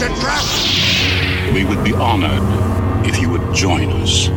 It's a trap! We would be honored if you would join us.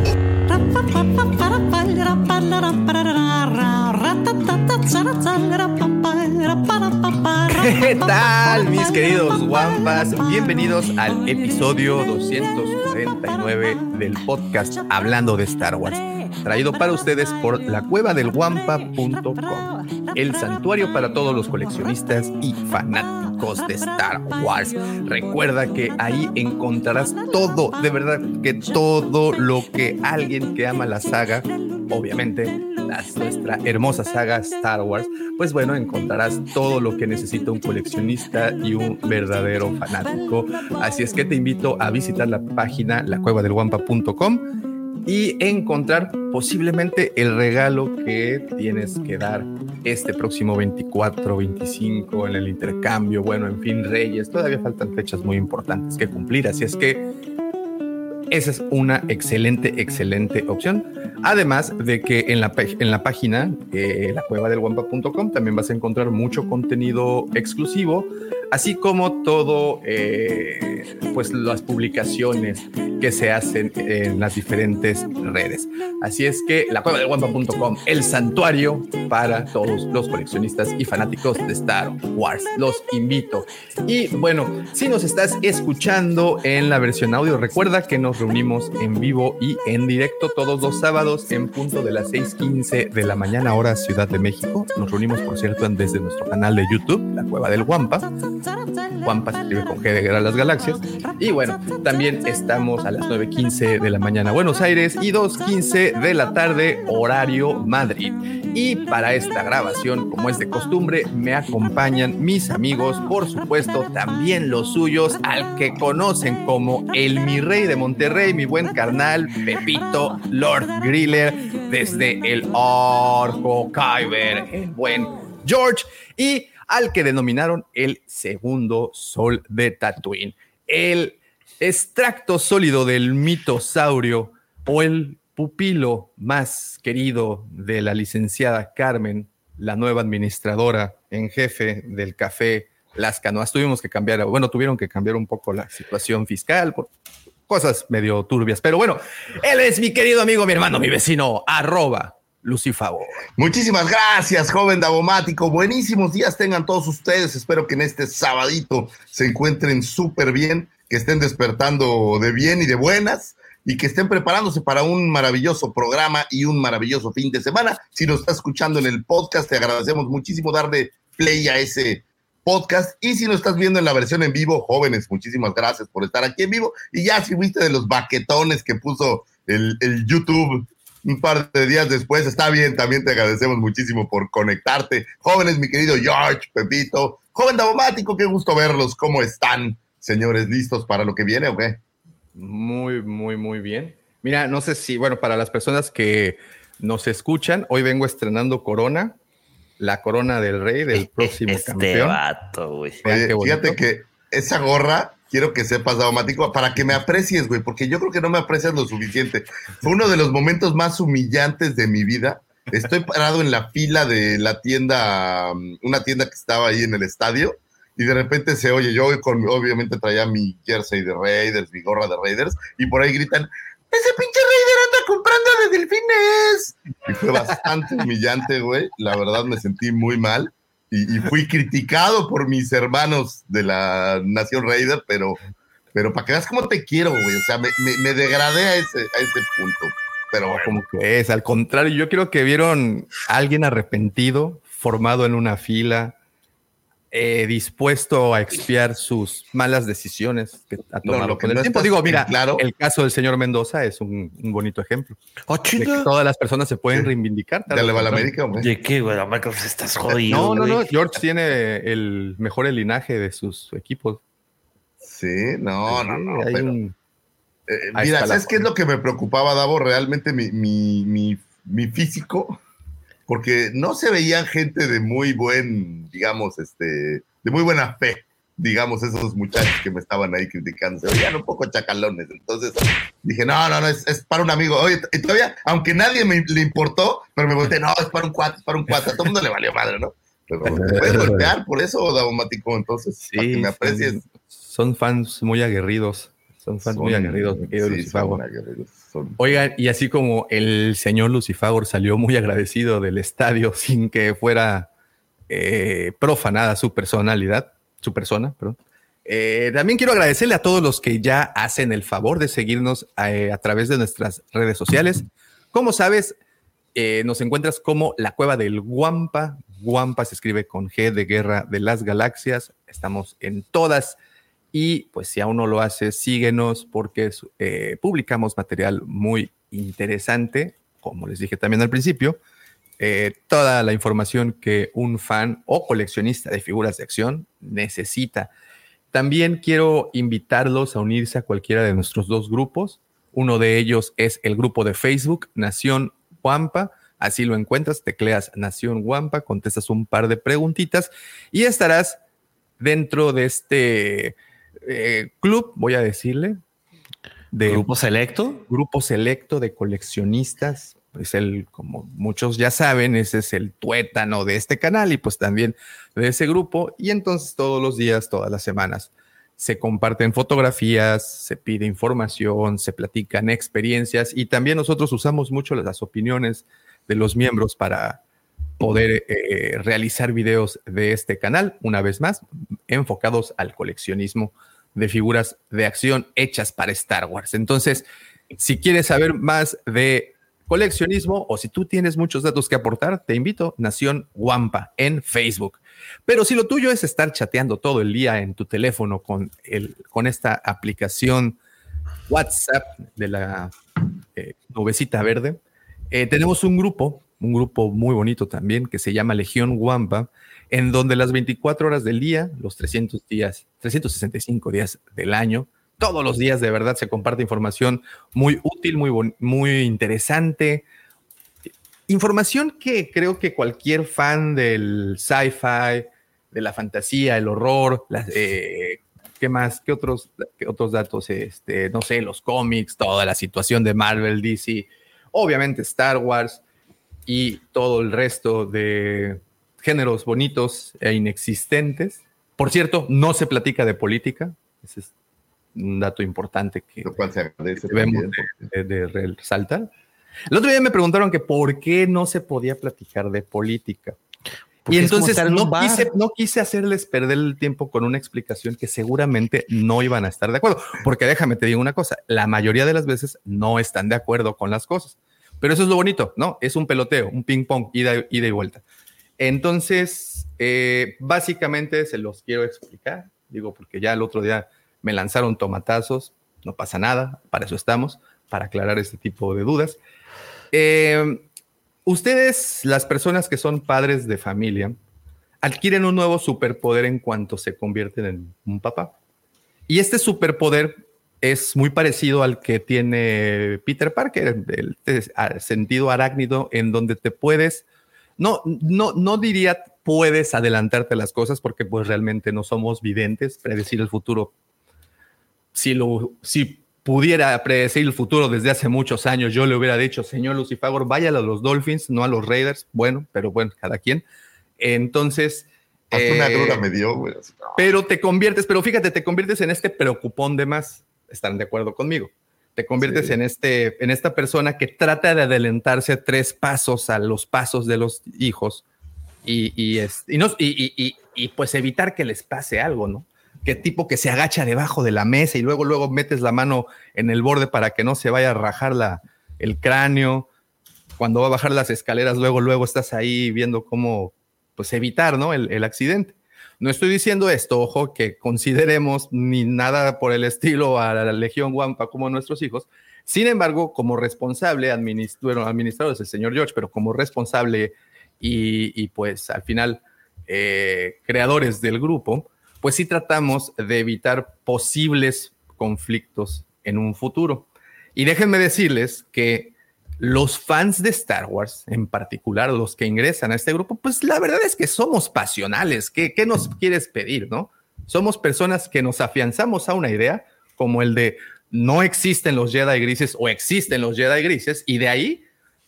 ¿Qué tal, mis queridos guampas? Bienvenidos al episodio 249 del podcast Hablando de Star Wars, traído para ustedes por la cueva del guampa.com, el santuario para todos los coleccionistas y fanáticos de Star Wars. Recuerda que ahí encontrarás todo, de verdad que todo lo que alguien que ama la saga, obviamente nuestra hermosa saga Star Wars, pues bueno, encontrarás todo lo que necesita un coleccionista y un verdadero fanático. Así es que te invito a visitar la página lacuevadelguampa.com y encontrar posiblemente el regalo que tienes que dar este próximo 24, 25 en el intercambio, bueno, en fin, Reyes, todavía faltan fechas muy importantes que cumplir, así es que esa es una excelente, excelente opción. Además de que en la, en la página, eh, la cueva del guampa.com, también vas a encontrar mucho contenido exclusivo, así como todo, eh, pues las publicaciones que se hacen en las diferentes redes. Así es que la cueva del guampa.com, el santuario para todos los coleccionistas y fanáticos de Star Wars. Los invito. Y bueno, si nos estás escuchando en la versión audio, recuerda que nos reunimos en vivo y en directo todos los sábados en punto de las 6:15 de la mañana, hora Ciudad de México. Nos reunimos, por cierto, desde nuestro canal de YouTube, La Cueva del Guampa. Guampa se escribe con G de Guerra las Galaxias. Y bueno, también estamos a las 9:15 de la mañana, Buenos Aires, y 2:15 de la tarde, horario Madrid. Y para esta grabación, como es de costumbre, me acompañan mis amigos, por supuesto, también los suyos, al que conocen como el mi rey de Monterrey, mi buen carnal Pepito Lord Desde el Orco Kyber, el buen George, y al que denominaron el segundo sol de Tatooine, el extracto sólido del mitosaurio o el pupilo más querido de la licenciada Carmen, la nueva administradora en jefe del café Las Canoas. Tuvimos que cambiar, bueno, tuvieron que cambiar un poco la situación fiscal cosas medio turbias, pero bueno, él es mi querido amigo, mi hermano, mi vecino, arroba Lucifavo. Muchísimas gracias, joven Davomático. Buenísimos días tengan todos ustedes. Espero que en este sabadito se encuentren súper bien, que estén despertando de bien y de buenas y que estén preparándose para un maravilloso programa y un maravilloso fin de semana. Si nos está escuchando en el podcast, te agradecemos muchísimo darle play a ese podcast. Y si nos estás viendo en la versión en vivo, jóvenes, muchísimas gracias por estar aquí en vivo. Y ya si viste de los baquetones que puso el, el YouTube un par de días después, está bien, también te agradecemos muchísimo por conectarte. Jóvenes, mi querido George, Pepito, joven Davomático, qué gusto verlos. ¿Cómo están, señores? ¿Listos para lo que viene o qué? Muy, muy, muy bien. Mira, no sé si, bueno, para las personas que nos escuchan, hoy vengo estrenando Corona, la Corona del Rey, del próximo este campeón. vato, güey. Oye, fíjate que esa gorra, quiero que sepas, Davomático, para que me aprecies, güey, porque yo creo que no me aprecias lo suficiente. Fue uno de los momentos más humillantes de mi vida. Estoy parado en la fila de la tienda, um, una tienda que estaba ahí en el estadio, y de repente se oye, yo con, obviamente traía mi jersey de Raiders, mi gorra de Raiders, y por ahí gritan, ese pinche Raider anda comprando de delfines. Y fue bastante humillante, güey. La verdad me sentí muy mal. Y, y fui criticado por mis hermanos de la Nación Raider, pero, pero para que veas cómo te quiero, güey. O sea, me, me, me degradé a ese, a ese punto. Pero bueno, Como que es, al contrario, yo creo que vieron a alguien arrepentido, formado en una fila, eh, dispuesto a expiar sus malas decisiones que ha No, tomado lo que con el no tiempo. Digo, mira, claro- el caso del señor Mendoza es un, un bonito ejemplo. Oh, De que chinga. todas las personas se pueden reivindicar. ya le va a la América, güey. ¿De qué, güey? Microsoft estás jodido. No, no, no. George tiene el mejor linaje de sus equipos. Sí, no, no, no. Hay pero- un- Eh, mira, ¿sabes qué es lo que me preocupaba, Davo? Realmente mi, mi, mi, mi físico, porque no se veían gente de muy buen, digamos, este, de muy buena fe, digamos, esos muchachos que me estaban ahí criticando, se veían un poco chacalones. Entonces dije, no, no, no, es, es para un amigo. Oye, y todavía, aunque nadie me le importó, pero me volteé, no, es para un cuate, es para un cuate. A todo el mundo le valió madre, ¿no? Pero puedes golpear por eso, Davomático, entonces, para que me aprecies. son, son fans muy aguerridos. Son fans muy aguerridos, mi querido sí, Lucifagor. son Oigan, y así como el señor Lucifagor salió muy agradecido del estadio sin que fuera eh, profanada su personalidad, su persona, perdón. eh, también quiero agradecerle a todos los que ya hacen el favor de seguirnos eh, a través de nuestras redes sociales. Como sabes, eh, nos encuentras como la cueva del Guampa. Guampa se escribe con G de Guerra de las Galaxias. Estamos en todas. Y pues si aún no lo haces, síguenos porque eh, publicamos material muy interesante, como les dije también al principio. eh, toda la información que un fan o coleccionista de figuras de acción necesita. También quiero invitarlos a unirse a cualquiera de nuestros dos grupos. Uno de ellos es el grupo de Facebook Nación Guampa. Así lo encuentras, tecleas Nación Guampa, contestas un par de preguntitas y estarás dentro de este eh, club, voy a decirle, de Grupo selecto. grupo selecto de coleccionistas. Pues el, como muchos ya saben, ese es el tuétano de este canal y pues también de ese grupo. Y entonces todos los días, todas las semanas, se comparten fotografías, se pide información, se platican experiencias y también nosotros usamos mucho las opiniones de los miembros para poder eh, realizar videos de este canal, una vez más, enfocados al coleccionismo de figuras de acción hechas para Star Wars. Entonces, si quieres saber más de coleccionismo o si tú tienes muchos datos que aportar, te invito Nación Wampa en Facebook. Pero si lo tuyo es estar chateando todo el día en tu teléfono con, el, con esta aplicación WhatsApp de la eh, nubecita verde, eh, tenemos un grupo, un grupo muy bonito también que se llama Legión Wampa, en donde las 24 horas del día, los 300 días, 365 días del año, todos los días de verdad se comparte información muy útil, muy, muy interesante. Información que creo que cualquier fan del sci-fi, de la fantasía, el horror, las, eh, ¿qué más? ¿Qué otros, otros datos? Este, no sé, los cómics, toda la situación de Marvel, DC, obviamente Star Wars y todo el resto de géneros bonitos e inexistentes. Por cierto, no se platica de política. Ese es un dato importante que Lo cual se agradece debemos también. de, de resaltar. El otro día me preguntaron que por qué no se podía platicar de política. Porque Y entonces en no quise, no quise hacerles perder el tiempo con una explicación que seguramente no iban a estar de acuerdo. Porque déjame te digo una cosa, la mayoría de las veces no están de acuerdo con las cosas. Pero eso es lo bonito, ¿no? Es un peloteo, un ping pong, ida, ida y vuelta. Entonces, eh, básicamente se los quiero explicar, digo, porque ya el otro día me lanzaron tomatazos, no pasa nada, para eso estamos, para aclarar este tipo de dudas. Eh, ustedes, las personas que son padres de familia, adquieren un nuevo superpoder en cuanto se convierten en un papá. Y este superpoder es muy parecido al que tiene Peter Parker, el, el sentido arácnido, en donde te puedes, no, no, no diría puedes adelantarte las cosas, porque pues realmente no somos videntes, predecir el futuro. Si, lo, si pudiera predecir el futuro desde hace muchos años, yo le hubiera dicho, señor Lucifagor, vaya a los Dolphins, no a los Raiders. Bueno, pero bueno, cada quien. Entonces. Hasta una grura me dio, güey. Pero te conviertes, pero fíjate, te conviertes en este preocupón de más. Estarán de acuerdo conmigo. Te conviertes Sí. en, este, en esta persona que trata de adelantarse tres pasos a los pasos de los hijos y, y, es- y, no- y- y- pues evitar que les pase algo, ¿no? Que tipo que se agacha debajo de la mesa y luego, luego metes la mano en el borde para que no se vaya a rajar la, el cráneo. Cuando va a bajar las escaleras, luego, luego estás ahí viendo cómo pues evitar, ¿no? El, el accidente. No estoy diciendo esto, ojo, que consideremos ni nada por el estilo a la Legión Wampa como nuestros hijos. Sin embargo, como responsable, bueno, administrador es el señor George, pero como responsable y, y, pues al final eh, creadores del grupo, pues sí tratamos de evitar posibles conflictos en un futuro. Y déjenme decirles que los fans de Star Wars, en particular los que ingresan a este grupo, pues la verdad es que somos pasionales. ¿Qué, qué nos quieres pedir, no? Somos personas que nos afianzamos a una idea como el de no existen los Jedi grises o existen los Jedi grises y de ahí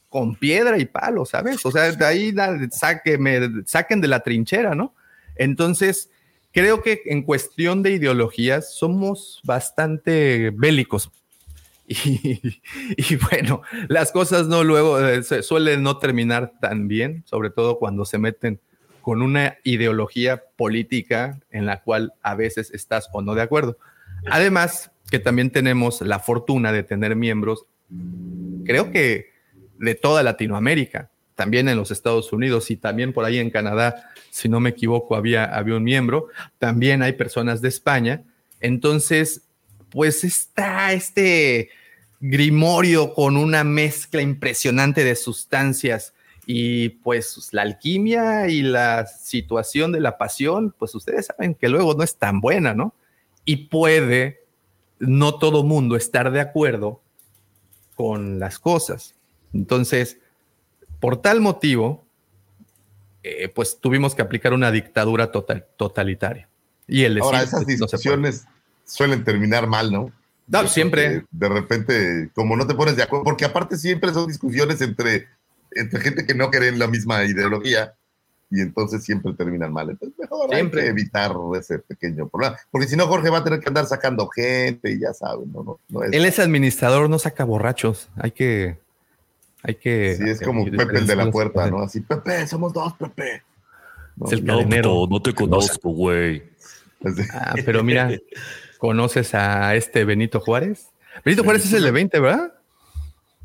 con piedra y palo, ¿sabes? O sea, de ahí saquen de la trinchera, ¿no? Entonces, creo que en cuestión de ideologías somos bastante bélicos. Y, bueno, las cosas no luego eh, suelen no terminar tan bien, sobre todo cuando se meten con una ideología política en la cual a veces estás o no de acuerdo. Además, que también tenemos la fortuna de tener miembros, creo que de toda Latinoamérica, también en los Estados Unidos y también por ahí en Canadá, si no me equivoco, había, había un miembro, también hay personas de España. Entonces, pues está este grimorio con una mezcla impresionante de sustancias y pues la alquimia y la situación de la pasión, pues ustedes saben que luego no es tan buena, ¿no? Y puede no todo mundo estar de acuerdo con las cosas. Entonces, por tal motivo, eh, pues tuvimos que aplicar una dictadura total, totalitaria. Y el Ahora, esas discusiones suelen terminar mal, ¿no? No, siempre. De repente, como no te pones de acuerdo, porque aparte siempre son discusiones entre, entre gente que no cree en la misma ideología y entonces siempre terminan mal. Entonces, mejor siempre. hay que evitar ese pequeño problema. Porque si no, Jorge va a tener que andar sacando gente y ya saben, no, no, Él es administrador, no saca borrachos. Hay que. Hay que. Sí, es como Pepe el de la puerta, ¿no? Así, Pepe, somos dos, Pepe. es el cadenero. No, te conozco, güey. Ah, pero mira, ¿conoces a este Benito Juárez? Benito Juárez es el de 20, ¿verdad?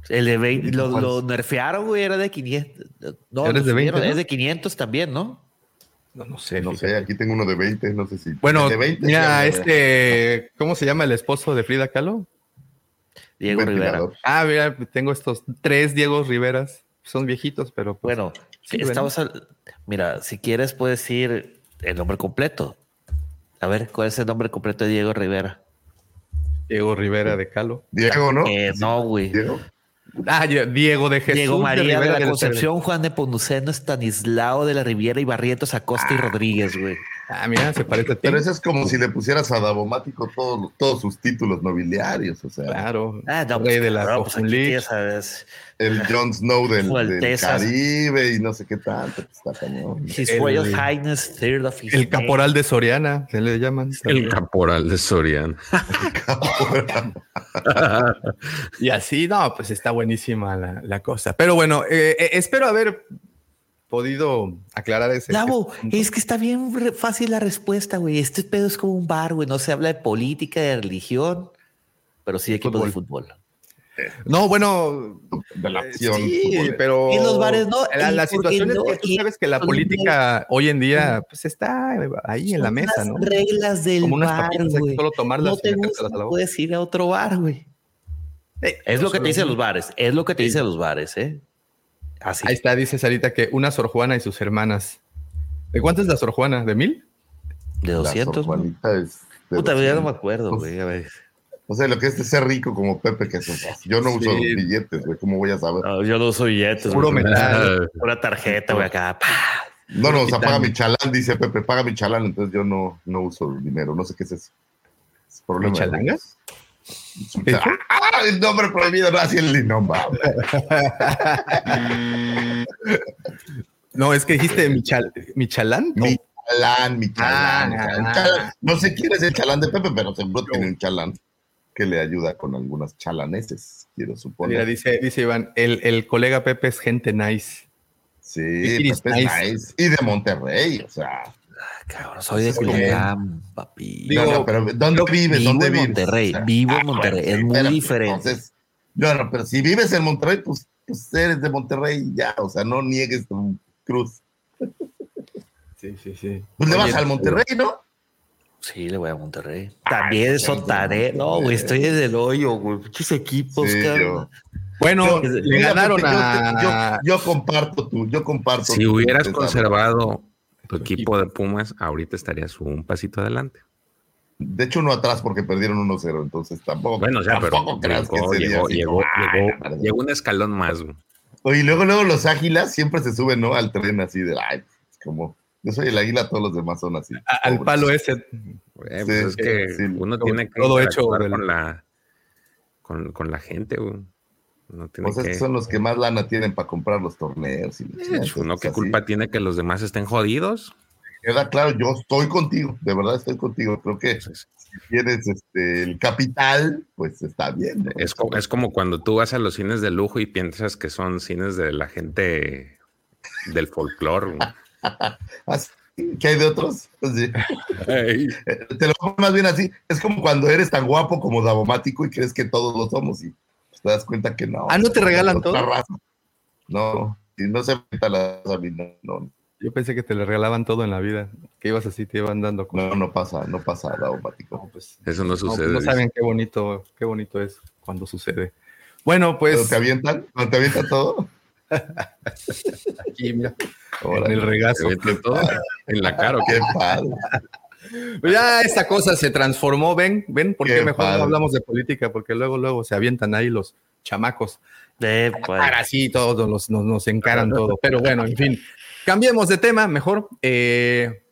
El de 20, lo, nerfearon, güey, era de 500. No, ¿Eres de 20? Es de 500 también, ¿no? No, no sé. No sé, aquí tengo uno de 20, no sé si. Bueno, de 20, mira, este, ¿cómo se llama el esposo de Frida Kahlo? Diego Rivera. Ah, mira, tengo estos tres Diego Riveras. Son viejitos, pero. Pues, bueno, estamos mira, si quieres puedes decir el nombre completo. A ver, ¿cuál es el nombre completo de Diego Rivera? Diego Rivera de Calo. Diego, ¿no? Eh, no, güey. Diego. Ah, Diego de Jesús. Diego María de, la Concepción, Juan de Ponuceno, Estanislao de la Riviera y Barrientos Acosta y ah. Rodríguez, güey. Ah, mira, se parece a ti. Pero eso es como si le pusieras a Davomático todos, todos sus títulos nobiliarios, o sea. Claro. Ah, no, Rey pues, de la pues aquí, sabes. El Jon Snow del, del, Caribe y no sé qué tanto. Pues, está His Royal Highness, third of his El caporal de Soriana, se le llaman. El caporal de Soriana. y así, no, pues está buenísima la, la cosa. Pero bueno, eh, eh, espero haber podido aclarar ese. Lavo, es que está bien fácil la respuesta, güey. Este pedo es como un bar, güey. No se habla de política, de religión, pero sí de equipos de fútbol. No, bueno, de la acción. Sí, pero en los bares no. La, situación es que tú sabes que la política hoy en día pues está ahí en la mesa, ¿no? Reglas del Como bar, güey. Solo tomarlas no te gusta, puedes ir a otro bar, güey. es lo que te dicen los bares, es lo que te dicen los bares, ¿eh? Ahí está, dice Sarita que una Sor Juana y sus hermanas. ¿De cuánto es la Sor Juana? ¿De mil? De 200. Puta, ya no me acuerdo, güey. A ver. O sea, lo que es de ser rico como Pepe, que es, yo no uso billetes, güey. ¿Cómo voy a saber? yo no uso billetes. Puro metal. Pura tarjeta, güey, acá. No, no, o sea, paga mi chalán, dice Pepe, paga mi chalán, entonces yo no, no uso dinero. No sé qué es eso. ¿Es problema ¿Chalangas? Ah, el nombre prohibido, no así el nombre. no, es que dijiste Michal, Michalán. No. Michalán, Michalán, ah. No sé quién es el chalán de Pepe, pero seguro tiene un chalán que le ayuda con algunas chalaneses, quiero suponer. Mira, dice, dice Iván, el, el colega Pepe es gente nice. Sí, Pepe es nice. Y de Monterrey, o sea. Cabrón, soy de Culiacán, papi. no, pero ¿dónde vives? ¿Dónde vives? Monterrey, vivo en Monterrey, es muy diferente. Entonces, no, no, pero si vives en Monterrey, pues, pues eres de Monterrey ya, o sea, no niegues tu cruz. Sí, sí, sí. Pues le vas al Monterrey, ¿no? Sí, le voy a Monterrey. También es Sotaré. No, güey, estoy desde el hoyo, güey. Muchos equipos, sí, Bueno, le ganaron a. Yo, yo, comparto tú, yo comparto. Si hubieras conservado tu equipo de Pumas ahorita estarías un pasito adelante. De hecho, uno atrás porque perdieron 1-0, entonces tampoco. Bueno, ya, pero tampoco creas que llegó, sería llegó, llegó, "Ah, llegó- la madre". llegó un escalón más. güey. Oye, y luego, luego los águilas siempre se suben, ¿no? Al tren así de, ay, es como, yo soy el águila, todos los demás son así. A- Al palo ese. Güey, pues Sí, es que sí, uno tiene que todo hecho con la con, con la gente, güey. Tiene O sea, que, son los que más lana tienen para comprar los torneos. Y chingada, Pues, entonces, qué así. culpa tiene que los demás estén jodidos. Queda claro, yo estoy contigo, de verdad estoy contigo. Creo que Entonces, si tienes este, el capital, pues está bien. ¿no? es, co- es como cuando tú vas a los cines de lujo y piensas que son cines de la gente del folclore. Así, ¿Qué hay de otros? Sí. güey. Eh, Te lo pongo más bien así. Es como cuando eres tan guapo como Davomático y crees que todos lo somos y pues, te das cuenta que no. Ah, ¿no te regalan todo? raza. No, si no se meta la a mí, no, no, Yo pensé que te le regalaban todo en la vida. Que ibas así, te iban dando cosas. no, no pasa, no pasa, Davomático. No, pues, Eso no no, sucede. no saben qué bonito, qué bonito es cuando sucede. Bueno, pues ¿Cuando te avientan? ¿Cuando te avientan todo? aquí, mira, en Órale, el regazo. Todo en la cara. Qué padre. Pues ya esta cosa se transformó, ven, ven, ¿por qué, Qué mejor padre. no hablamos de política? Porque luego, luego se avientan ahí los chamacos. Eh, pues, Ahora sí, todos los- nos, nos encaran todo. Pero bueno, en fin, cambiemos de tema, mejor. Eh,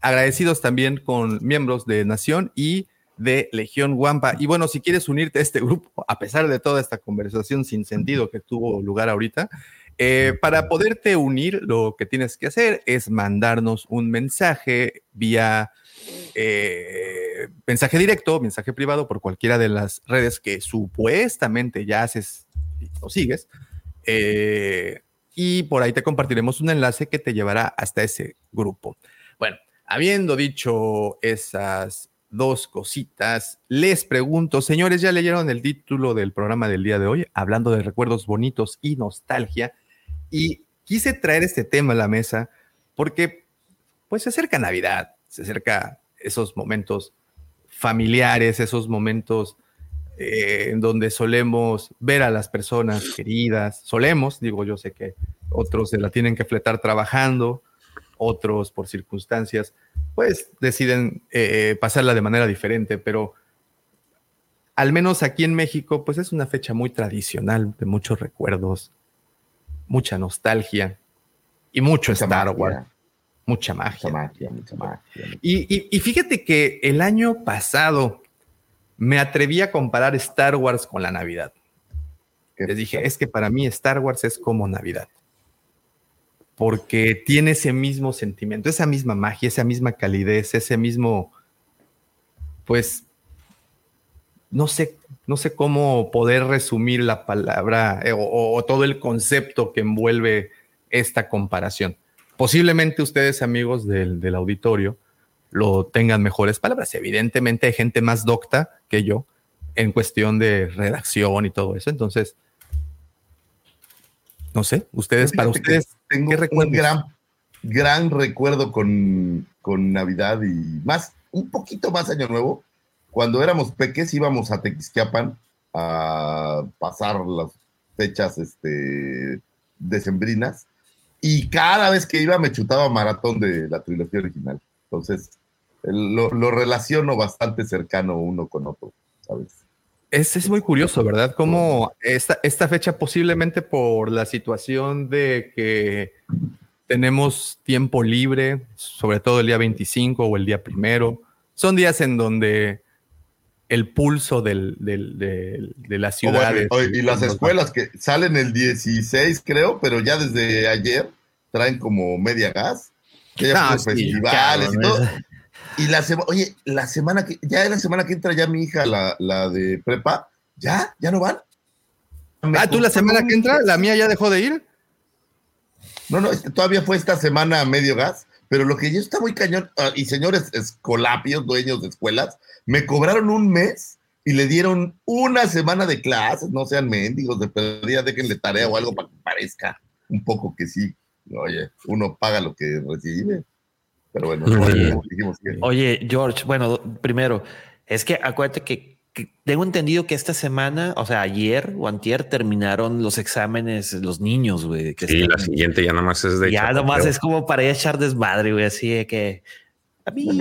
agradecidos también con miembros de Nación y de Legión Guampa. Y bueno, si quieres unirte a este grupo, a pesar de toda esta conversación sin sentido que tuvo lugar ahorita, eh, para poderte unir, lo que tienes que hacer es mandarnos un mensaje vía eh, mensaje directo, mensaje privado por cualquiera de las redes que supuestamente ya haces o sigues. eh, y por ahí te compartiremos un enlace que te llevará hasta ese grupo. Bueno, habiendo dicho esas dos cositas, les pregunto, señores, ¿ya leyeron el título del programa del día de hoy? Hablando de recuerdos bonitos y nostalgia. Y quise traer este tema a la mesa porque pues se acerca Navidad, se acerca esos momentos familiares, esos momentos eh, en donde solemos ver a las personas queridas, solemos, digo yo sé que otros se la tienen que fletar trabajando, otros por circunstancias, pues deciden eh, pasarla de manera diferente, pero al menos aquí en México, pues es una fecha muy tradicional, de muchos recuerdos, mucha nostalgia y mucho Mucha Star magia, Wars, mucha magia. Mucha magia, mucha magia. Y, y- y fíjate que el año pasado me atreví a comparar Star Wars con la Navidad. Les dije, es que para mí Star Wars es como Navidad. Porque tiene ese mismo sentimiento, esa misma magia, esa misma calidez, ese mismo, pues, no sé, no sé cómo poder resumir la palabra eh, o, o todo el concepto que envuelve esta comparación. Posiblemente ustedes, amigos del, del auditorio, lo tengan mejores palabras. Evidentemente hay gente más docta que yo en cuestión de redacción y todo eso. Entonces, no sé, ustedes, para ustedes, tengo ¿qué un gran, gran recuerdo con, con Navidad y más, un poquito más Año Nuevo. Cuando éramos peques íbamos a Tequisquiapan a pasar las fechas este, decembrinas y cada vez que iba me chutaba maratón de la trilogía original. Entonces, lo relaciono bastante cercano uno con otro, ¿sabes? Es, es muy curioso, ¿verdad? Como esta, esta fecha posiblemente por la situación de que tenemos tiempo libre, sobre todo el día 25 o el día primero, son días en donde el pulso del, del- del- de las O bueno, ciudades... oye, y las escuelas que salen el 16, creo, pero ya desde ayer traen como media gas. que Ah, sí, festivales y todo. esa- Y la semana, oye, la semana que, ya la semana que entra ya mi hija, la, la de prepa, ¿ya? ¿Ya no van? Ah, tú la semana que entra, la mía ya dejó de ir. No, no, este, todavía fue esta semana a medio gas, pero lo que yo está muy cañón, ah, y señores escolapios, dueños de escuelas, me cobraron un mes y le dieron una semana de clases, no sean mendigos de perdida, déjenle tarea o algo para que parezca un poco que sí. Oye, uno paga lo que recibe. Pero bueno, Oye. dijimos que- Oye, George, bueno, primero, es que acuérdate que que tengo entendido que esta semana, o sea, ayer o antier terminaron los exámenes los niños, güey. que Sí, están- la siguiente ya nomás es de ya nomás es como para ir a echar desmadre, güey, así de que amigo,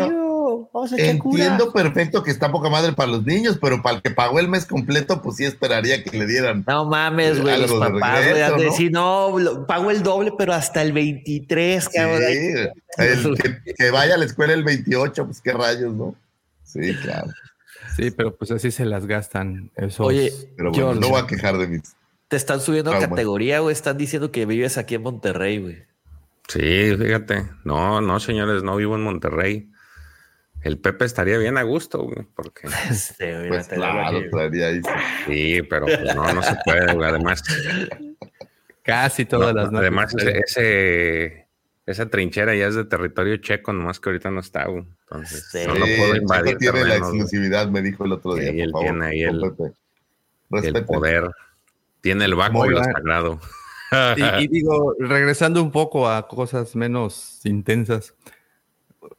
vamos a echar cura. Entiendo perfecto que está poca madre para los niños, pero para el que pagó el mes completo, pues sí esperaría que le dieran. No mames, güey, los Algo de papás, güey, regreso, han de ¿no? decir, no, lo- pago el doble, pero hasta el 23, Sí, cabrón. el que, que vaya a la escuela el 28, pues qué rayos, ¿no? Sí, claro. Sí, pero pues así se las gastan. Esos... Oye, Pero bueno, George. no voy a quejar de mis. Te están subiendo a Ah, categoría, güey. Están diciendo que vives aquí en Monterrey, güey. Sí, fíjate. No, no, señores, no vivo en Monterrey. El Pepe estaría bien a gusto, güey, porque Este, güey, Pues claro, traería ahí. sí, pero pues, no, no se puede, güey. Además, Casi todas no, las noches. además ese, ese- esa trinchera ya es de territorio checo, nomás que ahorita no está, güey. Entonces, Sí. no lo puedo Checo invadir. tiene la güey. exclusividad, me dijo el otro día. Sí, por él favor, tiene ahí el- Pepe. el poder. Tiene el bajo y lo Oigan. sagrado. Y, y digo, regresando un poco a cosas menos intensas.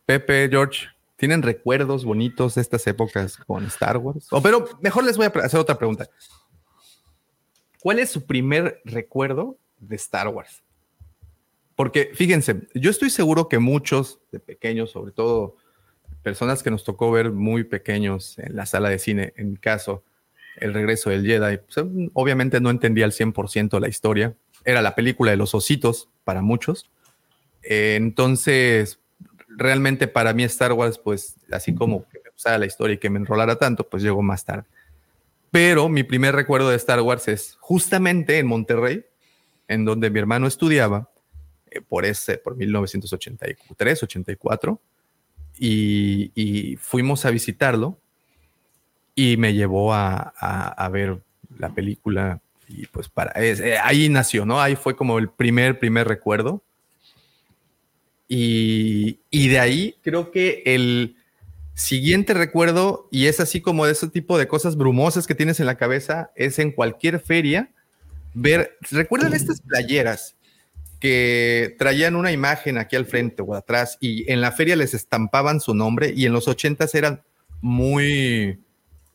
Pepe, George, ¿tienen recuerdos bonitos de estas épocas con Star Wars? O, pero mejor les voy a hacer otra pregunta. ¿Cuál es su primer recuerdo de Star Wars? Porque fíjense, yo estoy seguro que muchos de pequeños, sobre todo personas que nos tocó ver muy pequeños en la sala de cine, en mi caso, el regreso del Jedi, pues, obviamente no entendía al 100% la historia. Era la película de los ositos para muchos. Entonces, realmente para mí Star Wars, pues así como que me gustara la historia y que me enrolara tanto, pues llegó más tarde. Pero mi primer recuerdo de Star Wars es justamente en Monterrey, en donde mi hermano estudiaba, eh, por ese, por 1983, 84, y, y fuimos a visitarlo y me llevó a, a- a ver la película y pues para es- eh, ahí nació, ¿no? Ahí fue como el primer, primer recuerdo. Y, y de ahí creo que el siguiente recuerdo, y es así como de ese tipo de cosas brumosas que tienes en la cabeza, es en cualquier feria ver, ¿recuerdan estas playeras que traían una imagen aquí al frente o atrás y en la feria les estampaban su nombre y en los ochentas eran muy,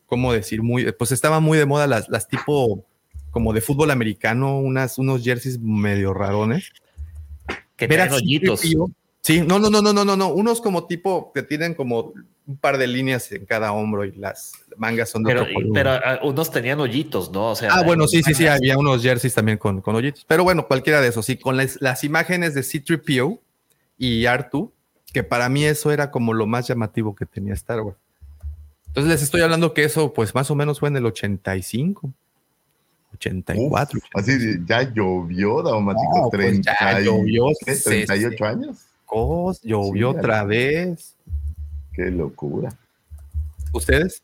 ¿cómo decir? Muy, pues estaban muy de moda las, las tipo como de fútbol americano, unas, unos jerseys medio rarones. Que Ver traen a hoyitos. C-3PO. Sí, no, no, no, no, no, no, no, unos como tipo que tienen como un par de líneas en cada hombro y las mangas son de Pero, otro color. pero ah, unos tenían hoyitos, ¿no? O sea, Ah, bueno, sí, sí, sí, había unos jerseys también con, con hoyitos. Pero bueno, cualquiera de esos, sí, con las, las imágenes de C-3PO y R2, que para mí eso era como lo más llamativo que tenía Star Wars. Entonces les estoy hablando que eso, pues más o menos fue en el 85, 84. Uf, así ya llovió, Daumático. No, pues ya 30 y- llovió, ¿qué? se 38 años. Cos, llovió Sí, otra vez. Qué locura. ¿Ustedes?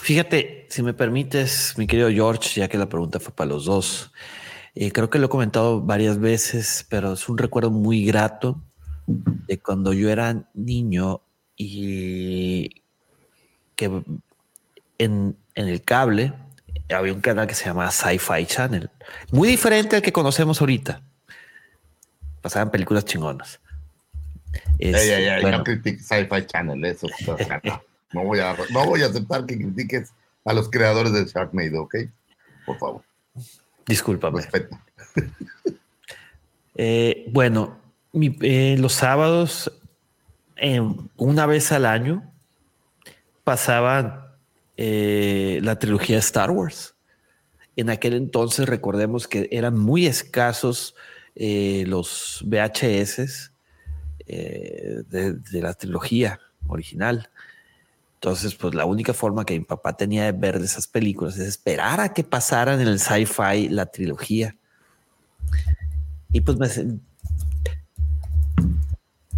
Fíjate, si me permites, mi querido George, ya que la pregunta fue para los dos, eh, creo que lo he comentado varias veces, pero es un recuerdo muy grato de cuando yo era niño y que en, en el cable había un canal que se llamaba Sci-Fi Channel, muy diferente al que conocemos ahorita. Pasaban películas chingonas. Ey, Este, ey, ey, bueno, no critiques Sci-Fi Channel, eso. o sea, no, no voy a, no voy a aceptar que critiques a los creadores de Sharknado, ¿ok? Por favor, discúlpame. Eh, bueno, mi- eh, los sábados, eh, una vez al año, pasaban la trilogía Star Wars. En aquel entonces, recordemos que eran muy escasos eh, los VHS eh, de, la trilogía original. Entonces, pues la única forma que mi papá tenía de ver esas películas es esperar a que pasaran en el sci-fi la trilogía. Y pues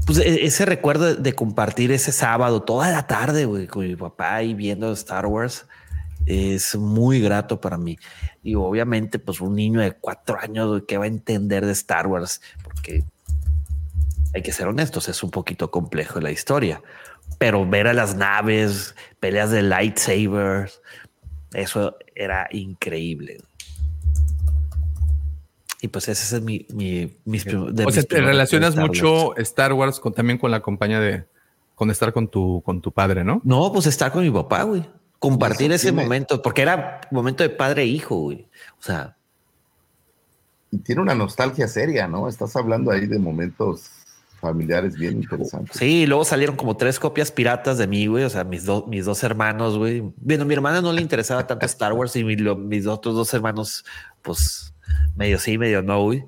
pues e- ese recuerdo de, compartir ese sábado toda la tarde con mi papá y viendo Star Wars es muy grato para mí. Y obviamente, pues un niño de cuatro años que va a entender de Star Wars, porque hay que ser honestos, es un poquito complejo la historia. Pero ver a las naves, peleas de lightsabers, eso era increíble. Y pues ese es mi, mi mis de o sea, te relacionas Star mucho Star Wars con, también con la compañía de, con estar con tu, con tu padre, ¿no? No, pues estar con mi papá, güey. Compartir ese tiene- momento, porque era momento de padre e hijo, güey. O sea, Y tiene una nostalgia seria, ¿no? Estás hablando ahí de momentos familiares bien interesantes. sí, luego salieron como tres copias piratas de mí, güey. O sea, mis, dos mis dos hermanos, güey. Bueno, mi hermana no le interesaba tanto Star Wars y mi- lo- mis otros dos hermanos, pues medio sí, medio no, güey.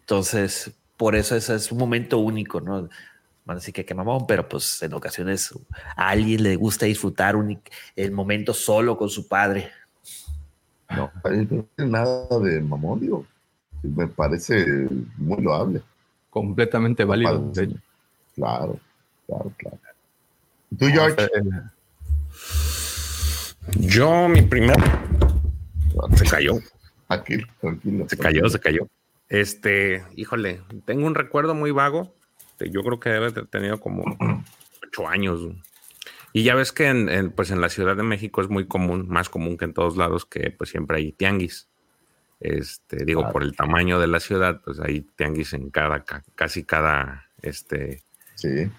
Entonces, por eso ese es un momento único, ¿no? Van a decir que qué mamón, pero pues en ocasiones a alguien le gusta disfrutar un- el momento solo con su padre. No, no tiene nada de mamón, digo. Me parece muy loable. Completamente válido. Claro, claro, claro. ¿Y ¿Tú, George? Yo, mi primer. Se cayó, Tranquilo, tranquilo. se cayó, se cayó. Este, híjole, tengo un recuerdo muy vago. De- Yo creo que debe de tenido como ocho años. Y ya ves que en, en, pues en la Ciudad de México es muy común, más común que en todos lados, que pues siempre hay tianguis. Este, digo, Claro. por el tamaño de la ciudad, pues hay tianguis en cada, ca- casi cada, este, Sí.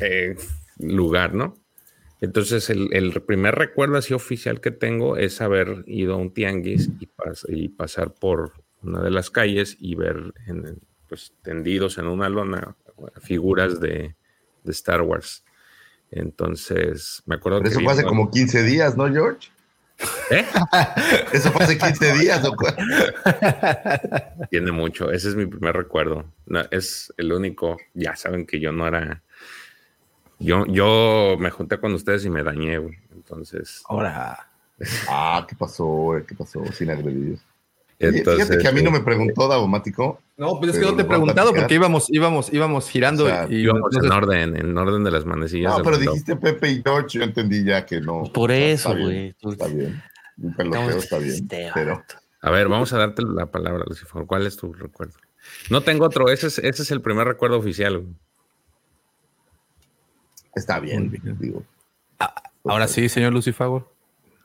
eh, lugar, ¿no? Entonces, el, el primer recuerdo así oficial que tengo es haber ido a un tianguis y, pas- y pasar por una de las calles y ver en- pues, tendidos en una lona figuras de, de Star Wars. Entonces, me acuerdo Pero que eso fue hace como 15 días, ¿no, George? ¿Eh? Eso fue hace 15 días, ¿o cuál? Tiene mucho. Ese es mi primer recuerdo. No, es el único. Ya saben que yo no era. Yo, yo me junté con ustedes y me dañé, güey. Entonces. Ahora, Ah, ¿qué pasó? ¿Qué pasó? Sin agredir. Entonces Fíjate que a mí no me este, preguntó Davomático. no, pues es que Pero no te he preguntado porque íbamos, íbamos, íbamos girando O sea, y íbamos entonces- en orden, en orden de las manecillas. No, pero dijiste Pepe y George, yo entendí ya que no. Por Está- eso, está bien, güey. Está bien. Un peloteo está bien. Este Pero. A ver, vamos a darte la palabra, Lucifer. ¿Cuál es tu recuerdo? No tengo otro. Ese es, ese es el primer recuerdo oficial. güey. está bien. Digo. ahora sí, señor Lucifago.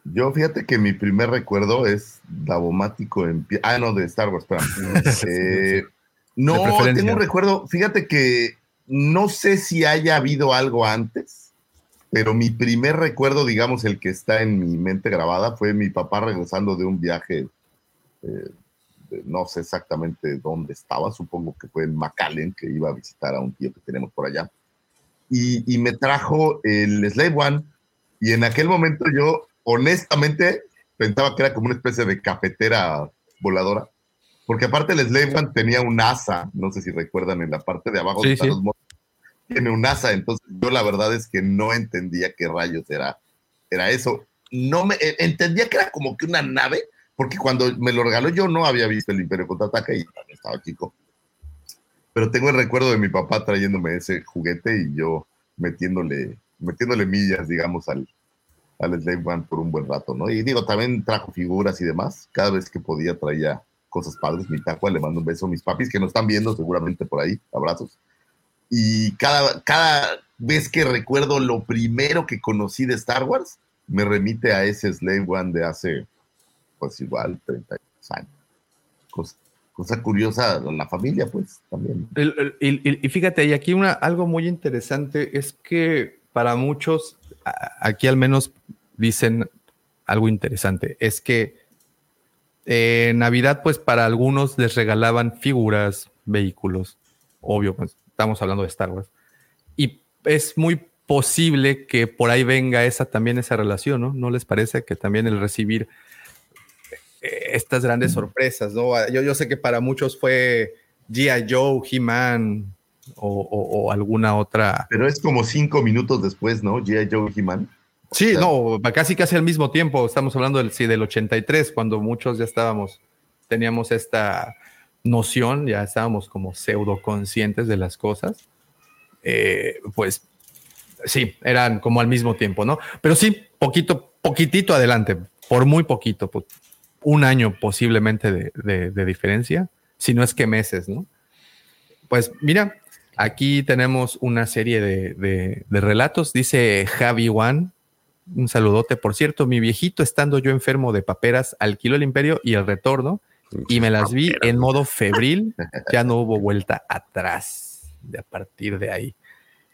Yo fíjate que mi primer recuerdo es Davomático en pie. Ah, no, de Star Wars, espera. Eh, no, tengo un recuerdo. Fíjate que no sé si haya habido algo antes, pero mi primer recuerdo, digamos, el que está en mi mente grabada, fue mi papá regresando de un viaje. eh, de- no sé exactamente dónde estaba, supongo que fue en McAllen, que iba a visitar a un tío que tenemos por allá. Y, y me trajo el Slave One. Y en aquel momento yo, honestamente, pensaba que era como una especie de cafetera voladora. Porque aparte el Slave One tenía un asa, no sé si recuerdan, en la parte de abajo Sí, están sí. los monos, tiene un asa. Entonces yo la verdad es que no entendía qué rayos era, era eso. No me eh, entendía que era como que una nave, porque cuando me lo regaló yo no había visto el Imperio contraataca y estaba chico. Pero tengo el recuerdo de mi papá trayéndome ese juguete y yo metiéndole, metiéndole millas, digamos, al, al Slave One por un buen rato, ¿no? Y digo, también trajo figuras y demás. Cada vez que podía traía cosas padres. Mi tacua, le mando un beso a mis papis que nos están viendo seguramente por ahí. Abrazos. Y cada, cada vez que recuerdo lo primero que conocí de Star Wars, me remite a ese Slave One de hace, pues igual, 30 años. Cosa, cosa curiosa, la familia, pues, también. Y, y- y fíjate, y aquí una, algo muy interesante es que para muchos, aquí al menos dicen algo interesante, es que en Navidad, pues para algunos les regalaban figuras, vehículos, obvio, pues, estamos hablando de Star Wars, y es muy posible que por ahí venga esa también esa relación, ¿no? ¿No les parece que también el recibir eh, estas grandes sorpresas, ¿no? Yo, yo sé que para muchos fue G.I. Joe, He-Man o, o- o alguna otra. Pero es como cinco minutos después, ¿no? G.I. Joe He-Man. Sí, sea- no, casi casi al mismo tiempo. Estamos hablando del, sí, del 83, cuando muchos ya estábamos, teníamos esta noción, ya estábamos como pseudo conscientes de las cosas. Eh, pues sí, eran como al mismo tiempo, ¿no? Pero sí, poquito, poquitito adelante, por muy poquito, po- un año posiblemente de, de- de diferencia, si no es que meses, ¿no? Pues mira, aquí tenemos una serie de, de- de relatos, dice Javi One, un saludote, por cierto, mi viejito estando yo enfermo de paperas, alquiló el imperio y el retorno y me las vi en modo febril, ya no hubo vuelta atrás de a partir de ahí.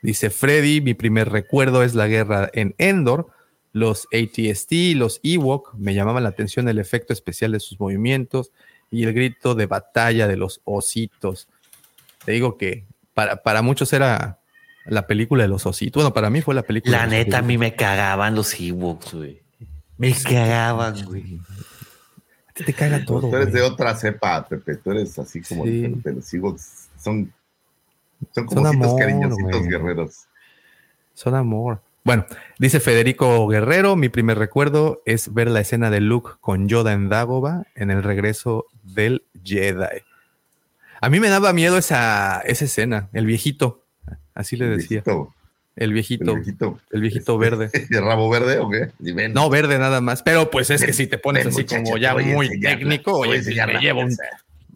Dice Freddy, mi primer recuerdo es la guerra en Endor. los ATST, los Ewok, me llamaban la atención el efecto especial de sus movimientos y el grito de batalla de los ositos. Te digo que para, para muchos era la película de los ositos. Bueno, para mí fue la película. La de los neta, a mí me cagaban los Ewoks, güey. Me cagaban, güey. A ti te caga todo. Tú eres güey. de otra cepa, Pepe. Tú eres así como Sí. diferente. Los Ewoks son, son como Son amor, cariñositos güey. guerreros. Son amor. Bueno, dice Federico Guerrero, mi primer recuerdo es ver la escena de Luke con Yoda en Dagobah en el regreso del Jedi. A mí me daba miedo esa, esa escena, el viejito, así le El decía, viejito, el viejito, el viejito. el viejito verde. ¿De rabo verde o qué? Dime. No, verde nada más, pero pues es que si te pones Ven, así muchacho, como ya muy técnico, oye, pues, me llevo un,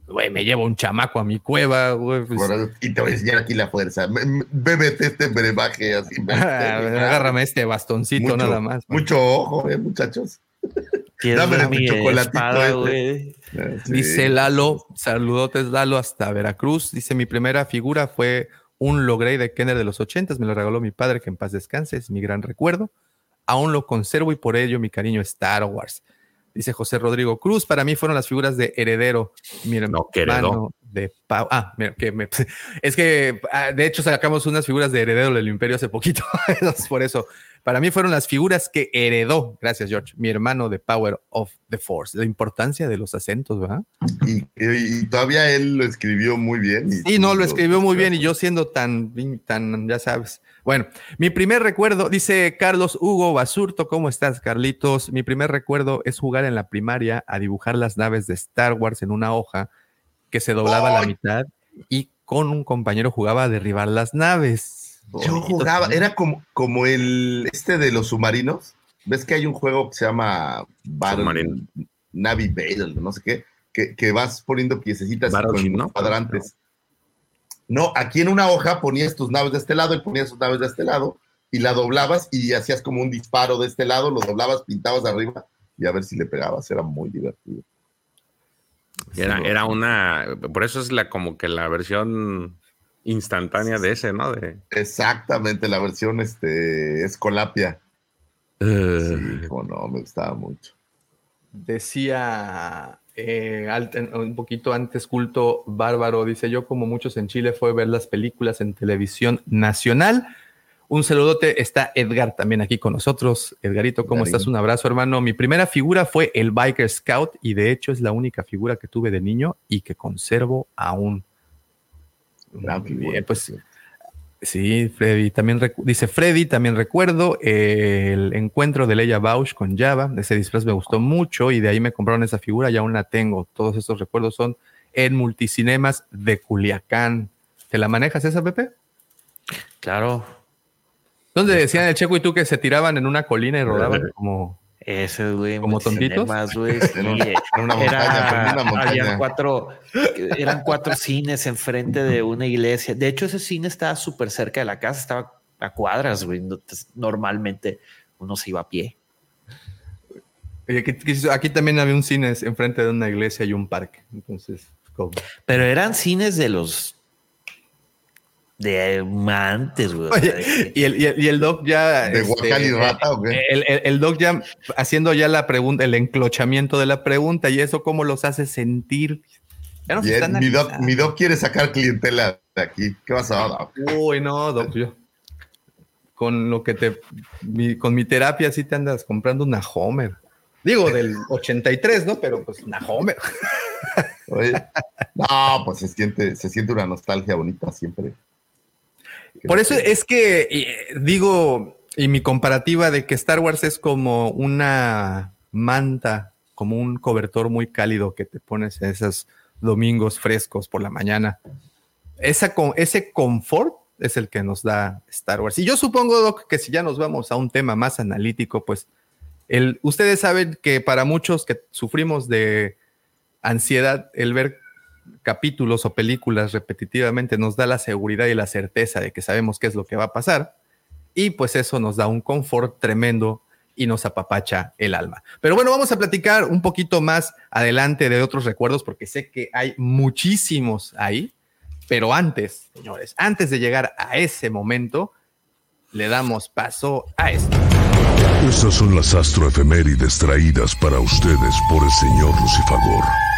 güey, me llevo un chamaco a mi cueva, güey, pues, Y te voy a enseñar aquí la fuerza. Bébete este brebaje así. agárrame este bastoncito mucho, nada más. güey. Mucho ojo, eh, muchachos. ¿Quieres Dame tu mi chocolatito espada, este. güey? Eh, sí. Dice Lalo, saludotes Lalo hasta Veracruz. Dice, mi primera figura fue un Logrey de Kenner de los ochentas. Me lo regaló mi padre, que en paz descanse. Es mi gran recuerdo. Aún lo conservo y por ello mi cariño Star Wars. Dice José Rodrigo Cruz, para mí fueron las figuras de Heredero. Mi No, que heredó. de Pau. Ah, mira, que me- es que ah, de hecho sacamos unas figuras de Heredero del Imperio hace poquito. Por eso, para mí fueron las figuras que heredó, gracias George, mi hermano de Power of the Force. La importancia de los acentos, ¿verdad? Y, todavía él lo escribió muy bien. y- Sí, no, lo escribió muy bien y yo siendo tan, tan, ya sabes. Bueno, mi primer recuerdo, dice Carlos Hugo Basurto, ¿cómo estás, Carlitos? Mi primer recuerdo es jugar en la primaria a dibujar las naves de Star Wars en una hoja que se doblaba a la mitad y con un compañero jugaba a derribar las naves. Yo jugaba, era como, como el este de los submarinos. ¿Ves que hay un juego que se llama Battle. Navy Battle, no sé qué? Que, que vas poniendo piececitas con ¿no? cuadrantes. No, aquí en una hoja ponías tus naves de este lado y ponías tus naves de este lado y la doblabas y hacías como un disparo de este lado, lo doblabas, pintabas arriba y a ver si le pegabas. Era muy divertido. Era, era una, por eso es la como que la versión instantánea de ese, ¿no? De, Exactamente, la versión este, Escolapia. Sí, cómo no, me gustaba mucho. Decía eh, un poquito antes, culto bárbaro, dice yo, como muchos en Chile, fue ver las películas en televisión nacional. Un saludote, está Edgar también aquí con nosotros. Edgarito, ¿cómo estás? Un abrazo, hermano. Mi primera figura fue el Biker Scout y de hecho es la única figura que tuve de niño y que conservo aún. Gran Muy figura, bien, pues sí. Sí, Freddy también dice Freddy, también recuerdo eh, el encuentro de Leia Bausch con Java. Ese disfraz me gustó mucho y de ahí me compraron esa figura y aún la tengo. Todos estos recuerdos son en multicinemas de Culiacán. ¿Te la manejas esa, Pepe? Claro, ¿Dónde decían el Checo y tú que se tiraban en una colina y rodaban como ese, güey. ¿Como tontitos? Más, güey. sí. En una- en una montaña, prendí una montaña. habían cuatro, eran cuatro cines enfrente de una iglesia. De hecho, ese cine estaba súper cerca de la casa, estaba a cuadras, güey. Entonces, Normalmente uno se iba a pie. Aquí, aquí también había un cine enfrente de una iglesia y un parque. Entonces, como- Pero eran cines de los de antes, güey. Oye, y el, y el- y el doc ya. ¿De este, y Rata o qué? El, el- el doc ya haciendo ya la pregunta, el enclochamiento de la pregunta y eso cómo los hace sentir. Ya nos Bien, están mi, doc, mi doc quiere sacar clientela de aquí. ¿Qué pasa? doc? Uy, no, doc, yo. Con lo que te. mi- con mi terapia sí te andas comprando una Homer. Digo, del 83, ¿no? Pero pues una Homer. Oye, no, pues se siente, se siente una nostalgia bonita siempre. Por eso es que eh, digo, y mi comparativa de que Star Wars es como una manta, como un cobertor muy cálido que te pones en esos domingos frescos por la mañana. Esa, ese confort es el que nos da Star Wars. Y yo supongo, Doc, que si ya nos vamos a un tema más analítico, pues el, ustedes saben que para muchos que sufrimos de ansiedad, el ver capítulos o películas repetitivamente nos da la seguridad y la certeza de que sabemos qué es lo que va a pasar. Y pues eso nos da un confort tremendo y nos apapacha el alma. Pero bueno, vamos a platicar un poquito más adelante de otros recuerdos porque sé que hay muchísimos ahí. Pero antes, señores, antes de llegar a ese momento, le damos paso a esto. Estas son las astroefemérides traídas para ustedes por el señor Lucifagor.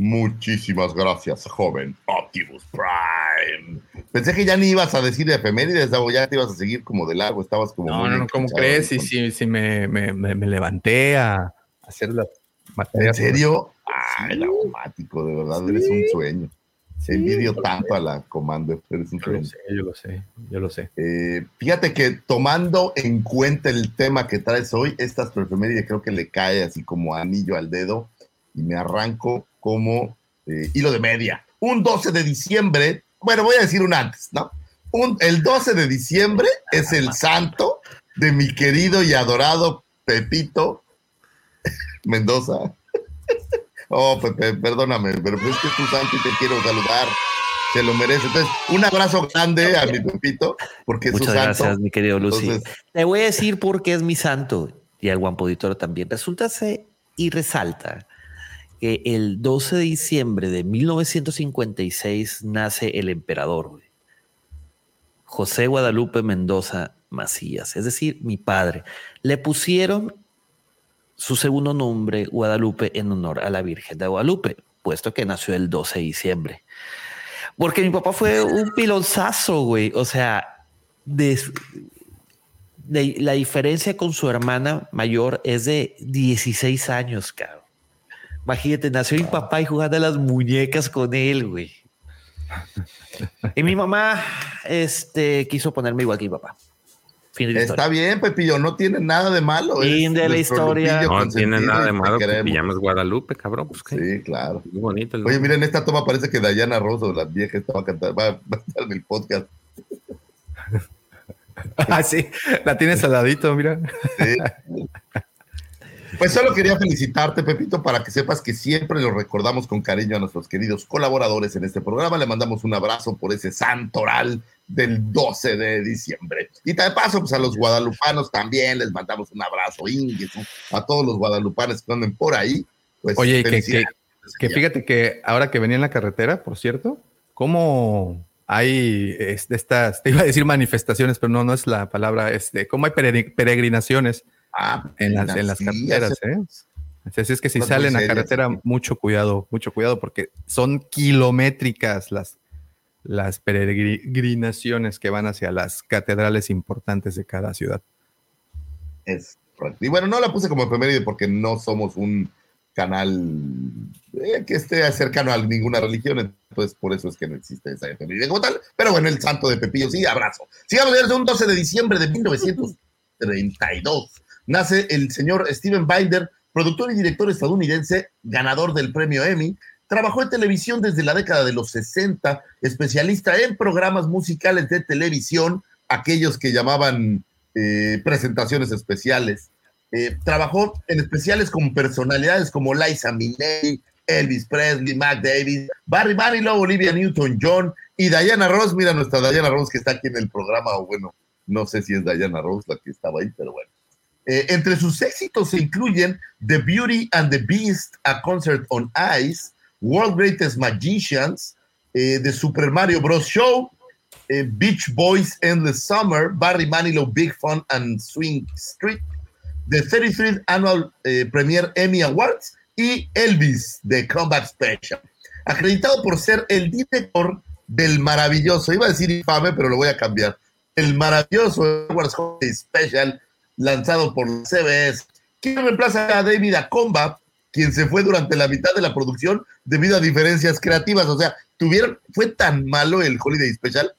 Muchísimas gracias, joven Optimus Prime. Pensé que ya ni ibas a decir de efemérides, ya te ibas a seguir como de largo, estabas como... No, no, no, ¿cómo crees? Sí, sí, sí, me, me, me, me levanté a hacer las ¿En materias. serio? Ay, el automático, de verdad, eres un sueño. Sí, Envidio por tanto a la comando, eres un Yo lo sueño. sé, yo lo sé, yo lo sé. Eh, fíjate que tomando en cuenta el tema que traes hoy, esta astroefeméride creo que le cae así como anillo al dedo y me arranco como eh, hilo de media. Un 12 de diciembre, bueno, voy a decir un antes, ¿no? Un, el 12 de diciembre es el santo de mi querido y adorado Pepito Mendoza. Oh, Pepe, perdóname, pero es que es tu santo y te quiero saludar. Se lo merece. Entonces, un abrazo grande a mi Pepito, porque es Muchas su santo. gracias, mi querido Lucy. Entonces- Te voy a decir por qué es mi santo y al guampo auditor también. Resulta y resalta que el 12 de diciembre de 1956 nace el emperador. José Guadalupe Mendoza Macías, es decir, mi padre. Le pusieron su segundo nombre, Guadalupe, en honor a la Virgen de Guadalupe, puesto que nació el 12 de diciembre. Porque mi papá fue un pilonzazo, güey. O sea, de, de- la diferencia con su hermana mayor es de 16 años, cabrón. Imagínate, nació mi papá y jugando a las muñecas con él, güey. Y mi mamá, este, quiso ponerme igual que mi papá. Fin de la Está bien, Pepillo, no tiene nada de malo. Fin de la historia. No tiene nada y de malo queremos. llames Guadalupe, cabrón. Pues qué Sí, claro. muy bonito el Oye, miren, esta toma parece que Dayana Rosso, la vieja, estaba cantando, va, va a estar en el podcast. Ah, sí, la tienes al ladito, mira. Sí. Pues solo quería felicitarte, Pepito, para que sepas que siempre los recordamos con cariño a nuestros queridos colaboradores en este programa. Le mandamos un abrazo por ese santoral del 12 de diciembre. Y de paso, pues a los guadalupanos también les mandamos un abrazo, Ingesu, a todos los guadalupanos que anden por ahí. Pues, Oye, que, que, felicidades. que fíjate que ahora que venía en la carretera, por cierto, cómo hay estas, te iba a decir manifestaciones, pero no, no es la palabra, este, cómo hay peregri- peregrinaciones Ah, en las, en las carreteras, ¿eh? Así es que si salen a carretera, mucho cuidado, mucho cuidado, porque son kilométricas las, las peregrinaciones que van hacia las catedrales importantes de cada ciudad. Es. Y bueno, no la puse como efeméride porque no somos un canal eh, que esté cercano a ninguna religión, entonces por eso es que no existe esa efeméride como tal. Pero bueno, el santo de Pepillo, sí, abrazo. Sigamos, señores, un 12 de diciembre de 1932 nace el señor Steven Binder, productor y director estadounidense, ganador del premio Emmy. Trabajó en televisión desde la década de los 60, especialista en programas musicales de televisión, aquellos que llamaban eh, presentaciones especiales. Eh, trabajó en especiales con personalidades como Liza Minnelli, Elvis Presley, Mac Davis, Barry Manilow, Olivia Newton-John y Diana Ross. Mira nuestra Diana Ross que está aquí en el programa, o bueno, no sé si es Diana Ross la que estaba ahí, pero bueno. Eh, entre sus éxitos se incluyen The Beauty and the Beast, A Concert on Ice, World Greatest Magicians, eh, The Super Mario Bros. Show, eh, Beach Boys Endless Summer, Barry Manilow Big Fun and Swing Street, The 33th Annual eh, Premier Emmy Awards y Elvis, The Comeback Special. Acreditado por ser el director del maravilloso, iba a decir infame, pero lo voy a cambiar, el maravilloso Holiday Special lanzado por la CBS. ¿Quién reemplaza a David Acomba, quien se fue durante la mitad de la producción debido a diferencias creativas? O sea, tuvieron, fue tan malo el Holiday Special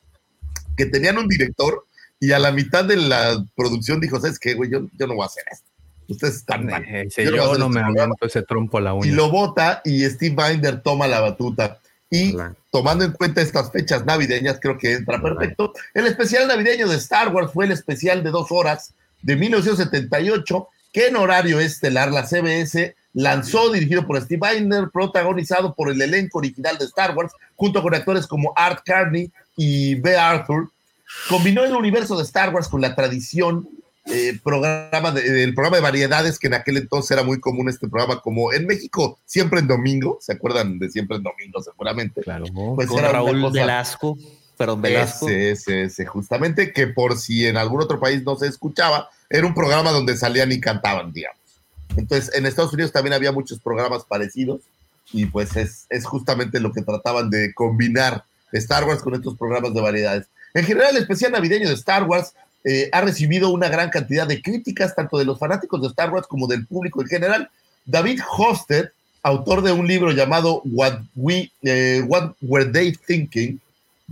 que tenían un director y a la mitad de la producción dijo, ¿sabes qué, güey? Yo, yo no voy a hacer esto. Ustedes están mal. Eh, dice, Yo no este me programa". aviento ese trompo a la Y uña. lo vota y Steve Binder toma la batuta. Y Hola. tomando en cuenta estas fechas navideñas, creo que entra perfecto. El especial navideño de Star Wars fue el especial de dos horas de 1978, que en horario estelar la CBS lanzó, dirigido por Steve Binder, protagonizado por el elenco original de Star Wars, junto con actores como Art Carney y B. Arthur. Combinó el universo de Star Wars con la tradición eh, programa de- del programa de variedades que en aquel entonces era muy común este programa como en México siempre en domingo se acuerdan de siempre en domingo seguramente Claro. pues Con era Raúl Velasco. Perdón, Velasco. Ese, ese, ese, justamente, que por si en algún otro país no se escuchaba, era un programa donde salían y cantaban, digamos. Entonces, en Estados Unidos también había muchos programas parecidos y pues es, es justamente lo que trataban de combinar Star Wars con estos programas de variedades. En general, el especial navideño de Star Wars eh, ha recibido una gran cantidad de críticas, tanto de los fanáticos de Star Wars como del público en general. David Hosted, autor de un libro llamado What, We, eh, What Were They Thinking?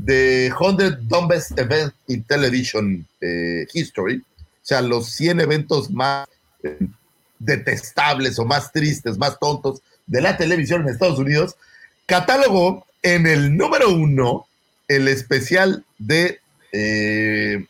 The 100 Dumbest Events in Television eh, History, o sea, los 100 eventos más detestables o más tristes, más tontos de la televisión en Estados Unidos, catálogó en el número uno el especial de eh,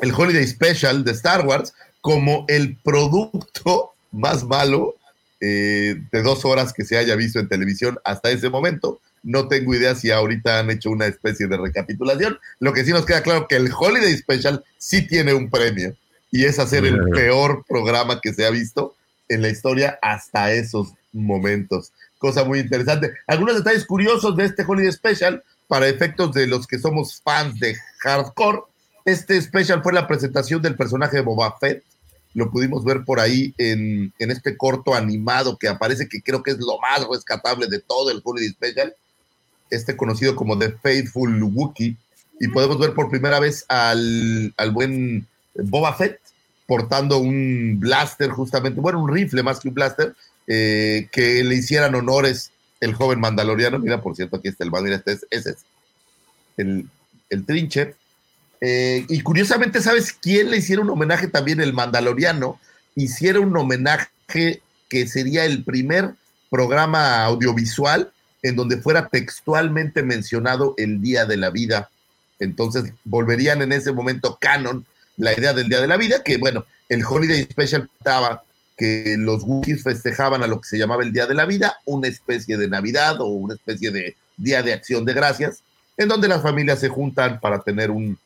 el Holiday Special de Star Wars como el producto más malo eh, de dos horas que se haya visto en televisión hasta ese momento. No tengo idea si ahorita han hecho una especie de recapitulación. Lo que sí nos queda claro que el Holiday Special sí tiene un premio y es hacer el peor programa que se ha visto en la historia hasta esos momentos. Cosa muy interesante. Algunos detalles curiosos de este Holiday Special para efectos de los que somos fans de hardcore. Este special fue la presentación del personaje de Boba Fett. Lo pudimos ver por ahí en, en este corto animado que aparece, que creo que es lo más rescatable de todo el Holiday Special. Este conocido como The Faithful Wookiee. Y podemos ver por primera vez al, al buen Boba Fett portando un blaster, justamente, bueno, un rifle más que un blaster, eh, que le hicieran honores el joven mandaloriano. Mira, por cierto, aquí está el banner, este es, ese es el, el trinche. Eh, y curiosamente, ¿sabes quién le hiciera un homenaje también? El mandaloriano. Hiciera un homenaje que sería el primer programa audiovisual en donde fuera textualmente mencionado el Día de la Vida. Entonces volverían en ese momento canon la idea del Día de la Vida, que bueno, el Holiday Special estaba que los Wookiees festejaban a lo que se llamaba el Día de la Vida, una especie de Navidad o una especie de Día de Acción de Gracias, en donde las familias se juntan para tener un,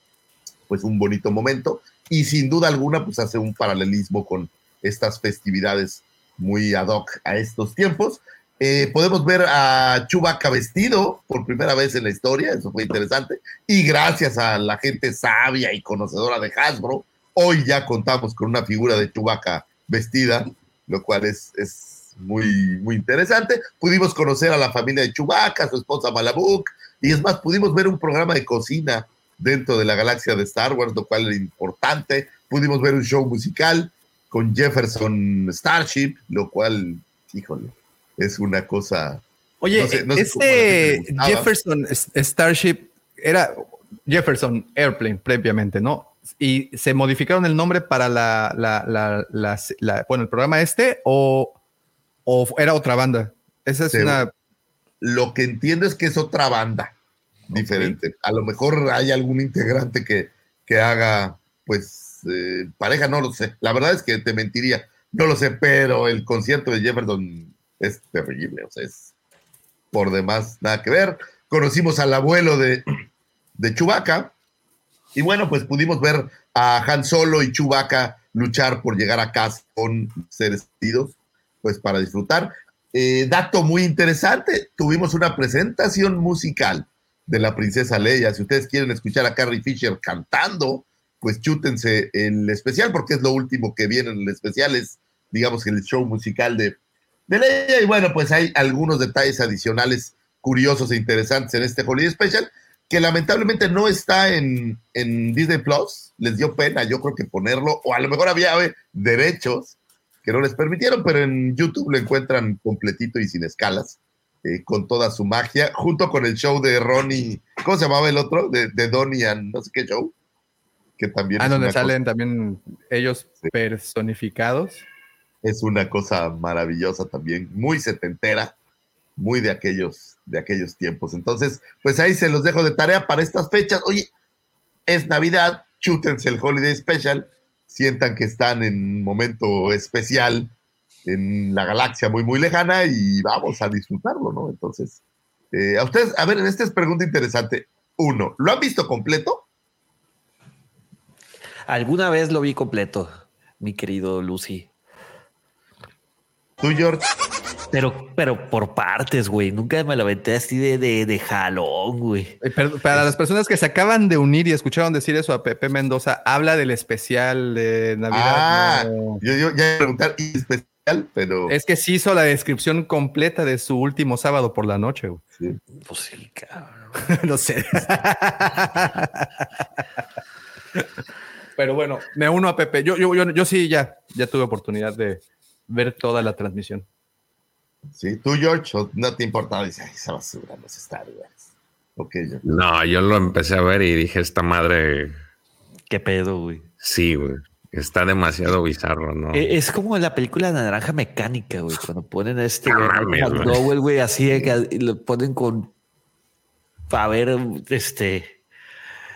pues un bonito momento y sin duda alguna pues hace un paralelismo con estas festividades muy ad hoc a estos tiempos. Eh, podemos ver a Chewbacca vestido por primera vez en la historia, eso fue interesante. Y gracias a la gente sabia y conocedora de Hasbro, hoy ya contamos con una figura de Chewbacca vestida, lo cual es, es muy, muy interesante. Pudimos conocer a la familia de Chewbacca, a su esposa Malabuk, y es más, pudimos ver un programa de cocina dentro de la galaxia de Star Wars, lo cual era importante. Pudimos ver un show musical con Jefferson Starship, lo cual, híjole, es una cosa. Oye, este Jefferson Starship era Jefferson Airplane previamente, ¿no? Y se modificaron el nombre para la, la, la, bueno, el programa este o, o, era otra banda. Esa es una. Lo que entiendo es que es otra banda diferente. A lo mejor hay algún integrante que, que haga, pues, eh, pareja, no lo sé. La verdad es que te mentiría, no lo sé, pero el concierto de Jefferson es terrible, o sea, es por demás nada que ver. Conocimos al abuelo de, de y bueno, pues pudimos ver a Han Solo y Chubaca luchar por llegar a casa con seres queridos, pues para disfrutar. Eh, dato muy interesante, tuvimos una presentación musical de la princesa Leia. Si ustedes quieren escuchar a Carrie Fisher cantando, pues chútense el especial, porque es lo último que viene en el especial, es digamos que el show musical de, de Leia. Y bueno, pues hay algunos detalles adicionales curiosos e interesantes en este Holiday Special, que lamentablemente no está en, en Disney Plus. Les dio pena, yo creo que ponerlo, o a lo mejor había derechos que no les permitieron, pero en YouTube lo encuentran completito y sin escalas. Eh, con toda su magia, junto con el show de Ronnie, ¿cómo se llamaba el otro? De, de Donnie and no sé qué show. Que también ah, donde salen también ellos personificados. Es una cosa maravillosa también, muy setentera, muy de aquellos, de aquellos tiempos. Entonces, pues ahí se los dejo de tarea para estas fechas. Oye, es Navidad, chútense el Holiday Special, sientan que están en un momento especial en la galaxia muy, muy lejana y vamos a disfrutarlo, ¿no? Entonces, eh, a ustedes, a ver, esta es pregunta interesante. Uno, ¿lo han visto completo? Alguna vez lo vi completo, mi querido Lucy. ¿Tú, George? Pero, pero por partes, güey. Nunca me lo aventé así de, de, de jalón, güey. Eh, pero para las personas que se acaban de unir y escucharon decir eso a Pepe Mendoza, habla del especial de Navidad. Ah, no. yo, yo ya iba a preguntar y especial, pero Es que sí hizo la descripción completa de su último sábado por la noche, güey. sí. Pues sí, cabrón. no sé. Pero bueno, me uno a Pepe. Yo, yo, yo, yo sí ya, ya tuve oportunidad de ver toda la transmisión. Sí, tú, George, ¿o no te importaba. Dice, ay, esa basura, los Star Wars. Ok, yo. No, yo lo empecé a ver y dije, esta madre, Qué pedo, güey. sí, güey. Está demasiado bizarro, ¿no? Eh, Es como la película Naranja Mecánica, güey. Cuando ponen a este. McDowell, güey, así de que lo ponen con. A ver, este.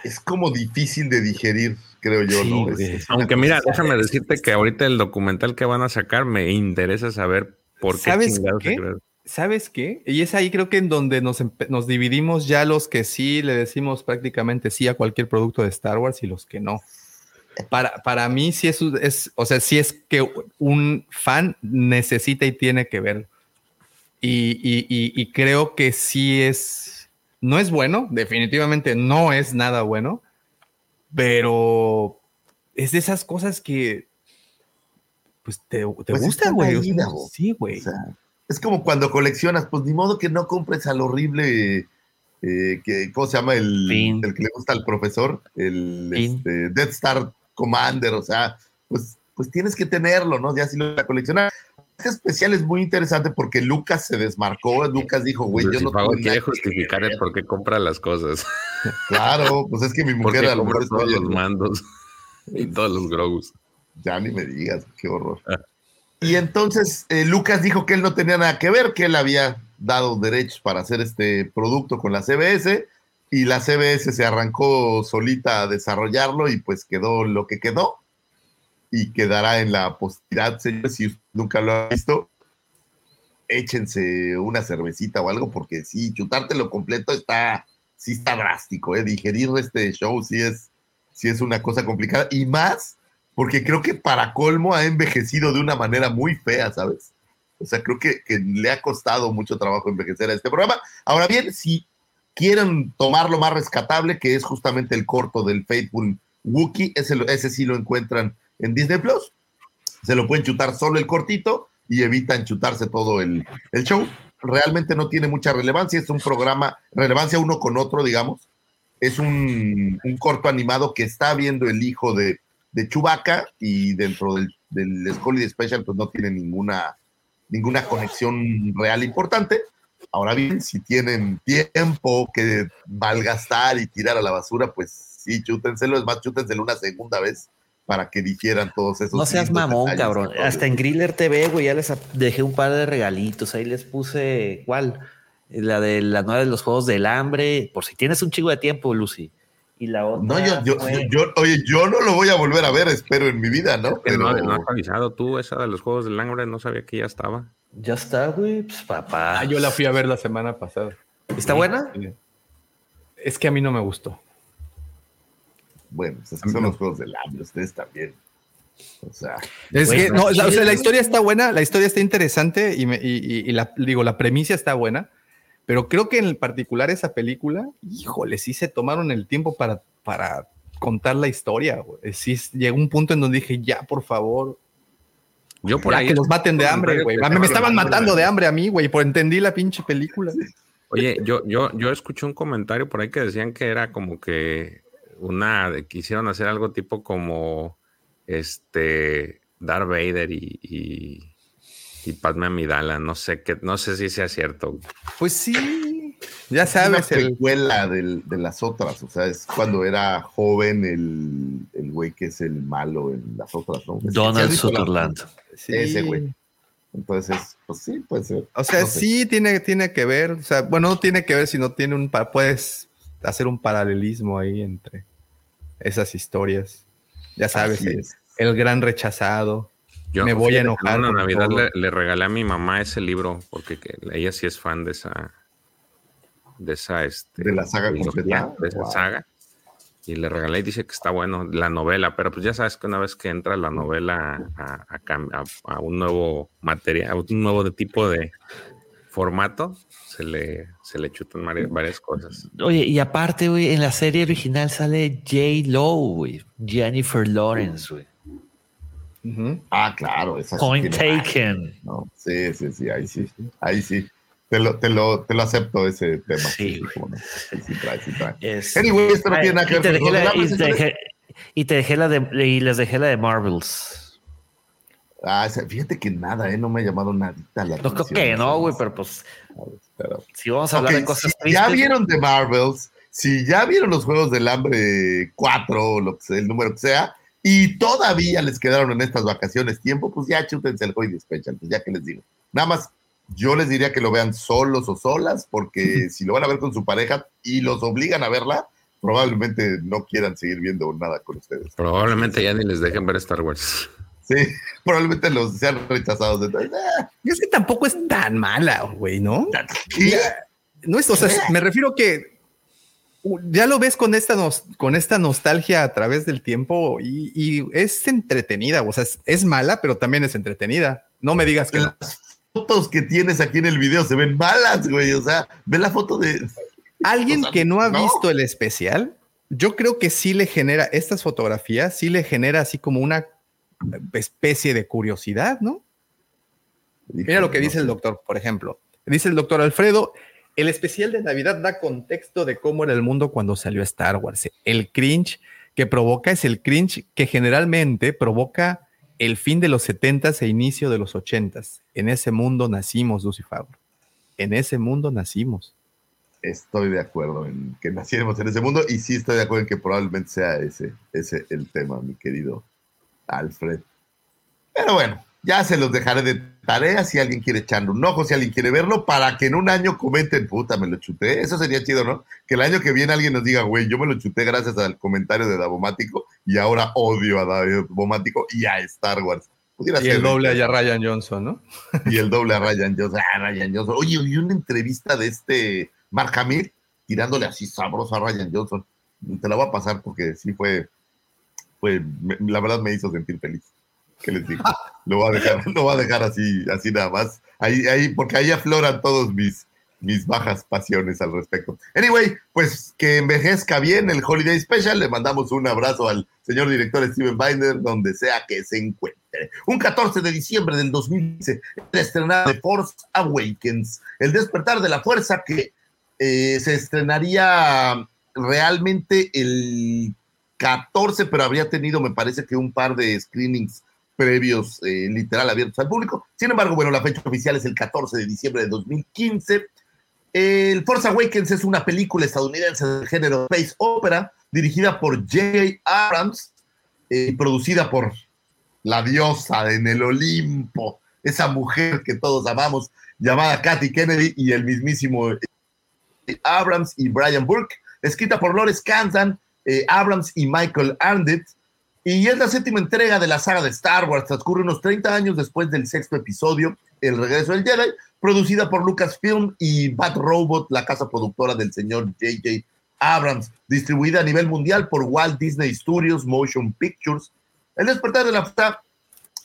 Es como difícil de digerir, creo yo, Sí, ¿no? Es- güey. es una Aunque mira, déjame decirte que ahorita el documental que van a sacar me interesa saber por qué ¿Sabes qué? ¿Sabes qué? Y es ahí creo que en donde nos, nos dividimos ya los que sí le decimos prácticamente sí a cualquier producto de Star Wars y los que no. Para, para mí sí es, es, o sea, sí es que un fan necesita y tiene que ver. Y, y- y- y creo que sí es, no es bueno, definitivamente no es nada bueno, pero es de esas cosas que pues te, te Pues gusta, güey. sí, güey. O sea, es como cuando coleccionas, pues ni modo que no compres al horrible, eh, que, ¿cómo se llama? El, el que le gusta al profesor, el este, Death Star Commander, o sea, pues, pues tienes que tenerlo, ¿no? Ya si lo vas a coleccionar. Este especial es muy interesante porque Lucas se desmarcó, Lucas dijo, güey, yo no Lucifago tuve quiere que justificar ver". el por qué compra las cosas. Claro, pues es que mi mujer a lo mejor todos los mandos y todos los Grogus. Ya ni me digas, qué horror. Y entonces eh, Lucas dijo que él no tenía nada que ver, que él había dado derechos para hacer este producto con la CBS y la CBS se arrancó solita a desarrollarlo y pues quedó lo que quedó y quedará en la posteridad, señores, si nunca lo ha visto, échense una cervecita o algo porque sí, chutártelo completo está, sí está drástico, ¿eh? digerir este show sí es, sí es una cosa complicada y más porque creo que para colmo ha envejecido de una manera muy fea, ¿sabes? O sea, creo que, le ha costado mucho trabajo envejecer a este programa. Ahora bien, si quieren tomar lo más rescatable, que es justamente el corto del Faithful Wookiee, ese, ese sí lo encuentran en Disney Plus. Se lo pueden chutar solo el cortito y evitan chutarse todo el, el show. Realmente no tiene mucha relevancia, es un programa, relevancia uno con otro, digamos. Es un, un corto animado que está viendo el hijo de, de Chewbacca y dentro del, del Holiday Special pues no tiene ninguna, ninguna conexión real importante. Ahora bien, si tienen tiempo que malgastar y tirar a la basura, pues sí, chútenselo. Es más, chútenselo una segunda vez para que difieran todos esos. No seas mamón, detalles cabrón. Hasta en Griller TV, güey, ya les dejé un par de regalitos. Ahí les puse, ¿cuál? La de la nueva de los Juegos del Hambre. Por si tienes un chico de tiempo, Lucy. Y la otra. No, yo, yo, fue- yo- yo- oye, yo no lo voy a volver a ver, espero en mi vida, ¿no? Que no, Pero no has avisado tú esa de los Juegos del Hambre, no sabía que ya estaba. Ya está, güey. Pues papá. Ah, yo la fui a ver la semana pasada. ¿Está buena? Sí. Es que a mí no me gustó. Bueno, pues es que son los juegos del hambre, ustedes también. O sea, Es Bueno, que, no, o sea, o sea, la historia está buena, la historia está interesante y, me- y- y- y la, digo, la premisa está buena, pero creo que en particular esa película, híjole, sí se tomaron el tiempo para, para contar la historia. güey. Sí, llegó un punto en donde dije, ya, por favor, Yo por ya ahí. que los maten de hambre, güey. Me, me estaban matando de hambre a mí, güey, por entendí la pinche película. Oye, yo, yo, yo escuché un comentario por ahí que decían que era como que una, de- quisieron hacer algo tipo como este Darth Vader y, y, y Padme Amidala, no sé qué, no sé si sea cierto. Pues sí, ya es una sabes, el, precuela del- de las otras, o sea, es cuando era joven el, el güey que es el malo en las otras, ¿no? Es- ¿sí Donald Sutherland. sí. ese güey. Entonces, pues sí, puede ser. O sea, No sé. sí tiene, tiene que ver, o sea, bueno, no tiene que ver, sino tiene un, pa- puedes hacer un paralelismo ahí entre esas historias. Ya sabes, el, es. el gran rechazado. Yo, Me voy a enojar Una Navidad le, le regalé a mi mamá ese libro porque que ella sí es fan de esa de esa este, ¿De la saga completa? de esa Wow. saga. y le regalé y dice que está bueno la novela, pero pues ya sabes que una vez que entra la novela a, a cam- a- a un nuevo material, a un nuevo de tipo de formato, se le, se le chutan vari- varias cosas. Oye, y aparte, güey, en la serie original sale J. Lo, güey. Jennifer Lawrence, güey. Ah, claro. Esa sí Point tiene- taken. No, sí, sí, sí, ahí sí. Ahí sí. Te lo, te lo, te lo acepto ese tema. Sí, no. Ahí sí trae, sí trae. Es- Anyway, esto no tiene nada que y ver con y te dejé- la de, y les dejé la de Marvels. Ah, fíjate que nada, ¿eh? No me ha llamado nadita la No creo atención. que no, güey, pero pues Pero- si vamos a hablar de cosas si ya vieron The Marvels, si ya vieron los Juegos del Hambre 4, lo que sea, el número que sea, y todavía les quedaron en estas vacaciones tiempo, pues ya chútense el Hoy Special, pues ya que les digo. Nada más, yo les diría que lo vean solos o solas, porque si lo van a ver con su pareja y los obligan a verla, probablemente no quieran seguir viendo nada con ustedes. Probablemente ya ni les dejen ver Star Wars. Sí, probablemente los sean rechazados. Entonces, ah, Y es que tampoco es tan mala, güey, ¿no? ¿qué? No es, o sea, me refiero que ya lo ves con esta, nos- con esta nostalgia a través del tiempo y, y es entretenida, o sea, es, es mala, pero también es entretenida. No me digas que no. Las fotos que tienes aquí en el video se ven malas, güey. O sea, ve la foto de. Alguien o sea, que no ha no. visto el especial, yo creo que sí le genera, estas fotografías sí le genera así como una especie de curiosidad, ¿no? Mira lo que dice el doctor, por ejemplo. Dice el doctor Alfredo, el especial de Navidad da contexto de cómo era el mundo cuando salió Star Wars. El cringe que provoca es el cringe que generalmente provoca el fin de los 70s e inicio de los 80s. En ese mundo nacimos, Lucy Fabro. En ese mundo nacimos. Estoy de acuerdo en que naciéramos en ese mundo y sí estoy de acuerdo en que probablemente sea ese, ese el tema, mi querido Alfred. Pero bueno, ya se los dejaré de tarea si alguien quiere echarle un ojo, si alguien quiere verlo, para que en un año comenten, puta, me lo chuté. Eso sería chido, ¿no? Que el año que viene alguien nos diga, güey, yo me lo chuté gracias al comentario de Davomático y ahora odio a Davomático y a Star Wars. Pudiera Y el doble ¿no? allá Ryan Johnson, ¿no? y el doble a Ryan Johnson. Ah, Ryan Johnson. Oye, vi una entrevista de este Mark Hamill tirándole así sabroso a Ryan Johnson. Te la voy a pasar porque sí fue, la verdad me hizo sentir feliz. ¿Qué les digo? Lo voy a dejar, lo voy a dejar así, así nada más. Ahí, ahí, porque ahí afloran todos mis, mis bajas pasiones al respecto. Anyway, pues que envejezca bien el Holiday Special. Le mandamos un abrazo al señor director Steven Binder, donde sea que se encuentre. Un 14 de diciembre del 2015, estrenada The Force Awakens, el despertar de la fuerza que eh, se estrenaría realmente el 14, pero habría tenido, me parece que un par de screenings previos, eh, literal, abiertos al público. Sin embargo, bueno, la fecha oficial es el 14 de diciembre de 2015. El Force Awakens es una película estadounidense del género Space Opera, dirigida por J.J. Abrams eh, y producida por la diosa en el Olimpo, esa mujer que todos amamos, llamada Kathy Kennedy y el mismísimo eh, Abrams y Brian Burke, escrita por Lawrence Kansan, eh, Abrams y Michael Arndt, y es la séptima entrega de la saga de Star Wars, transcurre unos 30 años después del sexto episodio, El regreso del Jedi, producida por Lucasfilm y Bad Robot, la casa productora del señor J.J. Abrams, distribuida a nivel mundial por Walt Disney Studios Motion Pictures. El despertar de la fuerza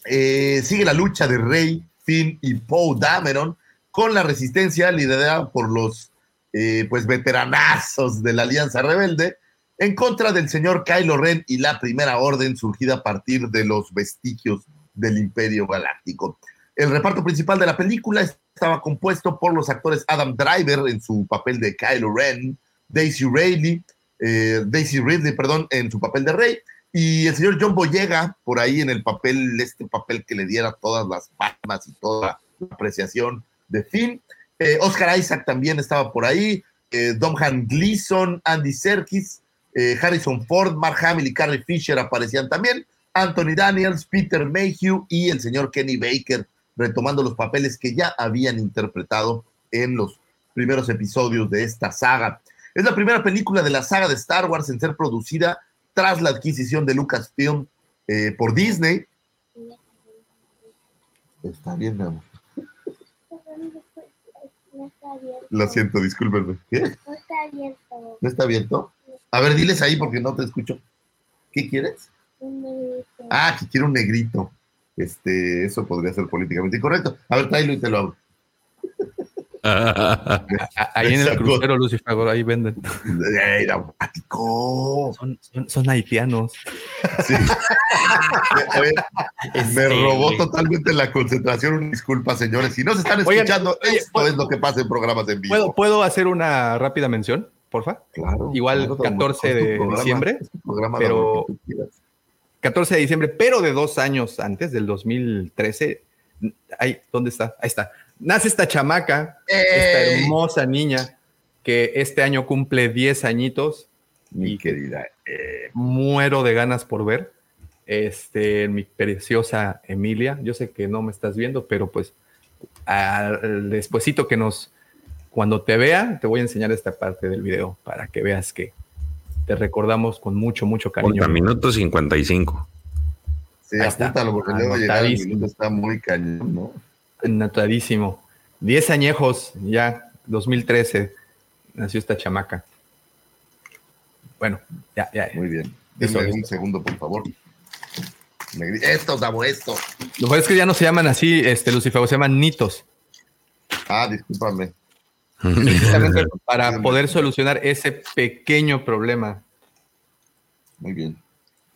eh, sigue la lucha de Rey, Finn y Poe Dameron con la resistencia liderada por los eh, pues veteranazos de la Alianza Rebelde en contra del señor Kylo Ren y la Primera Orden surgida a partir de los vestigios del Imperio Galáctico. El reparto principal de la película estaba compuesto por los actores Adam Driver en su papel de Kylo Ren, Daisy Ridley, eh, Daisy Ridley, perdón, en su papel de Rey, y el señor John Boyega por ahí en el papel, este papel que le diera todas las palmas y toda la apreciación de Finn. Eh, Oscar Isaac también estaba por ahí, eh, Domhan Gleason, Andy Serkis, eh, Harrison Ford, Mark Hamill y Carrie Fisher aparecían también, Anthony Daniels, Peter Mayhew y el señor Kenny Baker, retomando los papeles que ya habían interpretado en los primeros episodios de esta saga. Es la primera película de la saga de Star Wars en ser producida tras la adquisición de Lucasfilm eh, por Disney. Está bien, mi amor. No está abierto. Lo siento, discúlpenme. ¿Qué? No está abierto. ¿No está abierto? A ver, diles ahí porque no te escucho. ¿Qué quieres? Ah, que quiere un negrito. Este, eso podría ser políticamente incorrecto. A ver, tráelo y te lo hago. ahí en el crucero, Lucifer, ahí venden. Son, son, son, haitianos. Sí. me robó totalmente la concentración. Disculpa, señores. Si no se están escuchando, esto es lo que pasa en programas en vivo. ¿Puedo, ¿puedo hacer una rápida mención, porfa? Claro. Igual 14 de diciembre. pero 14 de diciembre, pero de dos años antes, del 2013. Ahí, ¿dónde está? Ahí está nace esta chamaca, esta hermosa niña, que este año cumple 10 añitos. Mi querida. Eh, muero de ganas por ver. Este, mi preciosa Emilia. Yo sé que no me estás viendo, pero pues despuesito que nos, cuando te vea, te voy a enseñar esta parte del video para que veas que te recordamos con mucho, mucho cariño. minuto 55. Sí, apúntalo porque luego llegar el minuto está muy cañón, ¿no? Natadísimo. Diez añejos ya, 2013, nació esta chamaca. Bueno, ya, ya. Muy bien. Denme un segundo, por favor. Esto, Davo, esto. Lo mejor es que ya no se llaman así, este, Lucifer, se llaman nitos. Ah, discúlpame. Precisamente para poder solucionar ese pequeño problema. Muy bien.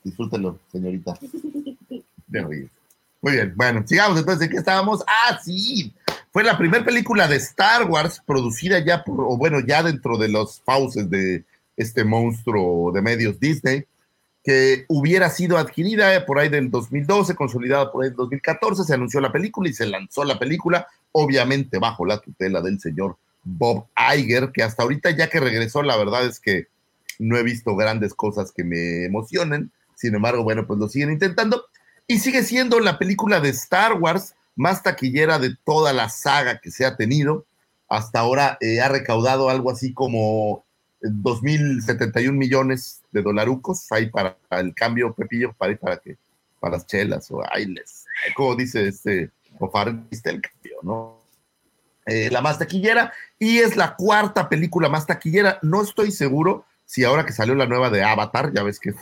Disfrútenlo, señorita. De muy bien, bueno, sigamos entonces, ¿en qué estábamos? Ah, sí, fue la primera película de Star Wars producida ya por, o bueno, ya dentro de los fauces de este monstruo de medios Disney, que hubiera sido adquirida por ahí del 2012, consolidada por ahí del 2014, se anunció la película y se lanzó la película, obviamente bajo la tutela del señor Bob Iger, que hasta ahorita ya que regresó, la verdad es que no he visto grandes cosas que me emocionen, sin embargo, bueno, pues lo siguen intentando y sigue siendo la película de Star Wars más taquillera de toda la saga que se ha tenido. Hasta ahora eh, ha recaudado algo así como 2.071 millones de dolarucos ahí para, el cambio, Pepillo, para, que, para las chelas o les como dice este, o el cambio, ¿no? Eh, la más taquillera y es la cuarta película más taquillera. No estoy seguro si ahora que salió la nueva de Avatar, ya ves que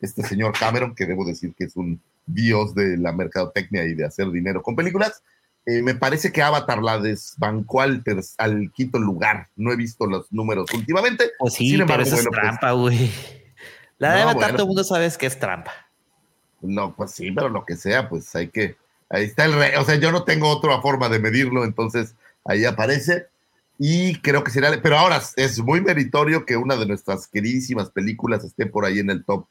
este señor Cameron, que debo decir que es un dios de la mercadotecnia y de hacer dinero con películas. Eh, me parece que Avatar la desbancó al, al, quinto lugar. No he visto los números últimamente. Pues sí, pero eso es pues trampa, güey. La de Avatar todo el mundo sabe que es trampa. No, pues sí, pero lo que sea, pues hay que. Ahí está el rey. O sea, yo no tengo otra forma de medirlo, entonces ahí aparece. Y creo que será. Pero ahora es muy meritorio que una de nuestras queridísimas películas esté por ahí en el top,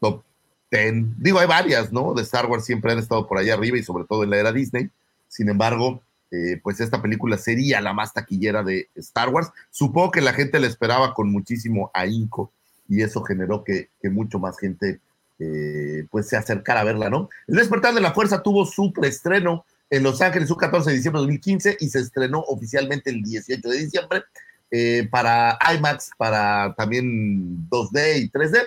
top Digo, hay varias, ¿no? De Star Wars siempre han estado por ahí arriba y sobre todo en la era Disney. Sin embargo, eh, pues esta película sería la más taquillera de Star Wars. Supongo que la gente la esperaba con muchísimo ahínco y eso generó que, mucho más gente eh, pues se acercara a verla, ¿no? El Despertar de la Fuerza tuvo su preestreno en Los Ángeles un 14 de diciembre de 2015 y se estrenó oficialmente el 18 de diciembre eh, para IMAX, para también 2D y 3D.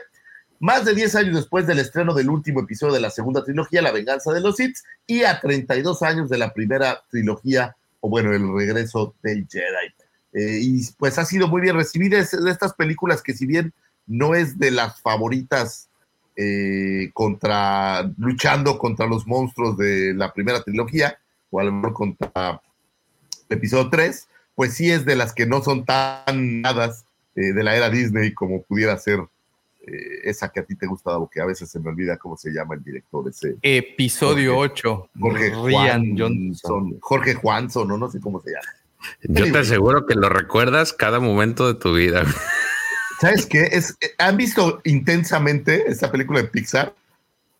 Más de 10 años después del estreno del último episodio de la segunda trilogía, La venganza de los Sith, y a 32 años de la primera trilogía, o bueno, el regreso del Jedi. Eh, y pues ha sido muy bien recibida. Es de estas películas que si bien no es de las favoritas eh, contra, luchando contra los monstruos de la primera trilogía, o a lo mejor contra el episodio 3, pues sí es de las que no son tan nada eh, de la era Disney como pudiera ser eh, esa que a ti te gusta, porque a veces se me olvida cómo se llama el director ese. Episodio 8. Jorge Juan, Johnson. Jorge Juanson, no, no sé cómo se llama. Yo te aseguro que lo recuerdas cada momento de tu vida. ¿Sabes qué? Es, eh, ¿Han visto intensamente esta película de Pixar?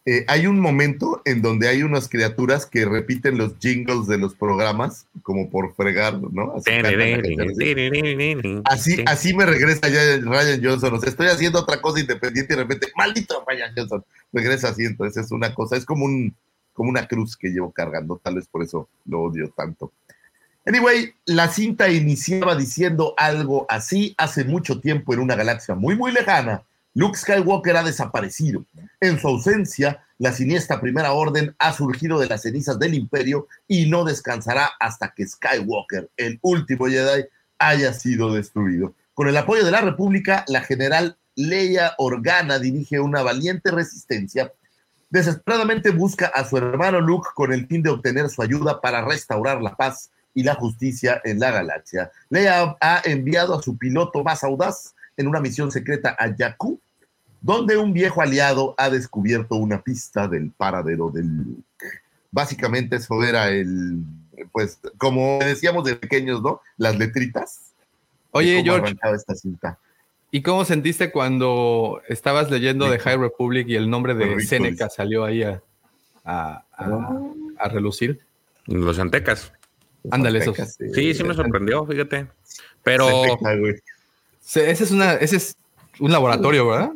Eh, hay un momento en donde hay unas criaturas que repiten los jingles de los programas, como por fregar, ¿no? Así, así, me regresa ya Ryan Johnson. O sea, estoy haciendo otra cosa independiente y de repente, maldito Ryan Johnson, regresa así. Entonces es una cosa, es como, un, como una cruz que llevo cargando. Tal vez por eso lo odio tanto. Anyway, la cinta iniciaba diciendo algo así hace mucho tiempo en una galaxia muy, muy lejana Luke Skywalker ha desaparecido. En su ausencia, la siniestra Primera Orden ha surgido de las cenizas del Imperio y no descansará hasta que Skywalker, el último Jedi, haya sido destruido. Con el apoyo de la República, la general Leia Organa dirige una valiente resistencia. Desesperadamente busca a su hermano Luke con el fin de obtener su ayuda para restaurar la paz y la justicia en la galaxia. Leia ha enviado a su piloto más audaz en una misión secreta a Jakku, donde un viejo aliado ha descubierto una pista del paradero del Luke. Básicamente eso era el, pues, como decíamos de pequeños, ¿no? Las letritas. Oye, George, arrancaba esta cinta. ¿y cómo sentiste cuando estabas leyendo de. High Republic y el nombre de Seneca salió ahí a, a- a- a relucir? Los aztecas. Ándale, esos. Aztecas, Sí, sí me sorprendió, fíjate. Pero, güey. Ese es, una, ese es un laboratorio, ¿verdad?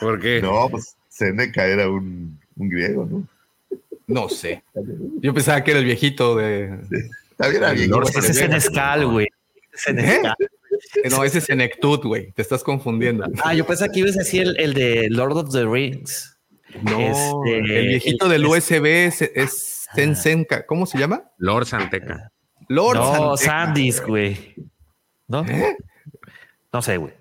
¿por qué? No, pues Seneca era un, un griego, ¿no? No sé. Yo pensaba que era el viejito de... También era bien. Lord Ese es Senescal, güey. Senescal. Eh, No, ese es Senectut, güey. Te estás confundiendo. Ah, yo pensé que ibas a decir el, el de Lord of the Rings. No, Este, el viejito el- del es- USB es, es Sensenka. ¿Cómo se llama? Lord Santeca. Lord no. Sandys, güey. ¿No? ¿Eh? No sé, güey.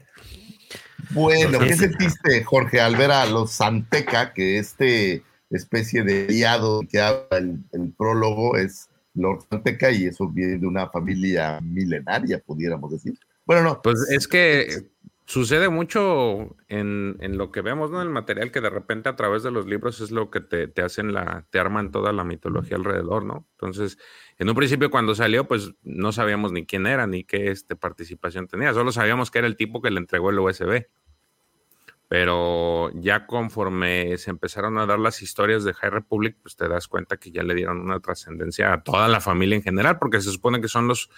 Bueno, ¿qué sentiste, Jorge, al ver a los Santeca, que este especie de aliado que habla el, el prólogo es Lord Santeca y eso viene de una familia milenaria, pudiéramos decir? Bueno, no. Pues es que sucede mucho en, en lo que vemos, ¿no? El material que de repente a través de los libros es lo que te, te hacen la, te arman toda la mitología alrededor, ¿no? Entonces, en un principio cuando salió, pues no sabíamos ni quién era, ni qué este, participación tenía, solo sabíamos que era el tipo que le entregó el USB. Pero ya conforme se empezaron a dar las historias de High Republic, pues te das cuenta que ya le dieron una trascendencia a toda la familia en general, porque se supone que son los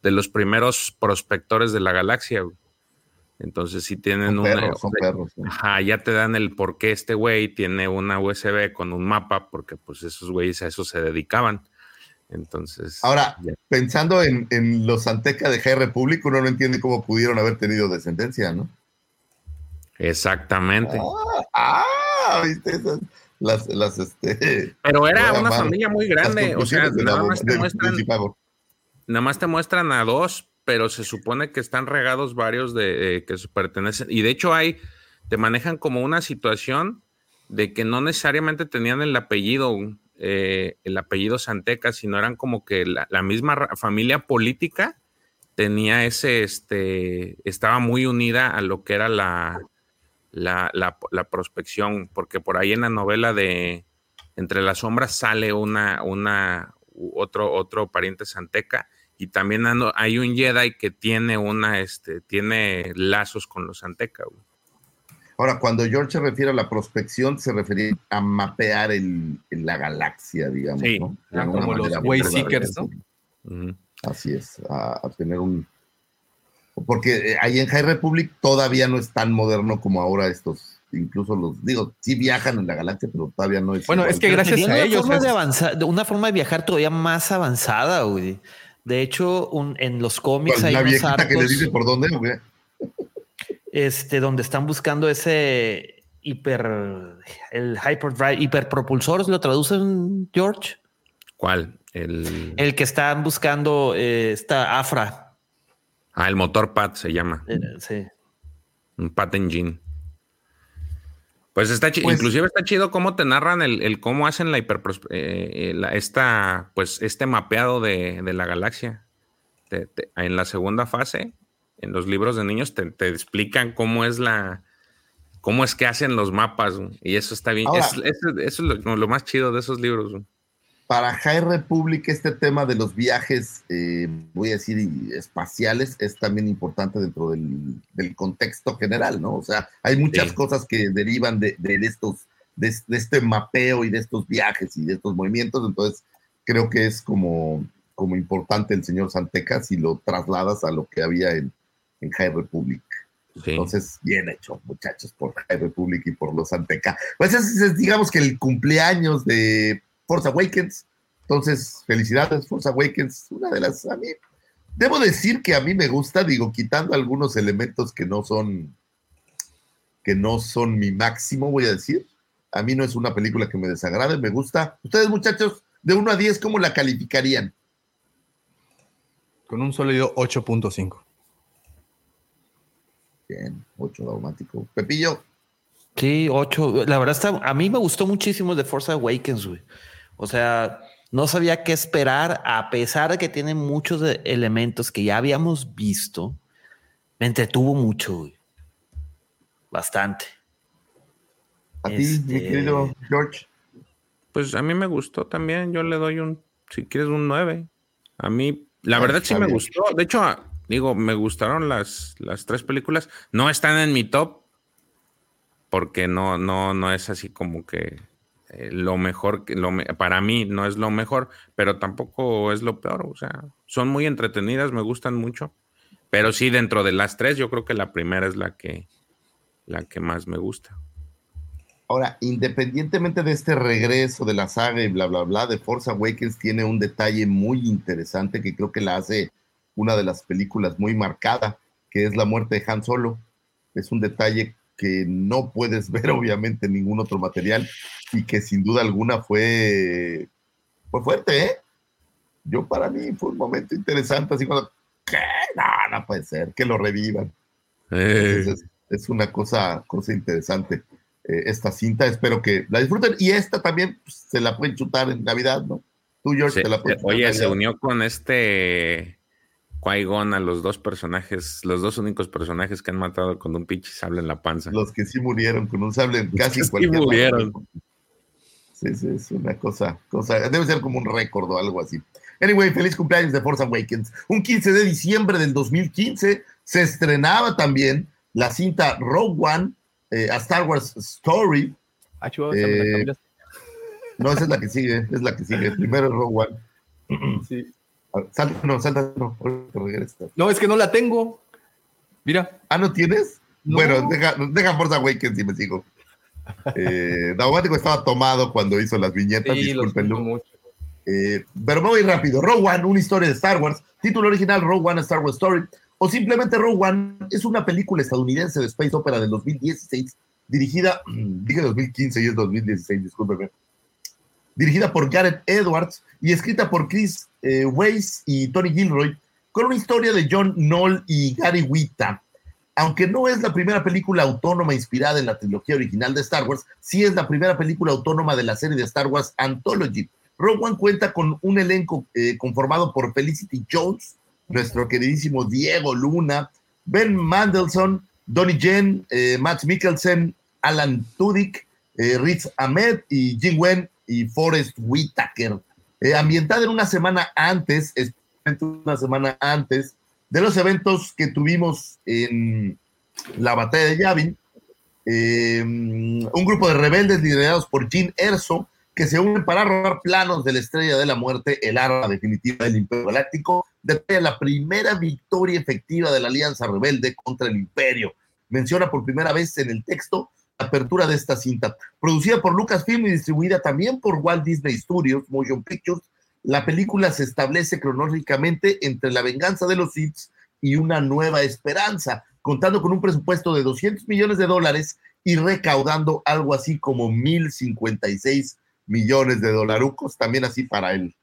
de los primeros prospectores de la galaxia. güey. Entonces sí tienen Son una... perros, son perros. ¿no? Ajá, ya te dan el por qué este güey tiene una USB con un mapa, porque pues esos güeyes a eso se dedicaban. Entonces... Ahora, ya. pensando en, en los Santeca de High Republic, uno no entiende cómo pudieron haber tenido descendencia, ¿no? Exactamente. Ah, ah, viste esas, las, las, este, Pero era una familia muy grande, o sea, la nada más de- muestran... Nada más te muestran a dos, pero se supone que están regados varios de eh, que pertenecen. Y de hecho hay, te manejan como una situación de que no necesariamente tenían el apellido, eh, el apellido Santeca, sino eran como que la, misma familia política tenía ese, este, estaba muy unida a lo que era la, la, la, la prospección, porque por ahí en la novela de Entre las sombras sale una, una, otro, otro pariente Santeca y también ando- hay un Jedi que tiene una, este, tiene lazos con los Santeca. güey. Ahora, cuando George se refiere a la prospección, se refiere a mapear el, la galaxia, digamos, Sí, ¿no? ah, como los Wayseekers, ¿no? Así es, a, a tener un... Porque eh, ahí en High Republic todavía no es tan moderno como ahora estos, incluso los, digo, sí viajan en la galaxia, pero todavía no es... Bueno, igual. es que gracias a una ellos. Forma es- de avanzar, una forma de viajar todavía más avanzada, güey. De hecho, un- en los cómics hay unos viejita que les arcos dice por dónde, ¿o qué? este, donde están buscando ese hiper, el hyperdrive, hiperpropulsor, ¿lo traducen, George? ¿Cuál? El, El que están buscando eh, esta Afra. ah, el motor PAD se llama. eh, sí. Un Pat Engine. Pues está chido, Pues- inclusive está chido cómo te narran el, el cómo hacen la hiper esta, pues este mapeado de, de la galaxia. Te- te- en la segunda fase, en los libros de niños, te, te explican cómo es la cómo es que hacen los mapas. Y eso está bien. Ahora- Es- eso, eso es lo, lo más chido de esos libros. Para High Republic este tema de los viajes, eh, voy a decir, espaciales, es también importante dentro del, del contexto general, ¿no? O sea, hay muchas Sí. cosas que derivan de, de estos, de, de este mapeo y de estos viajes y de estos movimientos, entonces creo que es como, como importante el señor Santeca si lo trasladas a lo que había en, en High Republic. Sí. Entonces, bien hecho, muchachos, por High Republic y por los Anteca. Pues ese es, digamos que el cumpleaños de Force Awakens. Entonces, felicidades, Force Awakens. Una de las, a mí, debo decir que a mí me gusta, digo, quitando algunos elementos que no son, que no son mi máximo, voy a decir. A mí no es una película que me desagrade, me gusta. Ustedes, muchachos, de 1 a 10, ¿cómo la calificarían? Con un sólido 8.5. Bien, 8 daumático. Pepillo. Sí, 8. La verdad está, a mí me gustó muchísimo de Force Awakens, güey. O sea, no sabía qué esperar, a pesar de que tiene muchos de- elementos que ya habíamos visto. Me entretuvo mucho, güey. Bastante. A ti, mi Este- querido George. Pues a mí me gustó también. Yo le doy un, si quieres, un 9. A mí, la Ah, verdad sí me gustó. De hecho, a- digo, me gustaron las, las tres películas. No están en mi top porque no, no, no es así como que eh, lo mejor, que lo para mí no es lo mejor, pero tampoco es lo peor. O sea, son muy entretenidas, me gustan mucho. Pero sí, dentro de las tres, yo creo que la primera es la que, la que más me gusta. Ahora, independientemente de este regreso de la saga y bla, bla, bla, The Force Awakens tiene un detalle muy interesante que creo que la hace una de las películas muy marcada, que es la muerte de Han Solo. Es un detalle que no puedes ver obviamente en ningún otro material y que sin duda alguna fue, fue fuerte, ¿eh? Yo para mí fue un momento interesante, así cuando, ¿qué? No, no puede ser, que lo revivan. Entonces, es, es una cosa, cosa interesante eh, esta cinta. Espero que la disfruten. Y esta también pues, se la pueden chutar en Navidad, ¿no? Tú, George, Se- te la puedes chutar en oye, se unió con este a los dos personajes, los dos únicos personajes que han matado con un pinche sable en la panza. Los que sí murieron con un sable en casi que sí murieron. Sí, es una cosa, cosa, debe ser como un récord o algo así. Anyway, feliz cumpleaños de Force Awakens. Un 15 de diciembre del 2015 se estrenaba también la cinta Rogue One, eh, a Star Wars Story. Ah, chihuahua, Eh. No, esa es la que sigue, es la que sigue. Primero es Rogue One. Sí. Salta, no, salta, no, regresa. No, es que no la tengo. Mira. Ah, ¿no tienes? No. Bueno, deja, deja Force Awakens y me sigo. Eh, Daumático estaba tomado cuando hizo las viñetas, Sí, lo discúlpenlo. siento mucho. Eh, pero me voy rápido. Rogue One, una historia de Star Wars. Título original, Rogue One, a Star Wars Story. O simplemente Rogue One es una película estadounidense de Space Opera del 2016, dirigida, dije 2015 y es 2016, discúlpeme. Dirigida por Gareth Edwards y escrita por Chris eh, Weiss y Tony Gilroy, con una historia de John Knoll y Gary Whitta. Aunque no es la primera película autónoma inspirada en la trilogía original de Star Wars, sí es la primera película autónoma de la serie de Star Wars Anthology. Rogue One cuenta con un elenco eh, conformado por Felicity Jones, nuestro queridísimo Diego Luna, Ben Mandelson, Donnie Yen, eh, Matt Mikkelsen, Alan Tudyk, eh, Riz Ahmed y Jim Wen y Forrest Whitaker. Eh, ambientada en una semana antes, es una semana antes de los eventos que tuvimos en la batalla de Yavin, eh, un grupo de rebeldes liderados por Jean Erso que se unen para robar planos de la Estrella de la Muerte, el arma definitiva del Imperio Galáctico, detalla la primera victoria efectiva de la Alianza Rebelde contra el Imperio. Menciona por primera vez en el texto la apertura de esta cinta. Producida por Lucasfilm y distribuida también por Walt Disney Studios, Motion Pictures, la película se establece cronológicamente entre la venganza de los Sith y una nueva esperanza, contando con un presupuesto de 200 millones de dólares y recaudando algo así como 1.056 millones de dolarucos, también así para el,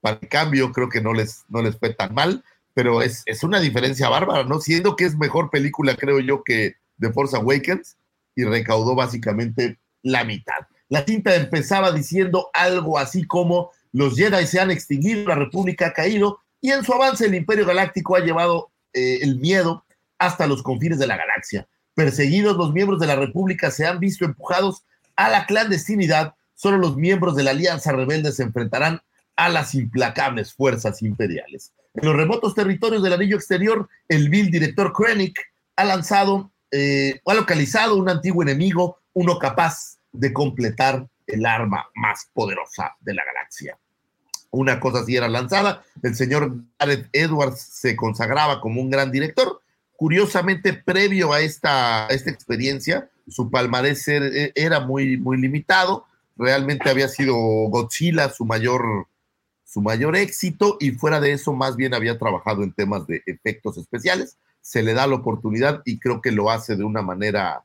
para cambio, creo que no les, no les fue tan mal, pero es, es una diferencia bárbara, ¿no? Siendo que es mejor película, creo yo, que The Force Awakens, y recaudó básicamente la mitad. La cinta empezaba diciendo algo así como los Jedi se han extinguido, la República ha caído, y en su avance el Imperio Galáctico ha llevado eh, el miedo hasta los confines de la galaxia. Perseguidos, los miembros de la República se han visto empujados a la clandestinidad. Solo los miembros de la Alianza Rebelde se enfrentarán a las implacables fuerzas imperiales. En los remotos territorios del anillo exterior, el vil director Krennic ha lanzado, eh, ha localizado un antiguo enemigo, uno capaz de completar el arma más poderosa de la galaxia. Una cosa así era lanzada. El señor Gareth Edwards se consagraba como un gran director. Curiosamente, previo a esta, esta experiencia, su palmarés er- era muy, muy limitado. Realmente había sido Godzilla su mayor, su mayor éxito y fuera de eso más bien había trabajado en temas de efectos especiales. Se le da la oportunidad y creo que lo hace de una manera,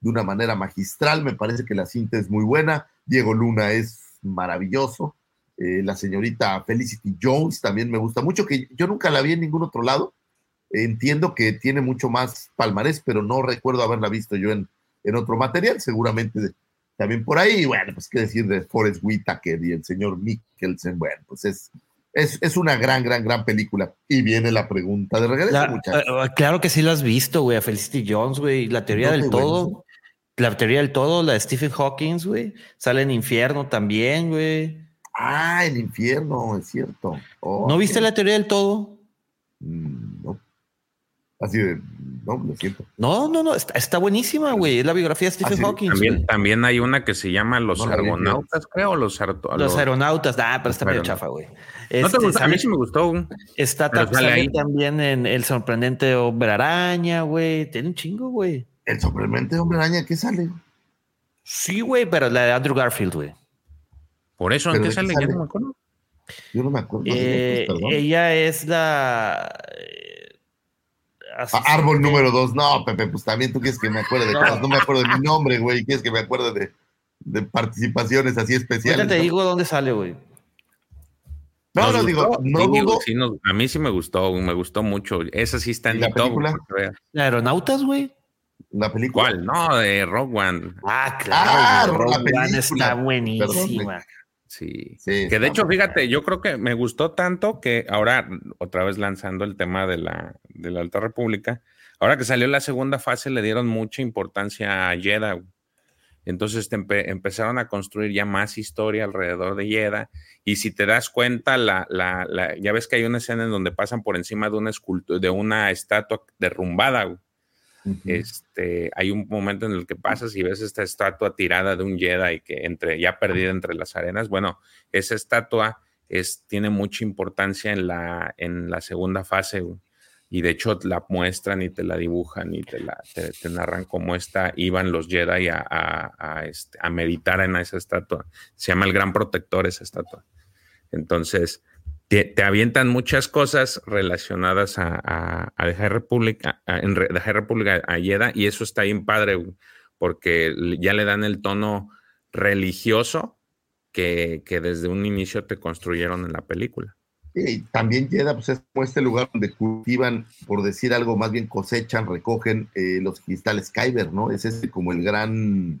de una manera magistral. Me parece que la cinta es muy buena. Diego Luna es maravilloso. Eh, la señorita Felicity Jones también me gusta mucho, que yo nunca la vi en ningún otro lado. Entiendo que tiene mucho más palmarés, pero no recuerdo haberla visto yo en, en otro material, seguramente también por ahí. Bueno, pues qué decir de Forrest Whitaker y el señor Mikkelsen. Bueno, pues es, es, es, una gran, gran, gran película. Y viene la pregunta de regreso, La- muchachos. eh, claro que sí lo has visto, güey, a Felicity Jones, güey. La teoría No, del todo. bueno. La teoría del todo, la de Stephen Hawking, güey. Sale en Infierno también, güey. Ah, el infierno, es cierto. Oh, ¿No viste la teoría del todo? Mm, No. Así de, no, lo siento. No, no, no, está, está buenísima, güey. Es la biografía de Stephen Ah, Hawking. También, también hay una que se llama Los No Argonautas, creo, los, arto- Los aeronautas, ah, pero está medio chafa, güey. ¿No te Este, gusta? A mí sí me gustó. Está pero ta- sale sale ahí. también en El sorprendente Hombre Araña, güey. Tiene un chingo, güey. El sorprendente hombre araña, ¿qué sale? Sí, güey, pero la de Andrew Garfield, güey. Por eso, ¿en ¿Pero qué de qué sale? Ya sale? no me acuerdo. Yo no me acuerdo. Eh, ella es la. eh, Ah, asistente- árbol número dos. No, Pepe, pues también tú quieres que me acuerde de No. cosas. No me acuerdo de mi nombre, güey. Quieres que me acuerde de, de participaciones así especiales. Ahorita te digo dónde sale, güey. No, Nos no, digo, no sí, nos- a mí sí me gustó, me gustó mucho. Esa sí está ¿Y en la top. película? ¿La Aeronautas, güey? La película. ¿Cuál? No, de Rock One. Ah, Ah, claro. güey, la Rogue One película. está buenísima. Sí. Sí, que de hecho, muy fíjate, yo creo que me gustó tanto que ahora, otra vez lanzando el tema de la, de la Alta República, ahora que salió la segunda fase, le dieron mucha importancia a güey. Entonces te empe- empezaron a construir ya más historia alrededor de Jeddah. Y si te das cuenta, la, la- la- ya ves que hay una escena en donde pasan por encima de una de una estatua derrumbada. güey. Este, hay un momento en el que pasas y ves esta estatua tirada de un Jedi que entre, ya perdida entre las arenas. Bueno, esa estatua es, tiene mucha importancia en la, en la segunda fase. Y de hecho la muestran y te la dibujan y te, la, te, te narran cómo está, iban los Jedi a, a- a, este, a meditar en esa estatua. Se llama el Gran Protector esa estatua. Entonces, te, avientan muchas cosas relacionadas a, a, a República, a, en re- dejar República a Jeddah, y eso está bien padre, porque ya le dan el tono religioso que, desde un inicio te construyeron en la película. Y también Jeddah pues, es como este lugar donde cultivan, por decir algo, más bien cosechan, recogen eh, los cristales Kyber, ¿no? Es como el gran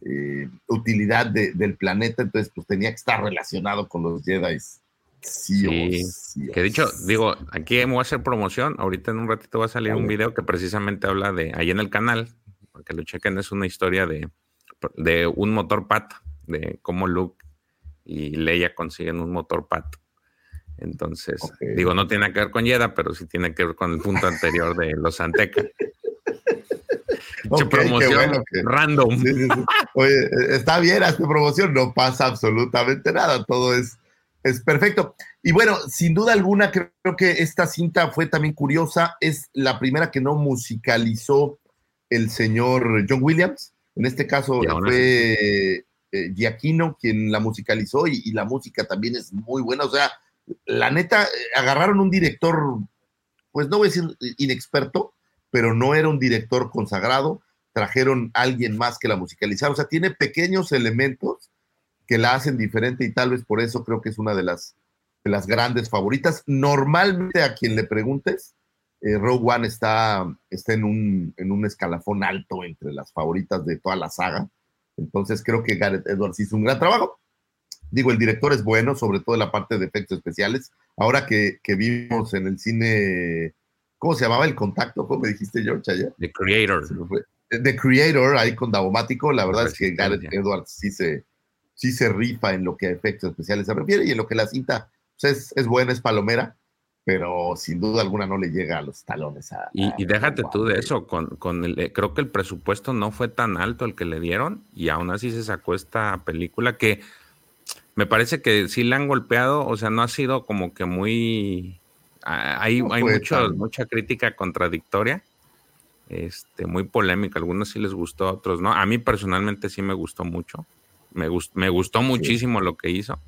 eh, utilidad de- del planeta, entonces pues tenía que estar relacionado con los Jedi. Sí, Sí, sí o Que dicho, digo, aquí me voy a hacer promoción. Ahorita en un ratito va a salir un video que precisamente habla de, ahí en el canal, para que lo chequen, es una historia de, de un motor pat, de cómo Luke y Leia consiguen un motor pat. Entonces, digo, no tiene que ver con Yeda, pero sí tiene que ver con el punto anterior de los Anteca. Promoción bueno que- random. Sí. Oye, eh, está bien, hazte promoción, no pasa absolutamente nada, todo es, es perfecto. Y bueno, sin duda alguna, creo, que esta cinta fue también curiosa, es la primera que no musicalizó el señor John Williams, en este caso fue eh, Giacchino quien la musicalizó y, y la música también es muy buena, o sea, la neta, eh, agarraron un director, pues no voy a decir inexperto, pero no era un director consagrado, trajeron a alguien más que la musicalizara, o sea, tiene pequeños elementos que la hacen diferente y tal vez por eso creo que es una de las, de las grandes favoritas. Normalmente a quien le preguntes, eh, Rogue One está, está en, un, en un escalafón alto entre las favoritas de toda la saga, entonces creo que Gareth Edwards hizo un gran trabajo. Digo, el director es bueno, sobre todo en la parte de efectos especiales. Ahora que, que vimos en el cine, ¿cómo se llamaba el contacto? ¿Cómo me dijiste, George, ayer? The Creator. The Creator, ahí con Davomático, la verdad es que. Gareth Edwards sí se, sí se rifa en lo que a efectos especiales se refiere y en lo que la cinta pues, es, es buena, es palomera, pero sin duda alguna no le llega a los talones a. Y, a y déjate tú de eso, con, con el, eh, creo que el presupuesto no fue tan alto el que le dieron y aún así se sacó esta película que me parece que sí la han golpeado, o sea, no ha sido como que muy... Hay, No hay mucho- mucha crítica contradictoria, este, muy polémica, algunos sí les gustó, otros no. A mí personalmente sí me gustó mucho, me, gust- me gustó muchísimo lo que hizo.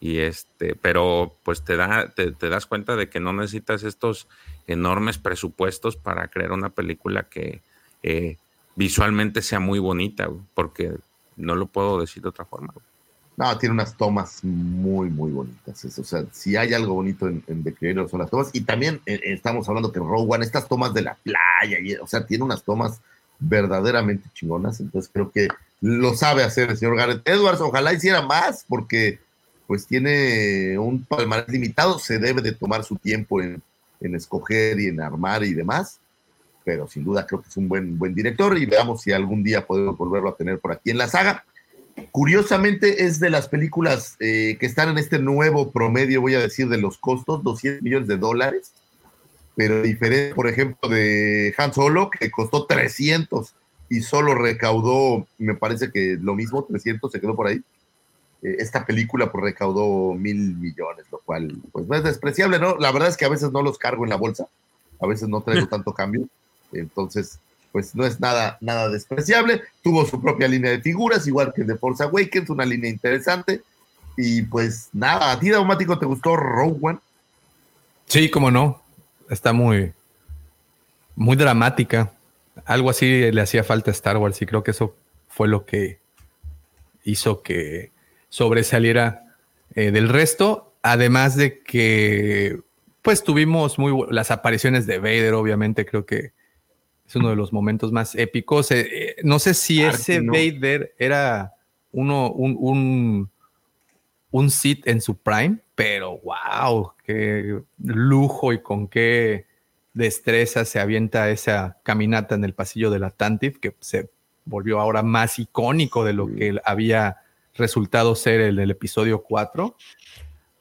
Y este, pero pues te da, te, te das cuenta de que no necesitas estos enormes presupuestos para crear una película que eh, visualmente sea muy bonita, güey, porque no lo puedo decir de otra forma. güey. No, tiene unas tomas muy, muy bonitas. O sea, si hay algo bonito en, en The Creator son las tomas. Y también eh, estamos hablando que One, estas tomas de la playa, y, o sea, tiene unas tomas verdaderamente chingonas. Entonces creo que lo sabe hacer el señor Garrett Edwards. Ojalá hiciera más, porque pues tiene un palmarés limitado. Se debe de tomar su tiempo en, en escoger y en armar y demás. Pero sin duda creo que es un buen, buen director y veamos si algún día podemos volverlo a tener por aquí en la saga. Curiosamente es de las películas eh, que están en este nuevo promedio, voy a decir, de los costos, 200 millones de dólares, pero diferente, por ejemplo, de Han Solo, que costó 300 y solo recaudó, me parece que lo mismo, 300 se quedó por ahí. Eh, esta película pues, recaudó mil millones, lo cual pues no es despreciable, ¿no? La verdad es que a veces no los cargo en la bolsa, a veces no traigo tanto cambio, entonces pues no es nada, nada despreciable. Tuvo su propia línea de figuras, igual que de Force Awakens, una línea interesante. Y pues nada, ¿a ti, Daumático, te gustó Rogue One? Sí, como no. Está muy, muy dramática. Algo así le hacía falta a Star Wars y creo que eso fue lo que hizo que sobresaliera eh, del resto. Además de que, pues tuvimos muy las apariciones de Vader, obviamente, creo que es uno de los momentos más épicos. Eh, eh, no sé si ese Vader era uno, un, un, un Sith en su prime, pero wow, qué lujo y con qué destreza se avienta esa caminata en el pasillo de la Tantif, que se volvió ahora más icónico de lo que había resultado ser el del episodio 4.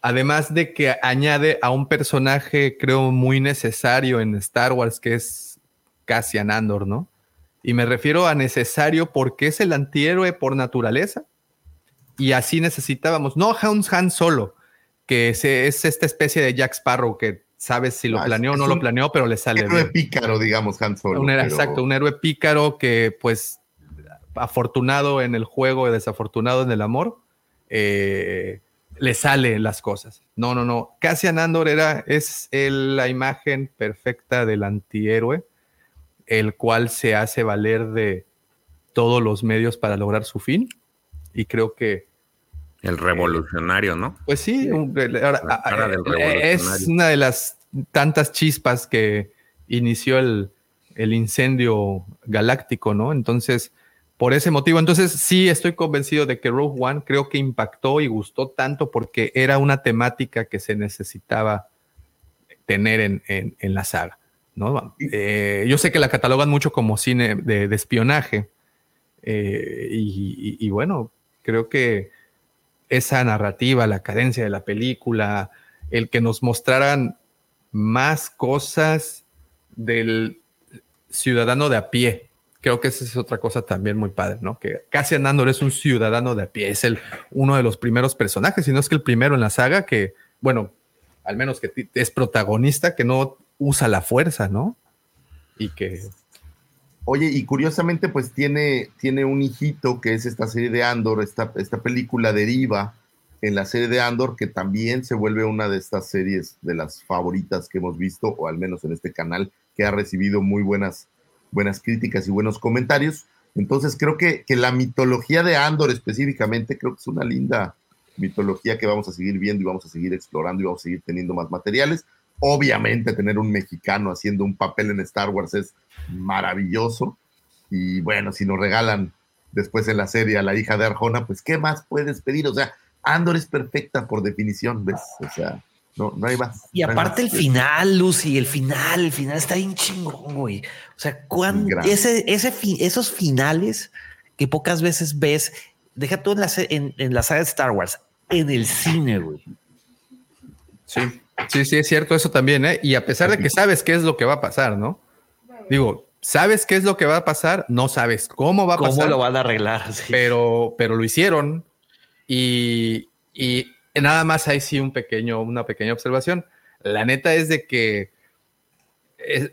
Además de que añade a un personaje, creo, muy necesario en Star Wars, que es Cassian Andor, ¿no? Y me refiero a necesario porque es el antihéroe por naturaleza. Y así necesitábamos, no Han, Han solo, que es, esta especie de Jack Sparrow que sabes si lo ah, planeó o no lo planeó, pero le sale. Un héroe pícaro, digamos, Han Solo. Un, Exacto, un héroe pícaro que, pues, afortunado en el juego y desafortunado en el amor, eh, le sale las cosas. No, no, no. Cassian Andor era, es la imagen perfecta del antihéroe el cual se hace valer de todos los medios para lograr su fin. Y creo que... El revolucionario, ¿no? Pues sí, es una de las tantas chispas que inició el, el incendio galáctico, ¿no? Entonces, por ese motivo, entonces sí estoy convencido de que Rogue One creo que impactó y gustó tanto porque era una temática que se necesitaba tener en, en la saga. Eh, yo sé que la catalogan mucho como cine de, espionaje. Eh, y, bueno, creo que esa narrativa, la cadencia de la película, el que nos mostraran más cosas del ciudadano de a pie. Creo que esa es otra cosa también muy padre, ¿no? Que Cassian Andor es un ciudadano de a pie, es el, uno de los primeros personajes, si no es que el primero en la saga que, bueno, al menos que es protagonista, que no usa la fuerza, ¿no? Y que... Oye, y curiosamente, pues tiene, tiene un hijito que es esta serie de Andor, esta, esta película deriva en la serie de Andor, que también se vuelve una de estas series de las favoritas que hemos visto, o al menos en este canal, que ha recibido muy buenas, buenas críticas y buenos comentarios. Entonces creo que, que la mitología de Andor específicamente, creo que es una linda mitología que vamos a seguir viendo y vamos a seguir explorando y vamos a seguir teniendo más materiales. Obviamente tener un mexicano haciendo un papel en Star Wars es maravilloso. Y bueno, si nos regalan después en la serie a la hija de Arjona, pues ¿qué más puedes pedir? O sea, Andor es perfecta por definición, ¿ves? O sea, no, no hay más. Y aparte el final, Lucy, el final, el final está bien chingón, güey. O sea, cuando ese, ese esos finales que pocas veces ves, deja tú en la, en, en la saga de Star Wars, en el cine, güey. Sí. Sí, sí, es cierto eso también, ¿eh? Y a pesar de que sabes qué es lo que va a pasar, ¿no? Digo, sabes qué es lo que va a pasar, no sabes cómo va a pasar. ¿Cómo lo van a arreglar? Pero, pero lo hicieron y, y nada más hay sí un pequeño, una pequeña observación. La neta es de que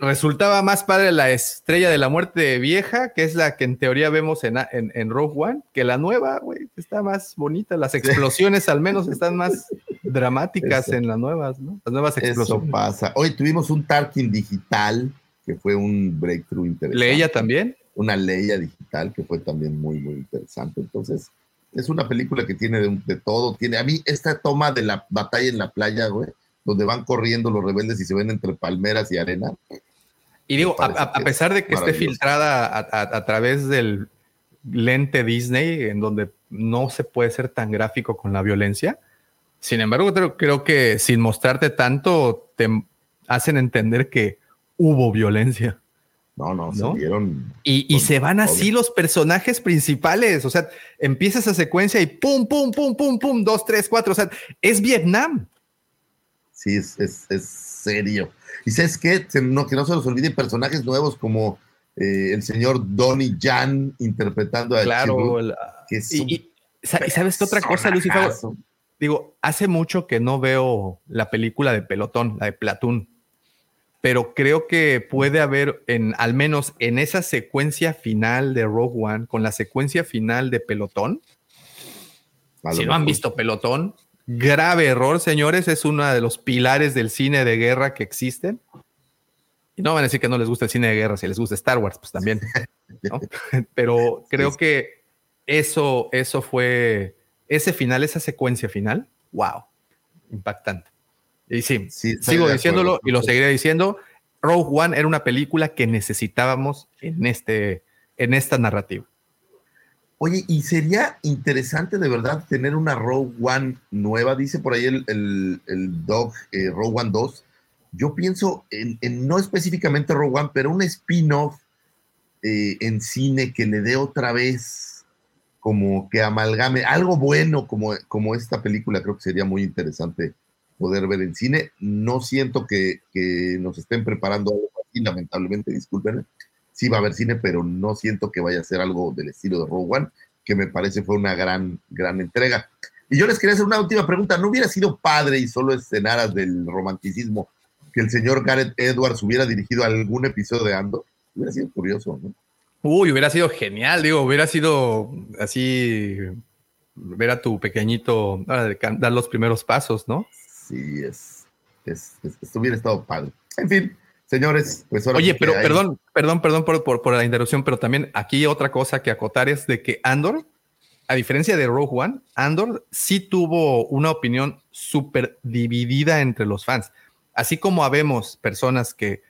resultaba más padre la estrella de la muerte vieja, que es la que en teoría vemos en, en, Rogue One, que la nueva, güey, está más bonita. Las explosiones al menos están más dramáticas en las nuevas, ¿no? Las nuevas explosiones. Eso pasa. Hoy tuvimos un Tarkin digital, que fue un breakthrough interesante. ¿Leia también? Una Leia digital, que fue también muy, muy interesante. Entonces, Es una película que tiene de, de todo. Tiene a mí esta toma de la batalla en la playa, güey, donde van corriendo los rebeldes y se ven entre palmeras y arena. Y digo, a, a- pesar de que esté filtrada a, a- a través del lente Disney, en donde no se puede ser tan gráfico con la violencia, sin embargo, creo, creo que sin mostrarte tanto, te hacen entender que hubo violencia. No, no, ¿No? se vieron. Y, se van así obvio. los personajes principales. O sea, empieza esa secuencia y pum, pum, pum, pum, pum, dos, tres, cuatro. O sea, es Vietnam. Sí, es, es, es serio. Y sabes qué, no, que no se nos olviden personajes nuevos como eh, el señor Donnie Jan interpretando a el- que es y, sabes qué otra cosa, personajazo. Digo, hace mucho que no veo la película de Pelotón, la de Platoon, pero creo que puede haber, en, al menos en esa secuencia final de Rogue One, con la secuencia final de Pelotón, si no han visto Pelotón, grave error, señores, es uno de los pilares del cine de guerra que existen. Y no van a decir que no les gusta el cine de guerra, si les gusta Star Wars, pues también. ¿no? Pero creo que eso, eso fue, ese final, esa secuencia final, wow, impactante. Y sí, sigo diciéndolo acuerdo. y lo seguiré diciendo. Rogue One era una película que necesitábamos en, este, en esta narrativa. Oye, y sería interesante de verdad tener una Rogue One nueva, dice por ahí el, el, el Dog eh, Rogue One 2. Yo pienso en, en no específicamente Rogue One, pero un spin-off eh, en cine que le dé otra vez como que amalgame algo bueno como, como esta película, creo que sería muy interesante poder ver en cine. No siento que, que nos estén preparando algo así, lamentablemente, discúlpenme. Sí va a haber cine, pero no siento que vaya a ser algo del estilo de Rogue One, que me parece fue una gran, gran entrega. Y yo les quería hacer una última pregunta. ¿No hubiera sido padre y solo escenaras del romanticismo que el señor Gareth Edwards hubiera dirigido algún episodio de Andor? Hubiera sido curioso, ¿no? Uy, hubiera sido genial, digo, hubiera sido así, ver a tu pequeñito ah, dar los primeros pasos, ¿no? Sí, es, es, hubiera estado padre. En fin, señores, pues ahora Oye, pero hay- perdón, perdón, perdón por, por, por la interrupción, pero también aquí otra cosa que acotar es de que Andor, a diferencia de Rogue One, Andor sí tuvo una opinión súper dividida entre los fans. Así como habemos personas que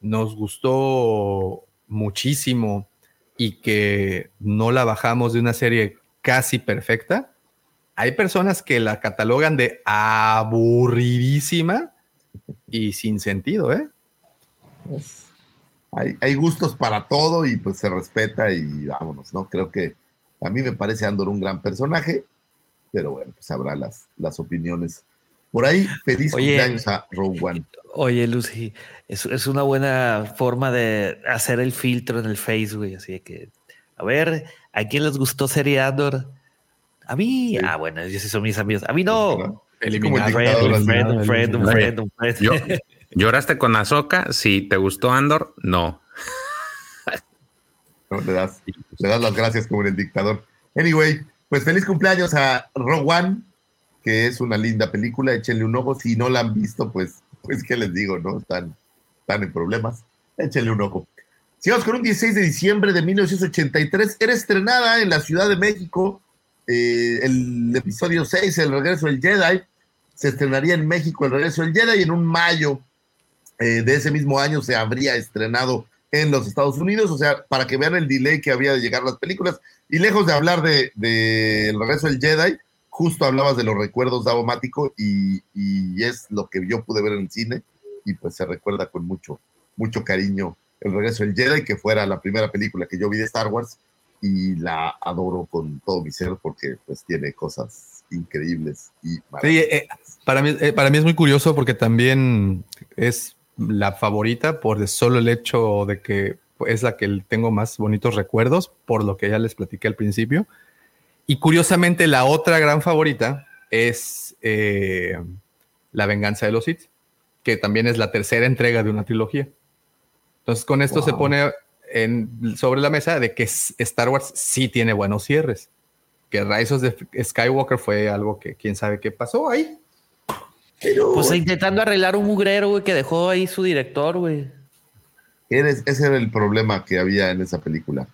nos gustó muchísimo y que no la bajamos de una serie casi perfecta, hay personas que la catalogan de aburridísima y sin sentido, ¿eh? pues, hay, hay gustos para todo y pues se respeta y vámonos, ¿no? Creo que a mí me parece Andor un gran personaje, pero bueno, pues habrá las, las opiniones. Por ahí, feliz Oye. cumpleaños a Rogue One. Oye, Lucy, es, es una buena forma de hacer el filtro en el Face, güey. Así que, a ver, ¿a quién les gustó Serie Andor? A mí, Sí. ah, bueno, ellos sí son mis amigos. A mí no. Así como el Eliminado. Un friend, friend, friend, friend, un friend. ¿Lloraste con Azoka? Si te gustó Andor, no. ¿no? Le das, le das las gracias como en el dictador. Anyway, pues feliz cumpleaños a Rogue One, que es una linda película. Échenle un ojo. Si no la han visto, pues, pues qué les digo, ¿no? Están, están en problemas. Échenle un ojo. Sigamos con un 16 de diciembre de 1983. Era estrenada en la Ciudad de México eh, el episodio 6, El regreso del Jedi. Se estrenaría en México El regreso del Jedi y en un mayo eh, de ese mismo año se habría estrenado en los Estados Unidos, o sea, para que vean el delay que había de llegar las películas. Y lejos de hablar de, de El regreso del Jedi, justo hablabas de los recuerdos Davomático y, y es lo que yo pude ver en el cine y pues se recuerda con mucho, mucho cariño El regreso del Jedi, que fuera la primera película que yo vi de Star Wars y la adoro con todo mi ser porque pues tiene cosas increíbles y Sí, eh, para, mí, eh, para mí es muy curioso porque también es la favorita por el solo el hecho de que es la que tengo más bonitos recuerdos, por lo que ya les platiqué al principio. Y curiosamente, la otra gran favorita es eh, La venganza de los Sith, que también es la tercera entrega de una trilogía. Entonces, con esto se Wow. pone en- sobre la mesa de que Star Wars sí tiene buenos cierres. Que Rise of the Skywalker fue algo que quién sabe qué pasó ahí. Pero Pues intentando arreglar un mugrero, güey, que dejó ahí su director, güey. ese era el problema que había en esa película.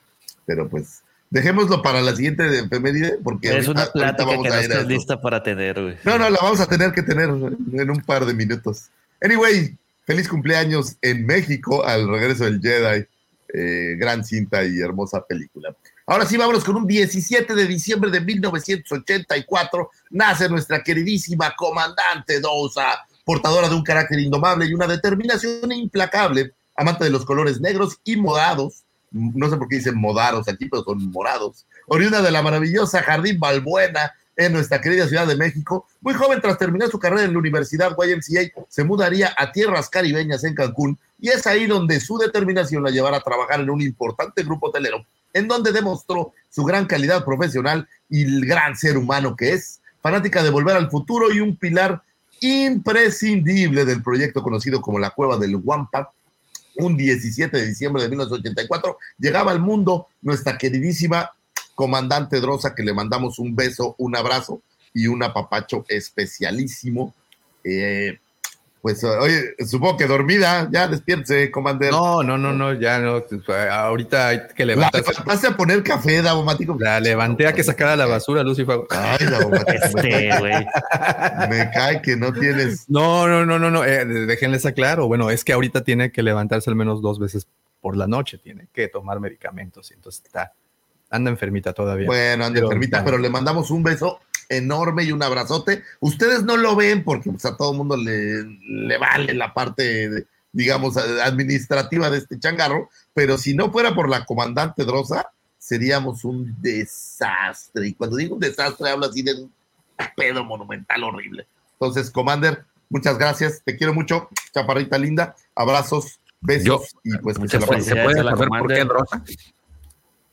Pero pues Dejémoslo para la siguiente efeméride, porque Es una plática vamos que no estás lista para tener, güey. No, no, la vamos a tener que tener en un par de minutos. Anyway, feliz cumpleaños en México al regreso del Jedi. Eh, gran cinta y hermosa película. Ahora sí, vámonos con un 17 de diciembre de 1984. Nace nuestra queridísima comandante Dosa, portadora de un carácter indomable y una determinación implacable, amante de los colores negros y morados. No sé por qué dicen modaros aquí, pero son morados. Oriunda de la maravillosa Jardín Balbuena, en nuestra querida Ciudad de México. Muy joven, tras terminar su carrera en la Universidad YMCA, se mudaría a tierras caribeñas en Cancún y es ahí donde su determinación la llevará a trabajar en un importante grupo hotelero, en donde demostró su gran calidad profesional y el gran ser humano que es, fanática de volver al futuro y un pilar imprescindible del proyecto conocido como la Cueva del Wampa. Un 17 de diciembre de 1984 llegaba al mundo nuestra queridísima comandante Drosa, que le mandamos un beso, un abrazo y un apapacho especialísimo. Eh, pues, oye, supongo que dormida, ya despiértese, comandante. No, no, no, no, ya no. Ahorita hay que La levantarse. levantaste a poner café, Davomático. La levanté a que sacara la basura, Lucy. fue- Ay, Davomático, Este, güey. me cae que no tienes. No, no, no, no, no. eh, déjenles aclaro. Bueno, es que ahorita tiene que levantarse al menos dos veces por la noche. Tiene que tomar medicamentos. y Entonces está, anda enfermita todavía. Bueno, Pero- enfermita, pero le mandamos un beso enorme y un abrazote. Ustedes no lo ven porque pues, a todo mundo le, le vale la parte, de, digamos, administrativa de este changarro, pero si no fuera por la comandante Drosa, seríamos un desastre. Y cuando digo un desastre, hablo así de un pedo monumental horrible. Entonces, Commander, muchas gracias. Te quiero mucho, chaparrita linda. Abrazos, besos Yo- y pues Muchas pasen. ¿Se puede saber por qué Commander. Rosa?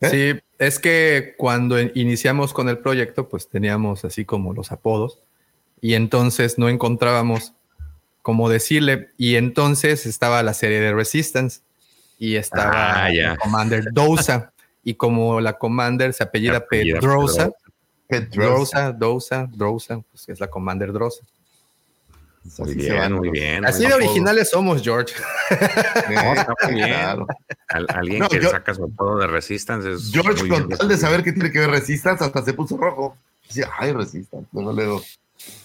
¿Eh? Sí, es que cuando in- iniciamos con el proyecto, pues teníamos así como los apodos y entonces no encontrábamos cómo decirle y entonces estaba la serie de Resistance y estaba Ah, la Commander Dosa y como la Commander se apellida Apellida Pedrosa, Pedrosa. Drosa, Dosa, Drosa, pues es la Commander Drosa. Muy Así se bien, van muy bien. Así de originales somos, George. No, está muy bien. Claro. Al- alguien No, que yo- saca su apodo de Resistance es. George, con bien tal de saber que tiene que ver Resistance, hasta se puso rojo. Decía, ay, Resistance. Luego, luego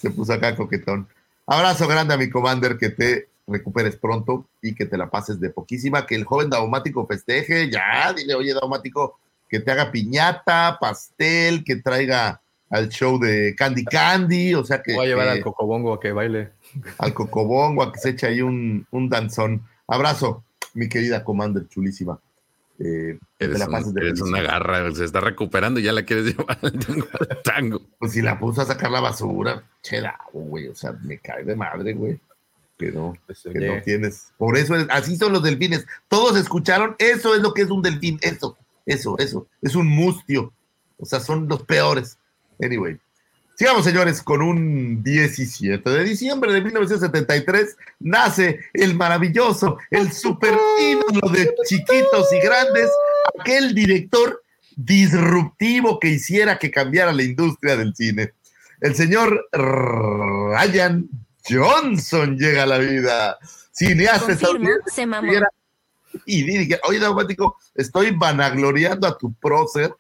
se puso acá coquetón. Abrazo grande a mi commander, que te recuperes pronto y que te la pases de poquísima. Que el joven Daumático festeje. Ya, dile, oye, Daumático, que te haga piñata, pastel, que traiga al show de Candy Candy. O sea, que, Voy a llevar que- al Cocobongo a que baile. Al cocobongo, a que se eche ahí un, un danzón. Abrazo, mi querida commander chulísima. Eh, Eres, la un- eres una garra, se está recuperando y ya la quieres llevar al tango. al tango. Pues si la puso a sacar la basura, che davo, güey. O sea, me cae de madre, güey. Que no, Pues, que no tienes. Por eso, es- así son los delfines. Todos escucharon, eso es lo que es un delfín. Eso, eso, eso. Es un mustio. O sea, son los peores. Anyway. Sigamos, señores, con un 17 de diciembre de 1973 nace el maravilloso, el super ídolo de chiquitos y grandes, aquel director disruptivo que hiciera que cambiara la industria del cine. El señor Ryan Johnson llega a la vida. Cineasta se mamó. y dirige. Oye, Daumático, estoy vanagloriando a tu prócer.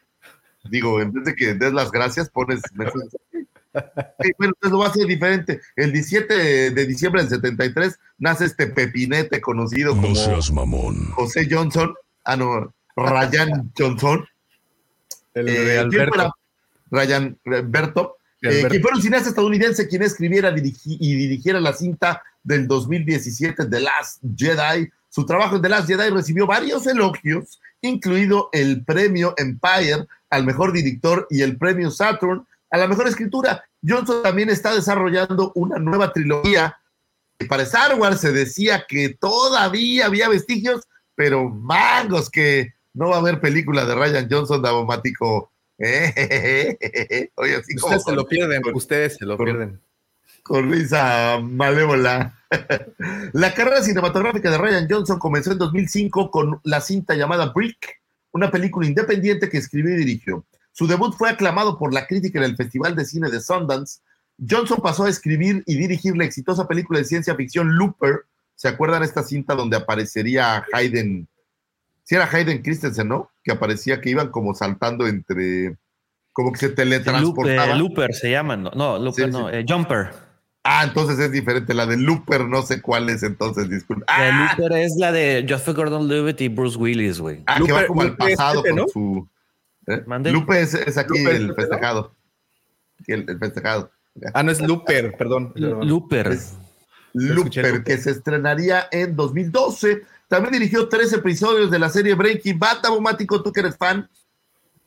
Digo, en vez de que des las gracias, pones. Sí, bueno, entonces lo va a hacer diferente. El 17 de diciembre del 73 nace este pepinete conocido No como seas mamón. José Johnson. Ah, no, Ryan Johnson. El Eh, de. Ryan Berto, De eh, Alberto. quien fuera un cineasta estadounidense quien escribiera dirigi- y dirigiera la cinta del 2017 The Last Jedi. Su trabajo en The Last Jedi recibió varios elogios, incluido el premio Empire al mejor director y el premio Saturn a la mejor escritura. Johnson también está desarrollando una nueva trilogía. Para Star Wars se decía que todavía había vestigios, pero mangos que no va a haber película de Ryan Johnson. Oye, así como Ustedes se lo pierden, con- ustedes se lo con- pierden. con risa malévola. la carrera cinematográfica de Ryan Johnson comenzó en 2005 con la cinta llamada Brick, una película independiente que escribió y dirigió. Su debut fue aclamado por la crítica en el Festival de Cine de Sundance. Johnson pasó a escribir y dirigir la exitosa película de ciencia ficción Looper. ¿Se acuerdan esta cinta donde aparecería Hayden? sí era Hayden Christensen, ¿no? Que aparecía que iban como saltando entre, como que se teletransportaban. eh, Looper se llaman, no, no Looper Sí, no, sí. eh, Jumper. Ah, entonces es diferente. La de Looper, no sé cuál es entonces, disculpe. La de Ah, Looper es la de Joseph Gordon-Levitt y Bruce Willis, güey. ah, que va como al Looper es pasado este, con ¿no? su. ¿Eh? Lupe es, es aquí el festejado. Sí, el, el festejado. Ah, no es Looper, perdón. L- Looper. Es Looper. que se estrenaría en 2012. También dirigió tres episodios de la serie Breaking Bad. Tabomático, tú que eres fan.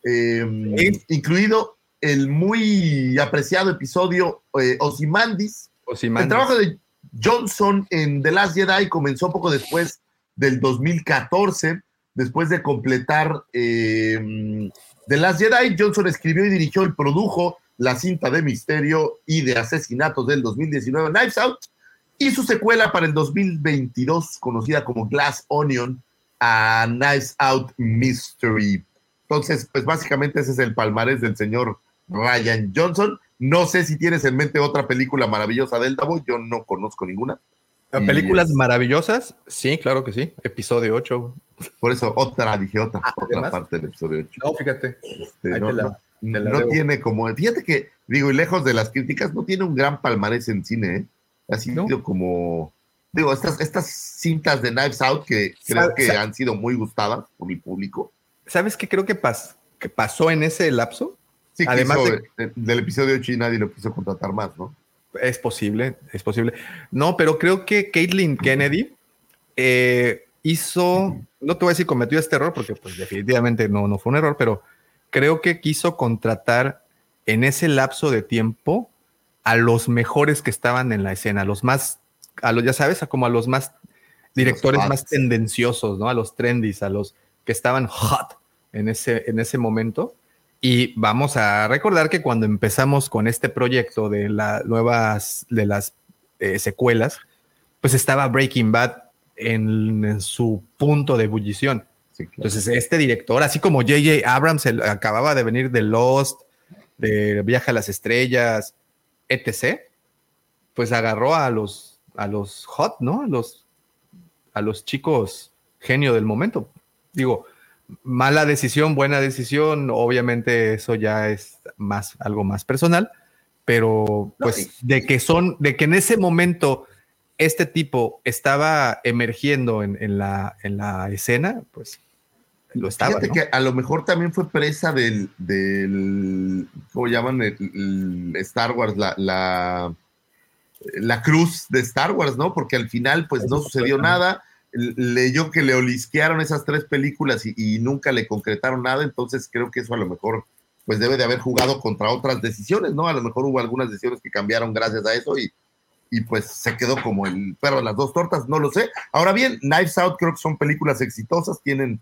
Eh, Sí. Incluido el muy apreciado episodio eh, Ozymandias. El trabajo de Johnson en The Last Jedi comenzó poco después del 2014, después de completar eh, The Last Jedi. Johnson escribió y dirigió y produjo la cinta de misterio y de asesinatos del 2019, Knives Out, y su secuela para el 2022, conocida como Glass Onion, a Knives Out Mystery. Entonces, pues básicamente ese es el palmarés del señor Ryan Johnson. No sé si tienes en mente otra película maravillosa del Davo, yo no conozco ninguna. ¿Películas maravillosas? Sí, claro que sí. Episodio 8. Por eso, otra, dije otra, otra ¿además? parte del episodio 8. No, fíjate. Este, no la- tiene como, fíjate que, digo, y lejos de las críticas, no tiene un gran palmarés en cine, ¿eh? Ha sido No. como, digo, estas, estas cintas de Knives Out que creo que han sido muy gustadas por el público. ¿Sabes qué creo que, pas- que pasó en ese lapso? Sí, que Además hizo, de- eh, del episodio 8 y nadie lo quiso contratar más, ¿no? Es posible, es posible. No, pero creo que Caitlin Kennedy eh, hizo, no te voy a decir cometió este error, porque pues definitivamente no, no fue un error, pero creo que quiso contratar en ese lapso de tiempo a los mejores que estaban en la escena, a los más, a los, ya sabes, a como a los más directores más tendenciosos, ¿no? A los trendies, a los que estaban hot en ese, en ese momento. Y vamos a recordar que cuando empezamos con este proyecto de las nuevas, de las eh, secuelas, pues estaba Breaking Bad en, en su punto de ebullición. Sí, claro. Entonces, este director, así como J.J. Abrams el- acababa de venir de Lost, de Viaje a las Estrellas, etc., pues agarró a los, a los hot, ¿no? A los, a los chicos genio del momento. Digo, mala decisión, buena decisión, obviamente eso ya es más, algo más personal, pero No, pues de que son, de que en ese momento este tipo estaba emergiendo en, en la, en la escena, pues lo estaba. Fíjate ¿no? que a lo mejor también fue presa del, del ¿cómo llaman? El, el Star Wars, la, la, la cruz de Star Wars, ¿no? Porque al final, pues no sucedió nada. Leyó que le olisquearon esas tres películas y, y nunca le concretaron nada, entonces creo que eso a lo mejor, pues debe de haber jugado contra otras decisiones, ¿no? A lo mejor hubo algunas decisiones que cambiaron gracias a eso y, y pues se quedó como el perro de las dos tortas, no lo sé. Ahora bien, Knives Out creo que son películas exitosas, tienen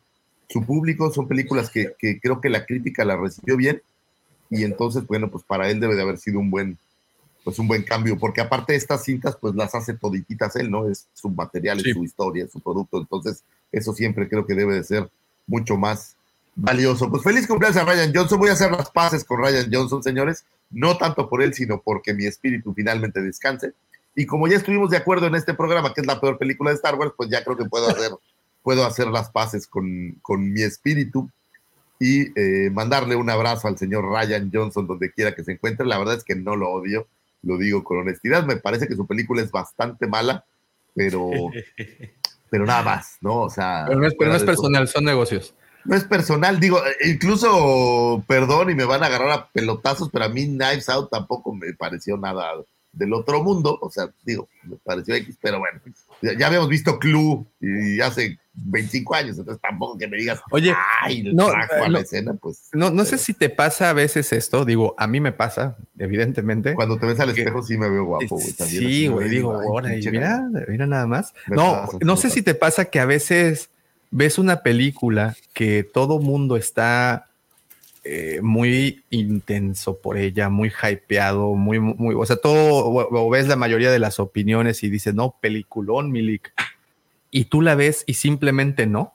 su público, son películas que, que creo que la crítica la recibió bien y entonces, bueno, pues para él debe de haber sido un buen, pues un buen cambio, porque aparte de estas cintas, pues las hace todititas él, ¿no? Es su material, Sí. es su historia, es su producto, entonces eso siempre creo que debe de ser mucho más valioso. Pues feliz cumpleaños a Ryan Johnson, voy a hacer las paces con Ryan Johnson, señores, no tanto por él, sino porque mi espíritu finalmente descanse. Y como ya estuvimos de acuerdo en este programa, que es la peor película de Star Wars, pues ya creo que puedo hacer, puedo hacer las paces con, con mi espíritu y eh, mandarle un abrazo al señor Ryan Johnson donde quiera que se encuentre. La verdad es que no lo odio, lo digo con honestidad. Me parece que su película es bastante mala, pero, pero nada más, ¿no? O sea, Pero no es, pero no es personal, son negocios. No es personal, digo, eh, incluso, perdón, y me van a agarrar a pelotazos, pero a mí Knives Out tampoco me pareció nada del otro mundo, o sea, digo, me pareció X, pero bueno, ya, ya habíamos visto Clue y hace 25 años, entonces tampoco que me digas, Oye, ay, no, trajo eh, a no. la escena, pues. No, no sé si te pasa a veces esto, digo, a mí me pasa, evidentemente. Cuando te ves al que- espejo sí me veo guapo, güey. también Sí, güey, digo, ahora, y mira, mira nada más. No, no sé si te pasa que a veces ves una película que todo mundo está eh, muy intenso por ella, muy hypeado, muy, muy, o sea, todo, o, o ves la mayoría de las opiniones y dices, no, peliculón, Milik. Y tú la ves y simplemente no.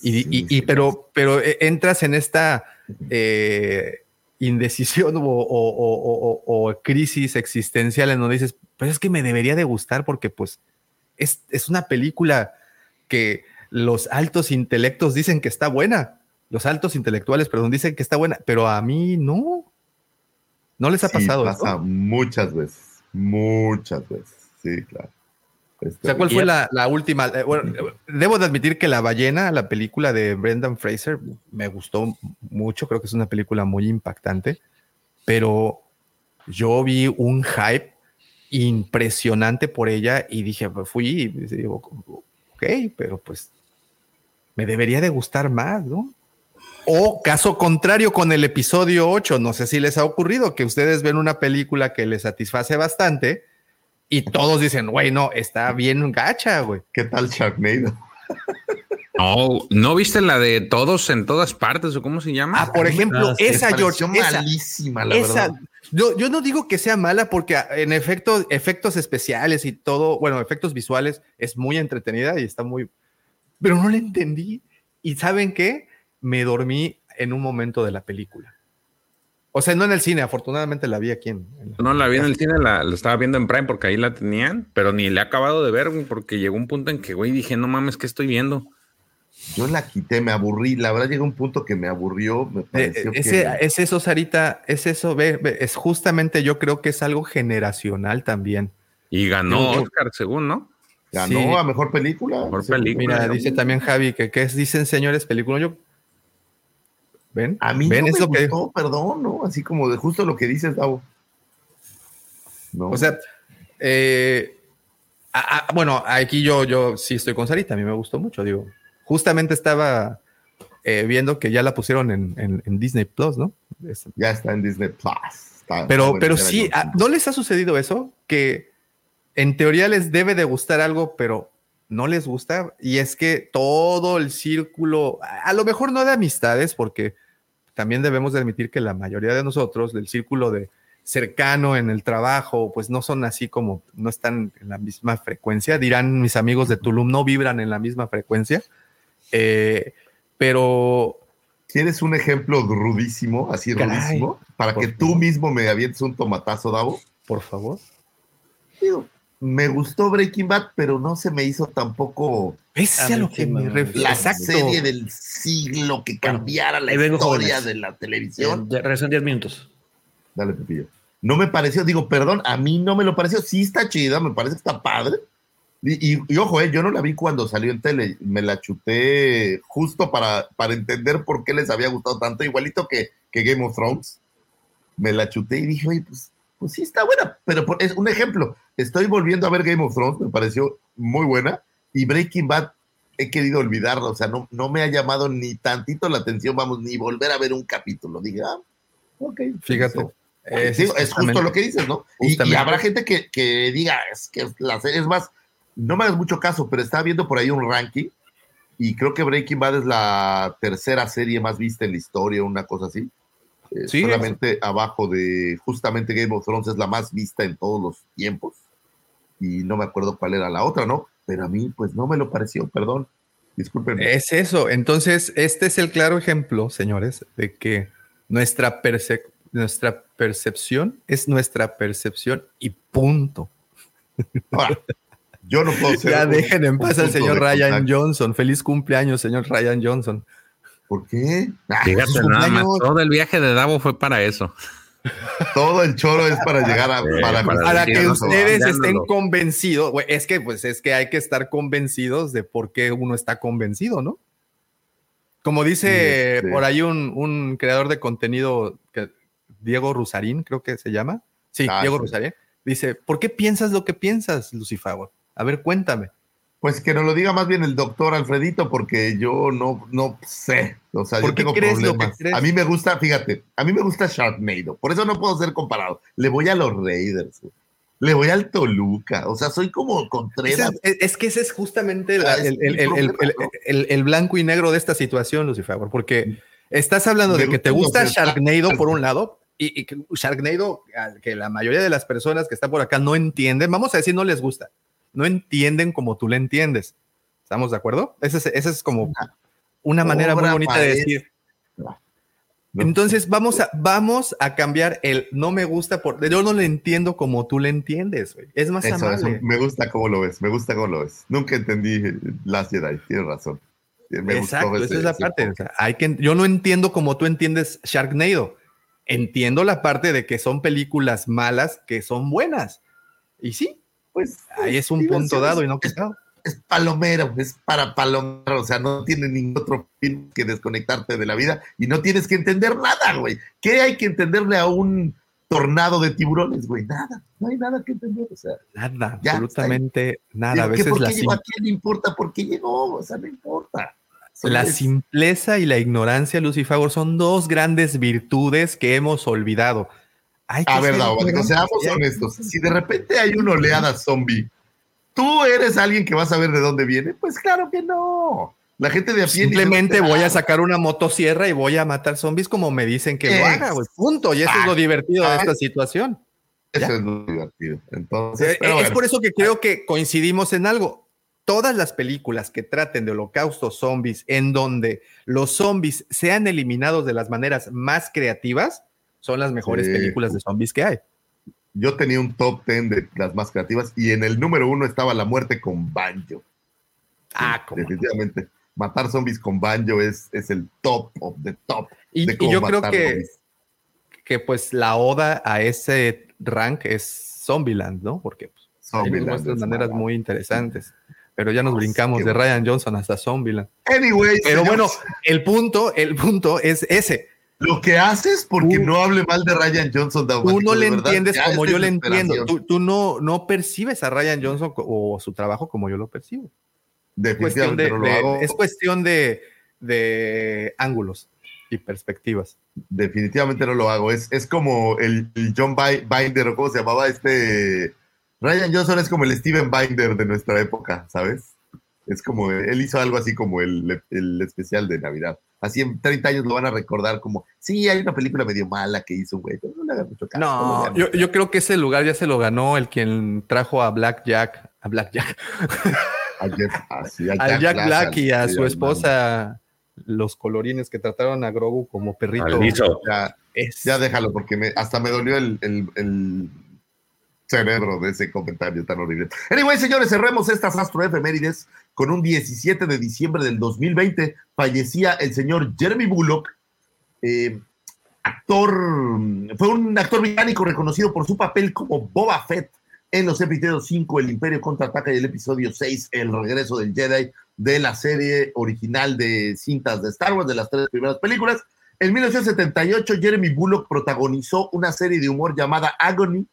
Y, Sí, y- pero, pero eh, entras en esta eh, indecisión o, o- crisis existencial en donde dices, pues es que me debería de gustar porque pues es, es una película que los altos intelectos dicen que está buena. Los altos intelectuales, perdón, dicen que está buena, pero a mí no. ¿No les ha Sí, pasado pasa eso? muchas veces, muchas veces. Sí, claro. Este, O sea, ¿cuál Y fue la, la última? Eh, bueno, debo de admitir que La Ballena, la película de Brendan Fraser, me gustó mucho. Creo que es una película muy impactante, pero yo vi un hype impresionante por ella y dije, pues, fui y digo, ok, pero pues me debería de gustar más, ¿no? O caso contrario con el episodio 8, no sé si les ha ocurrido que ustedes ven una película que les satisface bastante y todos dicen, güey, no, está bien gacha, güey. ¿Qué tal Sharknado? No, ¿no viste la de todos en todas partes o cómo se llama? Ah, por ejemplo, Ah, sí, esa, George, esa, malísima, la esa- verdad. yo, yo no digo que sea mala porque ah, en efecto, efectos especiales y todo, bueno, efectos visuales es muy entretenida y está muy, pero no la entendí. Y saben qué, me dormí en un momento de la película. O sea, no en el cine, afortunadamente la vi aquí en, en la- No la vi en el cine, la, la estaba viendo en Prime porque ahí la tenían, pero ni le he acabado de ver, güey, porque llegó un punto en que, güey, dije, no mames, ¿qué estoy viendo? Yo la quité, me aburrí. La verdad llegó un punto que me aburrió. Me Eh, pareció ese- que... Es eso, Sarita, es eso, ve, ve, es justamente yo creo que es algo generacional también. Y ganó Yo- Oscar, según, ¿no? ganó sí. a mejor película. Mejor Sí. película. Mira, dice también Javi que, que es, dicen señores película. Yo, ¿ven? A mí ¿Ven? no me lo que- gustó, perdón, ¿no? Así como de justo lo que dices, Davo. No. O sea, eh, a- a- bueno, aquí yo, yo sí estoy con Sarita, a mí me gustó mucho, digo. Justamente estaba eh, viendo que ya la pusieron en, en- en Disney Plus, ¿no? Es- ya está en Disney Plus. Está- pero, pero sí, ah, ¿no les ha sucedido eso? Que en teoría les debe de gustar algo, pero no les gusta. Y es que todo el círculo, a lo mejor no de amistades, porque también debemos de admitir que la mayoría de nosotros, del círculo de cercano en el trabajo, pues no son así como, no están en la misma frecuencia. Dirán mis amigos de Tulum, no vibran en la misma frecuencia. Eh, pero ¿Quieres un ejemplo rudísimo, así Caray, rudísimo? Para que tú mismo me avientes un tomatazo, Davo. por favor. Digo, me gustó Breaking Bad, pero no se me hizo tampoco Es lo que me refiero. la Exacto. serie del siglo que cambiara la historia jóvenes. de la Eh, televisión. regreso en 10 minutos. Dale, Pepillo. No me pareció, digo, perdón, a mí no me lo pareció. Sí está chida, me parece que está padre. Y, y- y ojo, eh, yo no la vi cuando salió en tele, me la chuté justo para, para entender por qué les había gustado tanto, igualito que, que Game of Thrones. Me la chuté y dije, oye, pues, pues sí está buena, pero por- es un ejemplo. Estoy volviendo a ver Game of Thrones, me pareció muy buena, y Breaking Bad he querido olvidarla, o sea, no, no me ha llamado ni tantito la atención, vamos, ni volver a ver un capítulo. Dije, ah, ok. Fíjate. Es, Es, es justo lo que dices, ¿no? Y- habrá gente que, que diga, es que la serie es más, no me hagas mucho caso, pero estaba viendo por ahí un ranking y creo que Breaking Bad es la tercera serie más vista en la historia, una cosa así. Eh, Sí, solamente abajo de, justamente Game of Thrones es la más vista en todos los tiempos. Y no me acuerdo cuál era la otra, ¿no? Pero a mí, pues no me lo pareció, perdón. Discúlpenme. Es eso. Entonces, este es el claro ejemplo, señores, de que nuestra, perce- nuestra percepción es nuestra percepción y punto. Ahora, yo no puedo ser. Ya dejen en paz al señor Ryan contacto. Johnson. Feliz cumpleaños, señor Ryan Johnson. ¿Por qué? Ah, Fíjate, su nada más, cumpleaños. todo el viaje de Davo fue para eso. todo el choro es para llegar a. Sí, para, para que no, ustedes estén convencidos, es que pues es que hay que estar convencidos de por qué uno está convencido, ¿no? Como dice Sí, sí. por ahí un, un creador de contenido, que, Diego Rusarín, creo que se llama. Sí, Ah, Diego sí. Rusarín. Dice, ¿por qué piensas lo que piensas, Lucifer? A ver, cuéntame. Pues que nos lo diga más bien el doctor Alfredito, porque yo no, no sé. O sea, ¿Por yo tengo problemas. A mí me gusta, fíjate, a mí me gusta Sharknado. Por eso no puedo ser comparado. Le voy a los Raiders. Le voy al Toluca. O sea, soy como Contreras. es, es que ese es justamente la- el, el- mi el- el- problema, el- ¿no? el- el blanco y negro de esta situación, Lucifer, porque estás hablando Me de que te gusta Sharknado por un lado y, y Sharknado, al que la mayoría de las personas que están por acá no entienden, vamos a decir no les gusta, no entienden como tú le entiendes. ¿Estamos de acuerdo? Esa es, esa es como una manera muy bonita de decir. Entonces vamos a, vamos a cambiar el no me gusta por yo no le entiendo como tú le entiendes. Es más Eso, eso, amable. me gusta cómo lo ves, me gusta cómo lo ves. Nunca entendí Last Jedi, tienes razón. Me Exacto, esa ese- es la parte. enfoque. o sea, hay que, yo no entiendo como tú entiendes Sharknado. Entiendo la parte de que son películas malas que son buenas. Y sí, Pues ahí es un punto dado y no quitado. es palomero, es para palomero, o sea, no tiene ningún otro fin que desconectarte de la vida y no tienes que entender nada, güey. ¿Qué hay que entenderle a un tornado de tiburones, güey? Nada, no hay nada que entender, o sea. Nada, Ya, absolutamente nada. digo, A ¿qué veces por la, qué llegó? sim- ¿A quién le importa por qué llegó? O sea, no importa. La simpleza y la ignorancia, Lucifer, son dos grandes virtudes que hemos olvidado. Hay que A ver, ignorantes seamos honestos. Si de repente hay una oleada zombie, ¿tú eres alguien que va a saber de dónde viene? Pues claro que no. La gente de a pie Simplemente voy a sacar una motosierra y voy a matar zombies como me dicen que lo haga, güey. Punto. Y eso es lo divertido de esta situación. Eso es lo divertido. Entonces, Eh, pero es bueno. por eso que creo que coincidimos en algo. Todas las películas que traten de holocaustos zombies, en donde los zombies sean eliminados de las maneras más creativas, son las mejores Sí. películas de zombies que hay. yo tenía un top 10 de las más creativas y en el número uno estaba la muerte con Banjo. Ah, ¿cómo no? Definitivamente. Matar zombies con Banjo es, es el top of the top. Y, de y cómo yo creo que, zombies. que pues la oda a ese rank es Zombieland, ¿no? Porque pues, Zombieland es maneras muy interesantes. Pero ya nos brincamos de. Ryan Johnson hasta Zombieland. Anyway, Pero señores, bueno, el punto, el punto es ese. Lo que haces porque Tú- no hable mal de Ryan Johnson. Tú no le entiendes ya como yo le entiendo. Tú, tú no, no percibes a Ryan Johnson o su trabajo como yo lo percibo. Es cuestión Definitivamente de, no lo de- hago. es cuestión de, de ángulos y perspectivas. Definitivamente no lo hago. Es, es como el, el John Bi- Binder, o cómo se llamaba este. Ryan Johnson es como el Steven Binder de nuestra época, ¿sabes? Es como, él hizo algo así como el, el especial de Navidad. Así en 30 años lo van a recordar como, sí, hay una película medio mala que hizo, güey, pero no le hagan mucho caso. No, yo, yo creo que ese lugar ya se lo ganó el quien trajo a Black Jack, a Black Jack. A Jeff- así, a al Jack Black y a su esposa, los colorines que trataron a Grogu como perrito. Ya, déjalo, porque me, hasta me dolió el, el- el cerebro de ese comentario tan horrible. Anyway, señores, cerremos estas astro efemérides con un 17 de diciembre del 2020. Fallecía el señor Jeremy Bullock, eh, actor, fue un actor británico reconocido por su papel como Boba Fett en los episodios 5, El Imperio contraataca y el episodio 6, El regreso del Jedi de la serie original de cintas de Star Wars, de las tres primeras películas. En 1978, Jeremy Bullock protagonizó una serie de humor llamada Agony,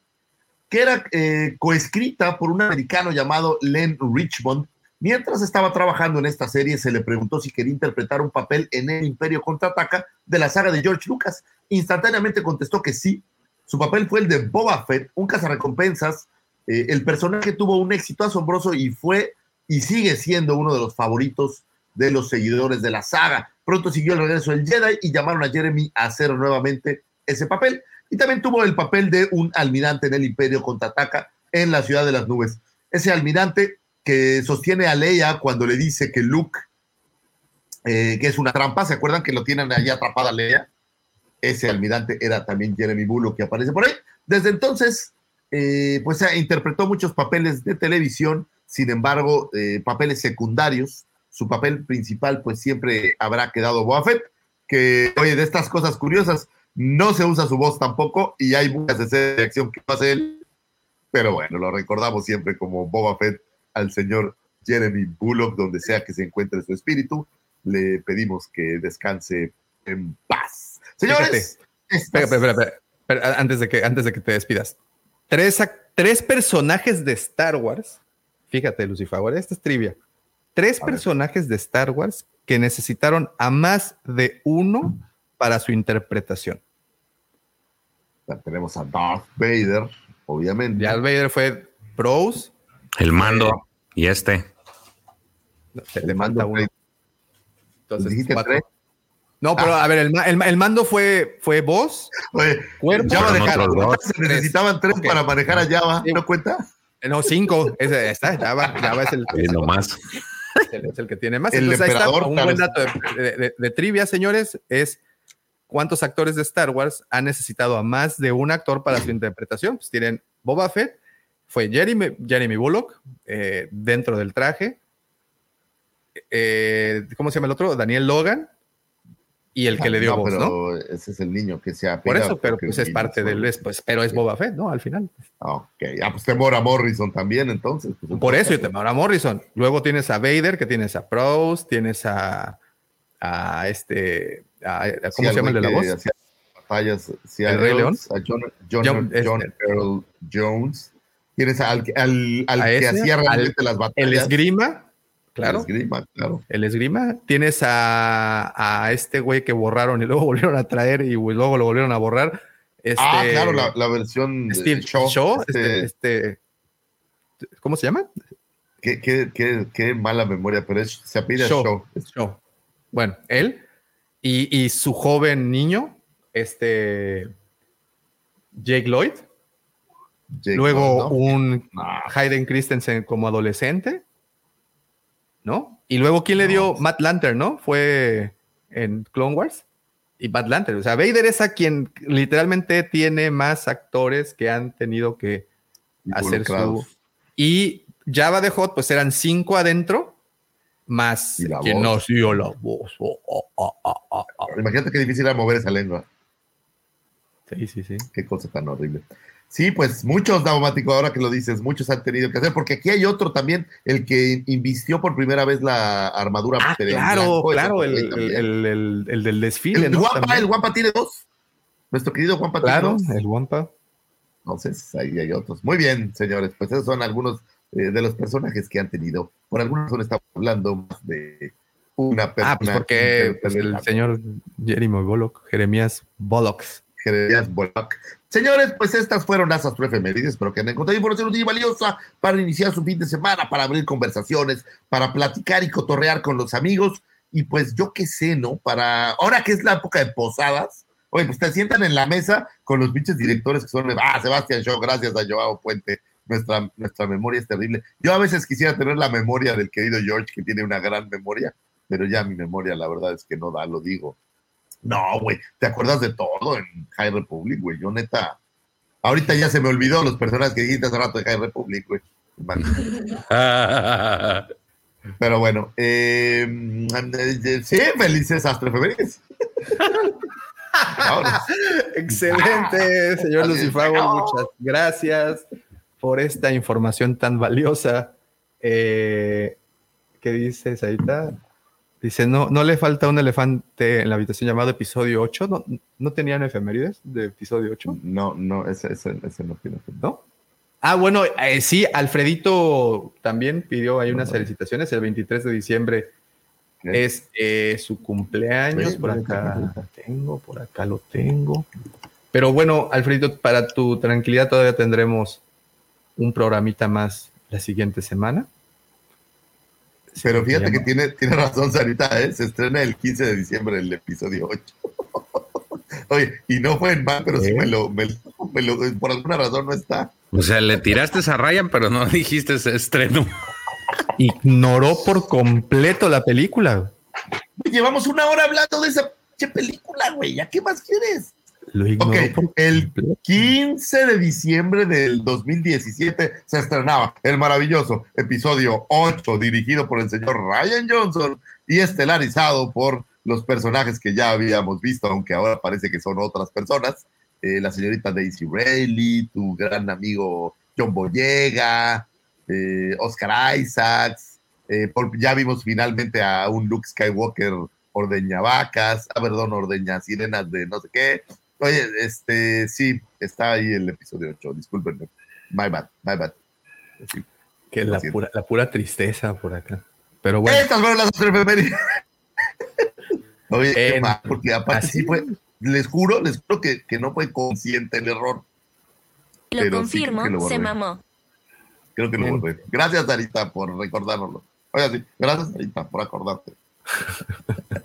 que era eh, coescrita por un americano llamado Len Richmond. Mientras estaba trabajando en esta serie, se le preguntó si quería interpretar un papel en El Imperio Contraataca de la saga de George Lucas. Instantáneamente contestó que sí. Su papel fue el de Boba Fett, un cazarrecompensas. Eh, el personaje tuvo un éxito asombroso y fue y sigue siendo uno de los favoritos de los seguidores de la saga. Pronto siguió el regreso del Jedi y llamaron a Jeremy a hacer nuevamente ese papel. Y también tuvo el papel de un almirante en el Imperio contraataca en la ciudad de las nubes. Ese almirante que sostiene a Leia cuando le dice que Luke, eh, que es una trampa, ¿se acuerdan que lo tienen allí atrapada Leia? Ese almirante era también Jeremy Bullock que aparece por ahí. Desde entonces, eh, pues interpretó muchos papeles de televisión, sin embargo, eh, papeles secundarios. Su papel principal, pues siempre habrá quedado Boba Fett, que, oye, de estas cosas curiosas, no se usa su voz tampoco y hay muchas escenas de acción que hace él, pero bueno, lo recordamos siempre como Boba Fett al señor Jeremy Bullock, donde sea que se encuentre su espíritu. Le pedimos que descanse en paz. Señores, Espera, estas- espera, espera, espera, antes, de que, antes de que te despidas. Tres, tres personajes de Star Wars. Fíjate, Lucifer, esta es trivia. Tres A ver. personajes de Star Wars que necesitaron a más de uno para su interpretación. Tenemos a Darth Vader, obviamente. Darth Vader fue Bros. El mando y este. Se El le mando manda uno. fue- Entonces, ¿Dijiste cuatro. tres? No, pero a ver, el, ma- el ma- el mando fue, fue vos, Oye, cuerpo. Java dejaron, se necesitaban tres para manejar a Java, Sí. ¿no cuenta? eh, No, cinco. Ese, está, Java, Java es el, es el, es el que tiene más. El Entonces, ahí está, un buen dato de, de- de- de trivia, señores, es ¿cuántos actores de Star Wars han necesitado a más de un actor para su interpretación? Pues tienen Boba Fett, fue Jeremy, Jeremy Bullock eh, dentro del traje. Eh, ¿Cómo se llama el otro? Daniel Logan. Y el que le dio no, voz, pero ¿no? ese es el niño que se ha Por eso, pero pues es parte del, solo- pues, pero es Boba Fett, ¿no? Al final. Ok, ah, pues Temora Morrison también, entonces. pues, Por eso, y entonces, te a Morrison. Luego tienes a Vader, que tienes a Prose, tienes a, a este, a- a- sí, ¿cómo se llama el de la voz? que hacía batallas, sí, a ¿El Rey A John, John, John- John este. Earl Jones. Tienes al, al, al que ese, hacía al- realmente las batallas. El esgrima, El claro. esgrima, claro. El esgrima. Tienes a, a este güey que borraron y luego volvieron a traer y luego lo volvieron a borrar. Este, ah, claro, la, la versión Steve Shaw. Shaw, este, este, este- ¿cómo se llama? qué, qué, qué, qué mala memoria, pero es, se apellida Shaw. Shaw. Es- Shaw. Bueno, él y, y su joven niño, este Jake Lloyd. Jake Luego un. Hayden Christensen como adolescente, ¿no? Y luego, ¿quién le dio? No. Matt Lanter, ¿no? Fue en Clone Wars. Y Matt Lanter. O sea, Vader es a quien literalmente tiene más actores que han tenido que hacer su. Y Java de Hot, pues eran cinco adentro, más quien voz. nació la voz. Oh, oh, oh, oh, oh, oh. Imagínate qué difícil era mover esa lengua. Sí, sí, sí. Qué cosa tan horrible. Sí, pues muchos, Daumático, ahora que lo dices, muchos han tenido que hacer, porque aquí hay otro también, el que invistió por primera vez la armadura. Ah, claro, blanco, claro, el, el- el- el del desfile, El ¿no? Guampa, También. el Guampa tiene dos. Nuestro querido Guampa Claro, tiene dos. el Wampa. Entonces, ahí hay otros. Muy bien, señores, pues esos son algunos eh, de los personajes que han tenido. Por alguna razón estamos hablando más de una persona. Ah, pues porque pues, el señor Jeremy Bullock, Jeremías Bullocks. Jeremías Bullock. Señores, pues estas fueron las astroefemérides. Espero que han encontrado información útil y valiosa para iniciar su fin de semana, para abrir conversaciones, para platicar y cotorrear con los amigos. Y pues yo qué sé, ¿no? Para ahora que es la época de posadas, oye, pues te sientan en la mesa con los pinches directores que son, ah, Sebastián Shaw, gracias a Joao Puente. Nuestra, nuestra memoria es terrible. Yo a veces quisiera tener la memoria del querido George, que tiene una gran memoria, pero ya mi memoria, la verdad es que no da, lo digo. No, güey, te acuerdas de todo en High Republic, güey. Yo neta, ahorita ya se me olvidó los personajes que dijiste hace rato de High Republic, güey. Pero bueno, eh, sí, felices astrofemérides. Ahora, Excelente, señor Lucifago. Muchas gracias por esta información tan valiosa. Eh, ¿Qué dices ahorita? Dice, no, no le falta un elefante en la habitación llamado episodio 8. ¿No, no tenían efemérides de episodio 8? no, no, ese, ese, ese no tiene. ¿No? Ah, bueno, eh, sí, Alfredito también pidió ahí unas felicitaciones. El 23 de diciembre es eh, su cumpleaños. Por acá tengo, por acá lo tengo. Pero bueno, Alfredito, para tu tranquilidad todavía tendremos un programita más la siguiente semana. Pero fíjate que tiene, tiene razón, Sarita, ¿eh? se estrena el 15 de diciembre el episodio 8. Oye, y no fue en mal, pero sí ¿Eh? me lo, me lo- me lo- por alguna razón no está. O sea, le tiraste a Ryan, pero no dijiste ese estreno. Ignoró por completo la película. Llevamos una hora hablando de esa película, güey. ¿Ya qué más quieres? Lo ignoró Ok, por el completo. 15 de diciembre del 2017 se estrenaba el maravilloso episodio 8, dirigido por el señor Ryan Johnson y estelarizado por los personajes que ya habíamos visto, aunque ahora parece que son otras personas. Eh, la señorita Daisy Rayleigh, tu gran amigo John Boyega, eh, Oscar Isaacs. eh, por- ya vimos finalmente a un Luke Skywalker ordeña vacas, ah, perdón, ordeña sirenas de no sé qué. Oye, este, sí, está ahí el episodio 8, discúlpenme. My bad, my bad. Sí. Que la pura, la pura tristeza por acá. Pero bueno. Estas fueron las efemérides. Oye, qué En- mal, porque aparte así. sí fue, les juro, les juro que, que no fue consciente el error. Lo Pero confirmo, lo se mamó. Creo que lo Bien. borré. Gracias, Sarita, por recordárnoslo. Oiga, sí, gracias, Sarita, por acordarte.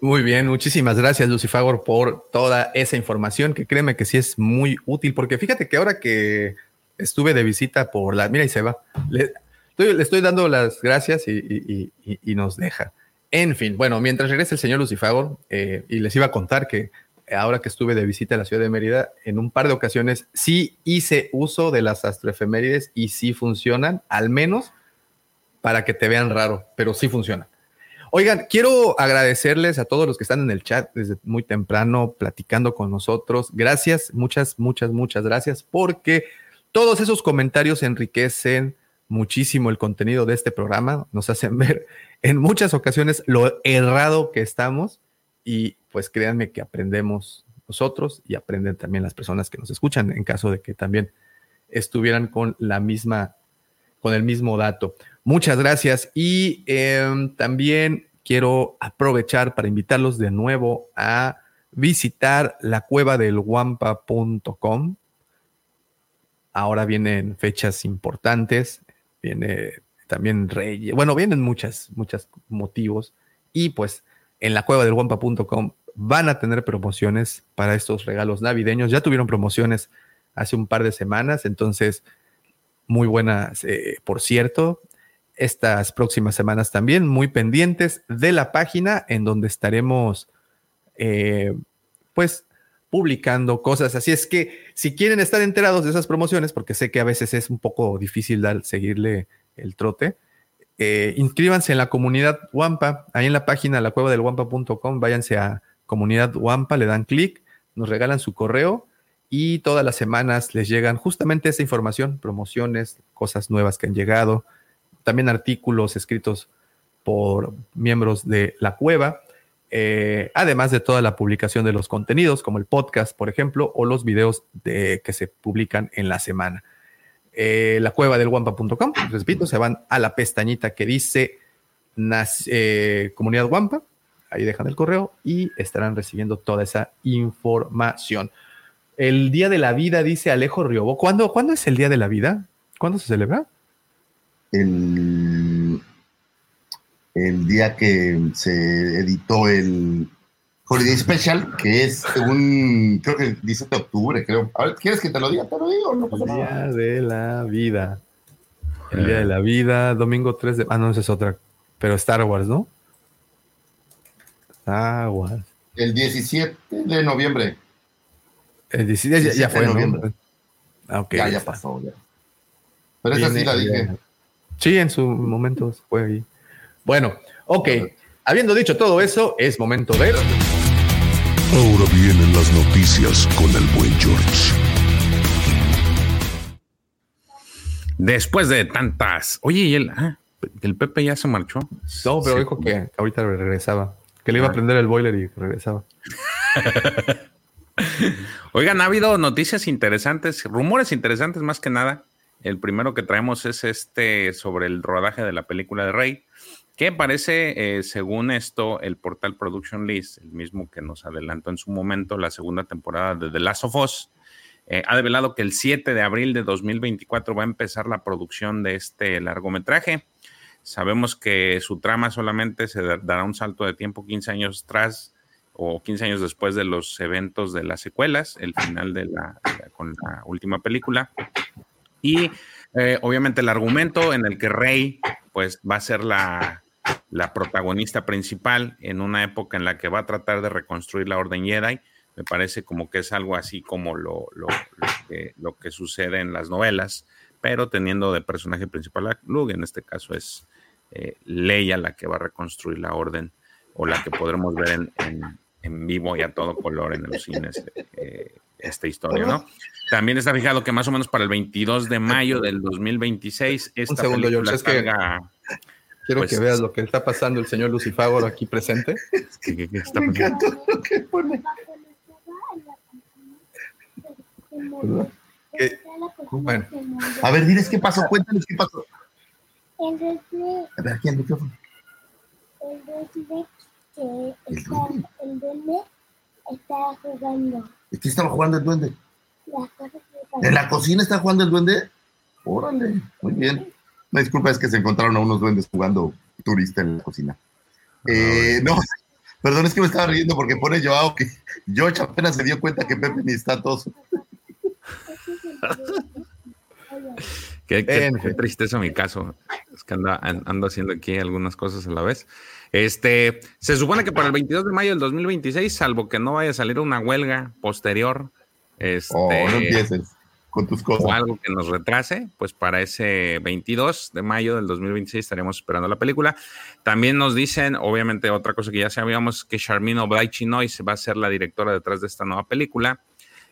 Muy bien, muchísimas gracias, Lucifagor, por toda esa información que créeme que sí es muy útil, porque fíjate que ahora que estuve de visita por la. Mira, y se va. Le estoy, dando las gracias y, nos deja. En fin, bueno, mientras regresa el señor Lucifago, eh, y les iba a contar que ahora que estuve de visita a la ciudad de Mérida, en un par de ocasiones sí hice uso de las astroefemérides y sí funcionan, al menos para que te vean raro, pero sí funcionan. Oigan, quiero agradecerles a todos los que están en el chat desde muy temprano platicando con nosotros. Gracias, muchas, muchas, muchas gracias, porque todos esos comentarios enriquecen muchísimo el contenido de este programa, nos hacen ver en muchas ocasiones lo errado que estamos y pues créanme que aprendemos nosotros y aprenden también las personas que nos escuchan en caso de que también estuvieran con la misma, con el mismo dato. Muchas gracias y em, también quiero aprovechar para invitarlos de nuevo a visitar la cueva del guampa.com. Ahora vienen fechas importantes, viene también Reyes, bueno, vienen muchas, muchos motivos y pues en la cueva del guampa.com van a tener promociones para estos regalos navideños. Ya tuvieron promociones hace un par de semanas, entonces muy buenas, eh, por cierto estas próximas semanas también, muy pendientes de la página en donde estaremos, eh, pues, publicando cosas. Así es que si quieren estar enterados de esas promociones, porque sé que a veces es un poco difícil dar, seguirle el trote, eh, inscríbanse en la comunidad Wampa, ahí en la página la cueva del wampa.com, váyanse a comunidad Wampa, le dan clic, nos regalan su correo y todas las semanas les llegan justamente esa información, promociones, cosas nuevas que han llegado, también artículos escritos por miembros de la cueva, eh, además de toda la publicación de los contenidos, como el podcast, por ejemplo, o los videos de, que se publican en la semana. Eh, la cueva del guampa.com, repito, se van a la pestañita que dice eh, Comunidad Guampa, ahí dejan el correo y estarán recibiendo toda esa información. El Día de la Vida, dice Alejo Riobo. ¿Cuándo, ¿Cuándo es el Día de la Vida? ¿Cuándo se celebra? El, el día que se editó el Holiday Special, que es un, creo que el 17 de octubre, creo. A ver, ¿quieres que te lo diga? Te lo digo, no pasa El Día de la Vida. El Día de la Vida, domingo 3 de... Ah, no, esa es otra. Pero Star Wars, ¿no? Star Wars. El 17 de noviembre. El 17, ya, fue, noviembre. Ah, okay, ya, ya, pasó, ya. Pero esa sí la dije. Sí, en su momento fue ahí. Bueno, ok. Habiendo dicho todo eso, es momento de. Ahora vienen las noticias con el buen George. Después de tantas. Oye, y el, ah, el Pepe ya se marchó. No, pero dijo que ahorita regresaba. Que le iba a ah. prender el boiler y regresaba. Oigan, ha habido noticias interesantes, rumores interesantes más que nada el primero que traemos es este sobre el rodaje de la película de Rey, que parece, eh, según esto, el portal Production List, el mismo que nos adelantó en su momento la segunda temporada de The Last of Us, eh, ha develado que el 7 de abril de 2024 va a empezar la producción de este largometraje. Sabemos que su trama solamente se dará un salto de tiempo 15 años tras o 15 años después de los eventos de las secuelas, el final de la, con la última película. Y eh, obviamente el argumento en el que Rey pues va a ser la, protagonista principal en una época en la que va a tratar de reconstruir la Orden Jedi, me parece como que es algo así como lo, lo, que, sucede en las novelas, pero teniendo de personaje principal a Luke, en este caso es eh, Leia la que va a reconstruir la Orden o la que podremos ver en, vivo y a todo color en los cines eh, esta historia, ¿no? También está fijado que más o menos para el 22 de mayo del 2026 esta Un segundo, película es que quiero pues, que veas lo que está pasando el señor Lucifagor aquí presente. ¿Qué, está Me encantó lo que pone. Bueno. A ver, diles qué pasó, cuéntales qué pasó. A ver, aquí el micrófono. El que está, el duende estaba jugando. ¿Qué estaba jugando el duende? ¿En la cocina está jugando el duende? Órale, muy bien. La disculpa es que se encontraron a unos duendes jugando turista en la cocina. Eh, no, perdón, es que me estaba riendo porque pone Joao que George apenas se dio cuenta que Pepe ni está toso. qué, qué, tristeza mi caso. que ando, ando haciendo aquí algunas cosas a la vez. Este, se supone que para el 22 de mayo del 2026, salvo que no vaya a salir una huelga posterior, este, Oh, no empieces con tus o cosas. algo que nos retrase, pues para ese 22 de mayo del 2026 estaremos esperando la película. También nos dicen, obviamente, otra cosa que ya sabíamos, que Charmin Oblaichinois va a ser la directora detrás de esta nueva película.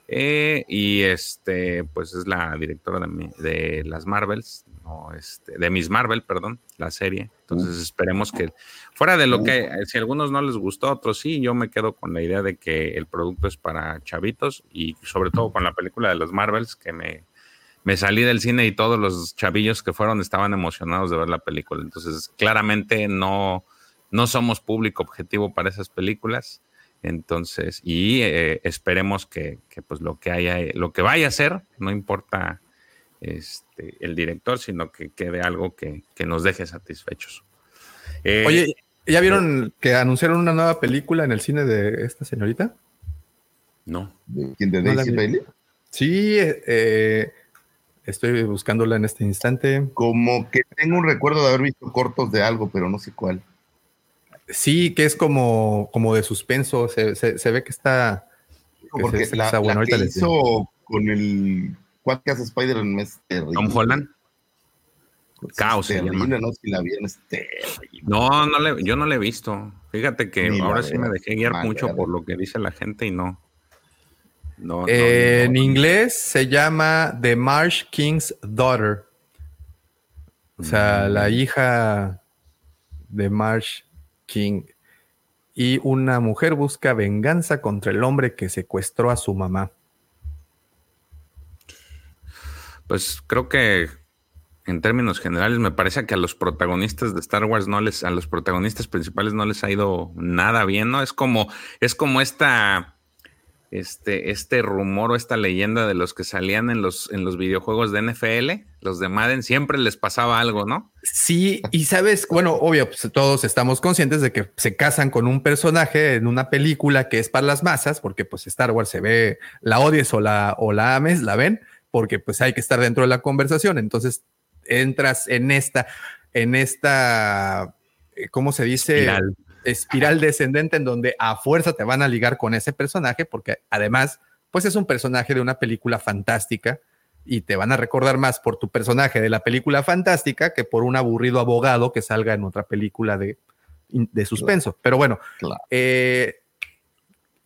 Eh, y este, pues es la directora de, mi- de las Marvels, no, este, de Miss Marvel, perdón, la serie. Entonces esperemos que, fuera de lo que, eh, si a algunos no les gustó, otros sí, yo me quedo con la idea de que el producto es para chavitos y sobre todo con la película de los Marvels, que me, me salí del cine y todos los chavillos que fueron estaban emocionados de ver la película. Entonces, claramente no, no somos público objetivo para esas películas. Entonces, y eh, esperemos que, que, pues lo que haya, lo que vaya a ser, no importa este, el director, sino que quede algo que, que nos deje satisfechos. Eh, Oye, ¿ya vieron que anunciaron una nueva película en el cine de esta señorita? no. ¿De quién? ¿De Daisy. Bailey? Sí, eh, estoy buscándola en este instante. Como que tengo un recuerdo de haber visto cortos de algo, pero no sé cuál. Sí, que es como, como de suspenso. Se, se- se ve que está. que Porque se- la, está bueno, la ahorita que hizo con el ¿cuál que hace Spider-Man es terrible. Tom Holland. Es Caos se terrible, llama. no si la vieron es terrible. No, no le, yo no le he visto. Fíjate que Ni ahora sí me dejé guiar mucho por lo que dice la gente y no. No, no, Eh, no. En inglés se llama The Marsh King's Daughter. O sea, la hija de Marsh King. Y una mujer busca venganza contra el hombre que secuestró a su mamá. Pues creo que en términos generales me parece que a los protagonistas de Star Wars no les, a los protagonistas principales no les ha ido nada bien, ¿no? Es como, es como esta, este, este rumor o esta leyenda de los que salían en los, en los videojuegos de NFL, los de Madden, siempre les pasaba algo, ¿no? Sí, y sabes, bueno, obvio, pues todos estamos conscientes de que se casan con un personaje en una película que es para las masas, porque pues Star Wars se ve, la odies o la, o la ames, la ven, porque pues hay que estar dentro de la conversación. Entonces entras en esta, en esta, eh, ¿cómo se dice? Espiral. espiral descendente en donde a fuerza te van a ligar con ese personaje, porque además, pues es un personaje de una película fantástica y te van a recordar más por tu personaje de la película fantástica que por un aburrido abogado que salga en otra película de, de suspenso. Pero bueno, Claro. eh,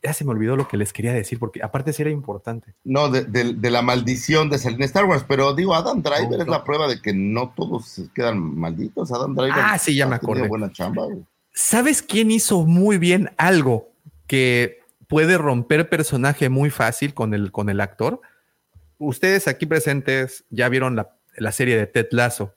ya se me olvidó lo que les quería decir, porque aparte sí era importante. No, de, de- de la maldición de salir en Star Wars, pero digo, Adam Driver No, es la prueba de que no todos quedan malditos. Adam Driver Ah, sí, ya me acordé. buena chamba. ¿Sabes quién hizo muy bien algo que puede romper personaje muy fácil con el, con el actor? Ustedes aquí presentes ya vieron la, la serie de Ted Lasso.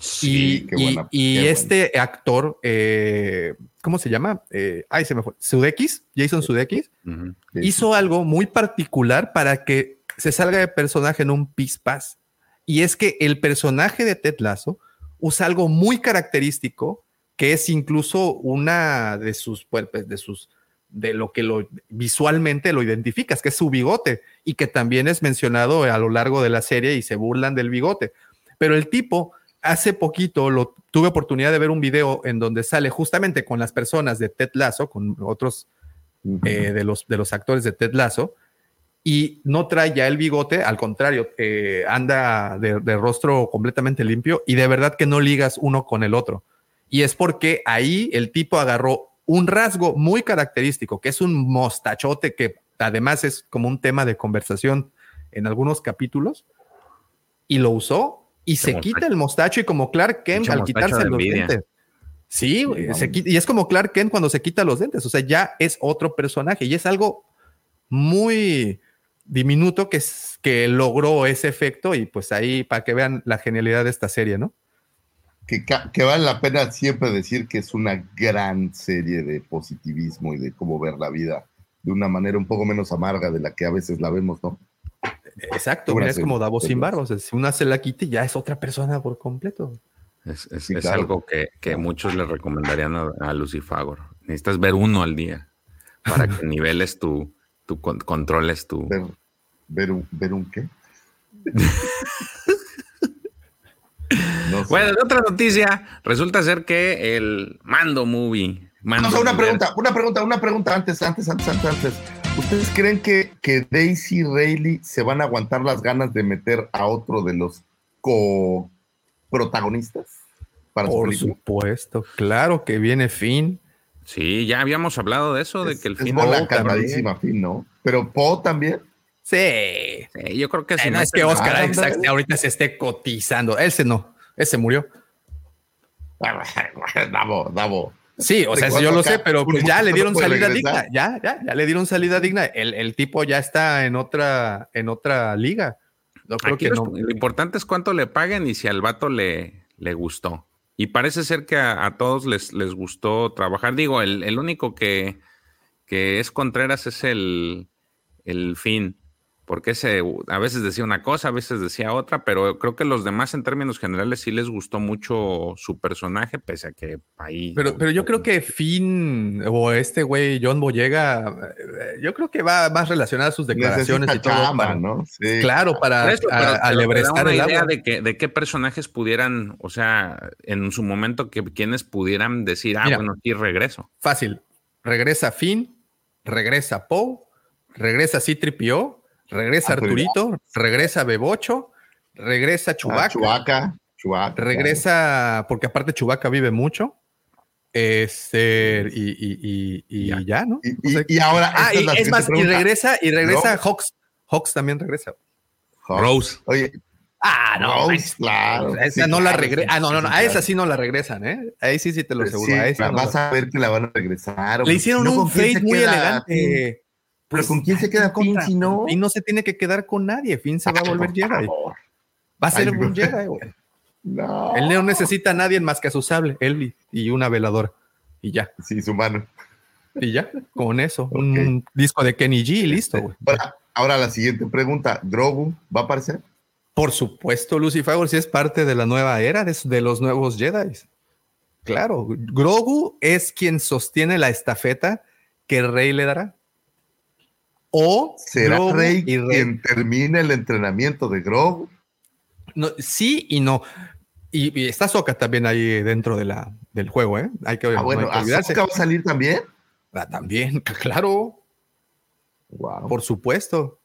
Sí, y qué buena- y qué buena. este actor, eh, ¿cómo se llama? Eh, ay, se me fue. Sudeikis, Jason Sudeikis, Ujú. Sí, hizo algo muy particular para que se salga de personaje en un pispás. Y es que el personaje de Ted Lasso usa algo muy característico que es incluso una de sus, pues, de sus, de lo que lo visualmente lo identificas, que es su bigote y que también es mencionado a lo largo de la serie y se burlan del bigote. Pero el tipo, hace poquito lo tuve oportunidad de ver un video en donde sale justamente con las personas de Ted Lasso, con otros eh, de, los, de los actores de Ted Lasso y no trae ya el bigote, al contrario, eh, anda de, de rostro completamente limpio y de verdad que no ligas uno con el otro. Y es porque ahí el tipo agarró un rasgo muy característico, que es un mostachote que además es como un tema de conversación en algunos capítulos, y lo usó y se quita el mostacho y como Clark Kent al quitarse los envidia. dientes. Sí, vamos. se quita- y es como Clark Kent cuando se quita los dentes, o sea, ya es otro personaje y es algo muy diminuto que, es, que logró ese efecto y pues ahí para que vean la genialidad de esta serie, ¿no? Que, vale la pena siempre decir que es una gran serie de positivismo y de cómo ver la vida de una manera un poco menos amarga de la que a veces la vemos, ¿no? Exacto, mira, es como Davos sin barba, o sea, si una se la quita ya es otra persona por completo. Es, es- Sí, es claro. algo que, que muchos le recomendarían a, a Lucifagor. Necesitas ver uno al día para que niveles tu, tu con- controles tu. Ver, ver, un, ver un qué. No sé. Bueno, de otra noticia, resulta ser que el Mando Movie. Mando Vamos a una pregunta, una pregunta, una pregunta antes, antes, antes, antes, antes. ¿Ustedes creen que, que Daisy y Rayleigh se van a aguantar las ganas de meter a otro de los co-protagonistas su Por película? supuesto, claro que viene Finn. Sí, ya habíamos hablado de eso, de Es, que el es fin. bola Poe cargadísima, Finn, ¿no? Pero Poe también. Sí. Sí, yo creo que si Eh, no no es que Oscar Ah, Isaac ahorita se esté cotizando. Ese no, ese murió. Davo, Davo. Sí, o sea, yo lo sé, pero pues ya le dieron salida regresar. digna. Ya, ya, ya le dieron salida digna. El, el tipo ya está en otra, en otra liga. No creo Aquí que los- no. Lo importante es cuánto le paguen y si al vato le, le gustó. Y parece ser que a, a todos les, les gustó trabajar. Digo, el, el único que, que es Contreras es el, el fin. Porque ese a veces decía una cosa, a veces decía otra, pero creo que los demás en términos generales sí les gustó mucho su personaje, pese a que ahí... Pero, pero yo creo que Finn o este güey John Boyega, eh, yo creo que va más relacionado a sus declaraciones y Necesita todo. chamba, para- ¿no? Sí. Claro, para eso, pero- a- pero te da alebrestar una el idea agua. de, que, de qué personajes pudieran, o sea, en su momento, que quienes pudieran decir, ah, Mira. bueno, aquí regreso. Fácil. Regresa Finn, regresa Poe, regresa C-3PO, regresa Arturito. Arturito, regresa Bebocho, regresa Ah, Chewbacca, Chewbacca, Chewbacca, regresa, porque aparte Chewbacca vive mucho. Este, y, y- y- y Ya. ya. ¿no? Y, O sea, y- y ahora. ah, es siguiente más, y regresa, y regresa No. Hawks. Hawks también regresa. Hawks. Rose. Oye, Ah, Rose, manches. claro. Esa sí, no la regresa. Ah, no, no, no. A esa sí no la regresan, ¿eh? Ahí sí, sí te lo Pues aseguro. sí, a esa no vas la- a ver que la van a regresar. Le hicieron No, un ¿con quién fade muy elegante. Pero ¿con quién se queda Finn si no? Y no se tiene que quedar con nadie. Finn se va a volver Jedi. Va a ser un. Jedi, güey. No. Él no necesita a nadie más que a su sable, él y- una veladora. Y ya, Sí, su mano. y ya, con eso. Un disco de Kenny G y listo, güey. Ahora, ahora la siguiente pregunta. ¿Grogu va a aparecer? Por supuesto, Lucy Favor sí es parte de la nueva era de, de los nuevos Jedi. Claro, Grogu es quien sostiene la estafeta que Rey le dará. O ¿Será Grogu Rey y Rey- quien termine el entrenamiento de Grogu? No, sí y no. Y, y está Soka también ahí dentro de la, del juego, ¿eh? Hay que, Ah, no bueno, hay que olvidarse. ¿Ahsoka va a salir también? Ah, también, claro, Wow. por supuesto.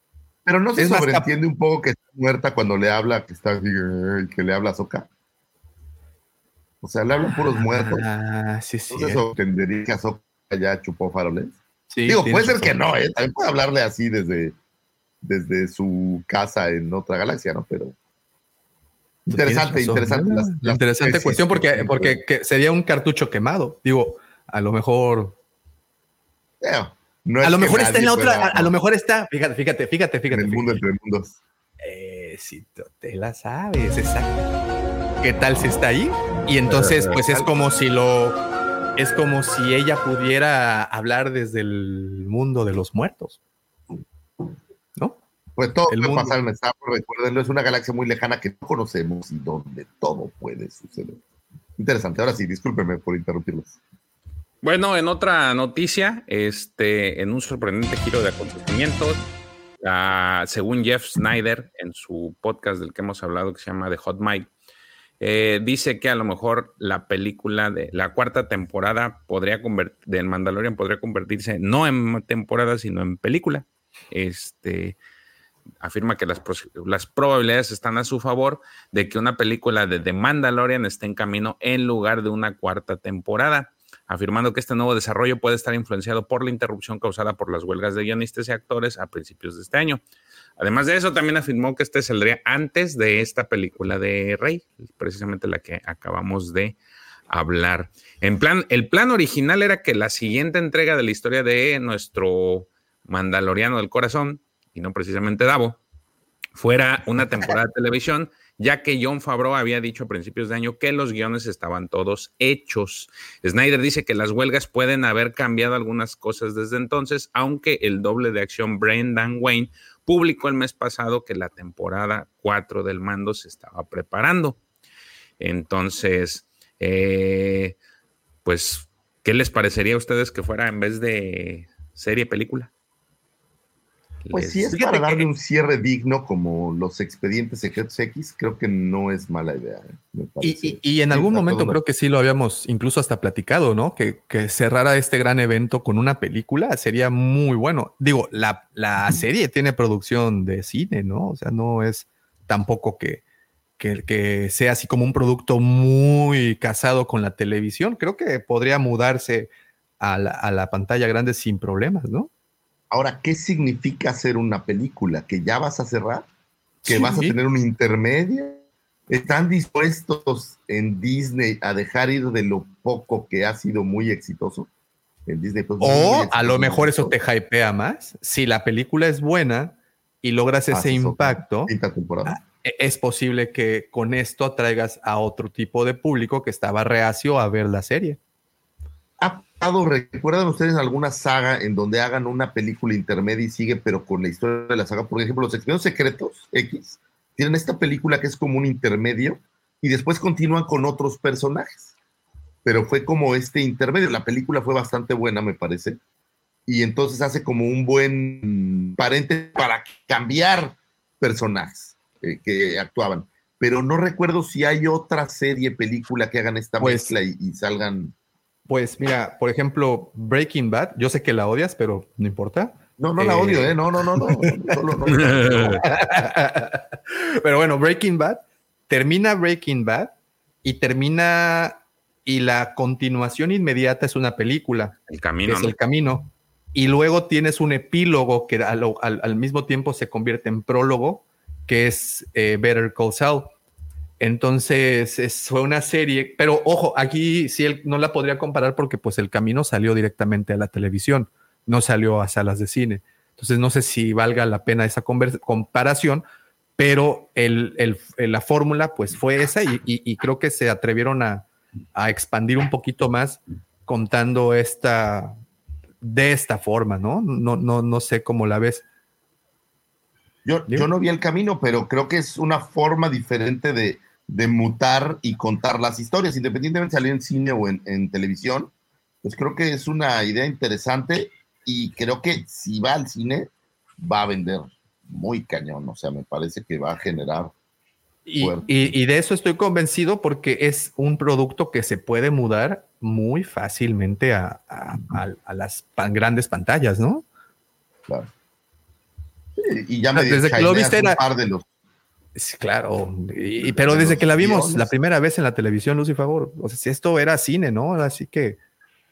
Pero no se Es sobreentiende un poco que está muerta cuando le habla, que está que le habla a Soka. O sea, le hablan puros muertos. Ah, sí, sí. No se sobreentendería que Ahsoka ya chupó faroles. Sí, Digo, puede ser que no, ¿eh? También puede hablarle así desde, desde su casa en otra galaxia, ¿no? Pero. Interesante, Tienes razón. interesante. Ah, las- las interesante cuestión porque, que- porque que sería un cartucho quemado. Digo, a lo mejor, Eh, no a lo mejor está en la otra, a, a lo mejor está, fíjate, fíjate, fíjate, En fíjate. el mundo fíjate. entre mundos. Eh, si tú te la sabes, exacto. ¿Qué tal si está ahí? Y entonces, pues es como si lo, es como si ella pudiera hablar desde el mundo de los muertos. ¿No? Pues todo El puede mundo. pasar en Star recuérdenlo, es una galaxia muy lejana que no conocemos y donde todo puede suceder. Interesante, ahora sí, discúlpenme por interrumpirlos. Bueno, en otra noticia, este, en un sorprendente giro de acontecimientos, ah, según Jeff Snyder, en su podcast del que hemos hablado, que se llama The Hot Mic, eh, dice que a lo mejor la película de la cuarta temporada podría convertir, del Mandalorian podría convertirse no en temporada, sino en película. Este afirma que las, las probabilidades están a su favor de que una película de The Mandalorian esté en camino en lugar de una cuarta temporada afirmando que este nuevo desarrollo puede estar influenciado por la interrupción causada por las huelgas de guionistas y actores a principios de este año. Además de eso, también afirmó que este saldría antes de esta película de Rey, precisamente la que acabamos de hablar. En plan, el plan original era que la siguiente entrega de la historia de nuestro Mandaloriano del Corazón, y no precisamente Davo, fuera una temporada de televisión, ya que John Favreau había dicho a principios de año que los guiones estaban todos hechos. Snyder dice que las huelgas pueden haber cambiado algunas cosas desde entonces, aunque el doble de acción Brendan Wayne publicó el mes pasado que la temporada 4 del mando se estaba preparando. Entonces, eh, pues, ¿qué les parecería a ustedes que fuera en vez de serie película? Pues si es para darle un cierre digno como los expedientes secretos X, creo que no es mala idea. ¿eh? Me Y, parece. y- y en algún momento creo que sí lo habíamos incluso hasta platicado, ¿no? Que, que cerrara este gran evento con una película sería muy bueno. Digo, la, la serie tiene producción de cine, ¿no? O sea, no es tampoco que, que, que sea así como un producto muy casado con la televisión. Creo que podría mudarse a la, a la pantalla grande sin problemas, ¿no? Ahora, ¿qué significa hacer una película? ¿Que ya vas a cerrar? ¿Que Sí. vas a tener un intermedio? ¿Están dispuestos en Disney a dejar ir de lo poco que ha sido muy exitoso? En Disney, pues, O a lo mejor eso te hypea más. Si la película es buena y logras ese Haces otra impacto, temporada. e- es posible que con esto atraigas a otro tipo de público que estaba reacio a ver la serie. ¿Ha pasado, recuerdan ustedes alguna saga en donde hagan una película intermedia y sigue, pero con la historia de la saga? Por ejemplo, los Expedientes Secretos X tienen esta película que es como un intermedio y después continúan con otros personajes. Pero fue como este intermedio. La película fue bastante buena, me parece. Y entonces hace como un buen paréntesis para cambiar personajes eh, que actuaban. Pero no recuerdo si hay otra serie, película que hagan esta Pues- mezcla y- y salgan Pues mira, por ejemplo, Breaking Bad, yo sé que la odias, pero no importa. No, no la Eh, odio, ¿eh? No, no, no, no. No. Pero bueno, Breaking Bad termina Breaking Bad y termina y la continuación inmediata es una película, El camino, es ¿no? el camino. Y luego tienes un epílogo que al, al- al mismo tiempo se convierte en prólogo, que es eh, Better Call Saul. Entonces es- fue una serie, pero ojo, aquí sí él no la podría comparar porque pues el camino salió directamente a la televisión, no salió a salas de cine. Entonces no sé si valga la pena esa comparación, pero el- el- el- la fórmula pues fue esa y, y- y creo que se atrevieron a, a expandir un poquito más contando esta de esta forma, ¿no? No, no, no sé cómo la ves. Yo, yo no vi el camino, pero creo que es una forma diferente de, de mutar y contar las historias, independientemente de salir en cine o en, en televisión. Pues creo que es una idea interesante y creo que si va al cine va a vender muy cañón. O sea, me parece que va a generar Y, y- y de eso estoy convencido porque es un producto que se puede mudar muy fácilmente a, a- a- a las pan- grandes pantallas, ¿no? Claro. Y, y ya me Desde que lo viste un era- par de los Sí, claro. Y- y- pero De desde que la vimos guiones. la primera vez en la televisión, Lucy Favor, o sea, si esto era cine, ¿no? Así que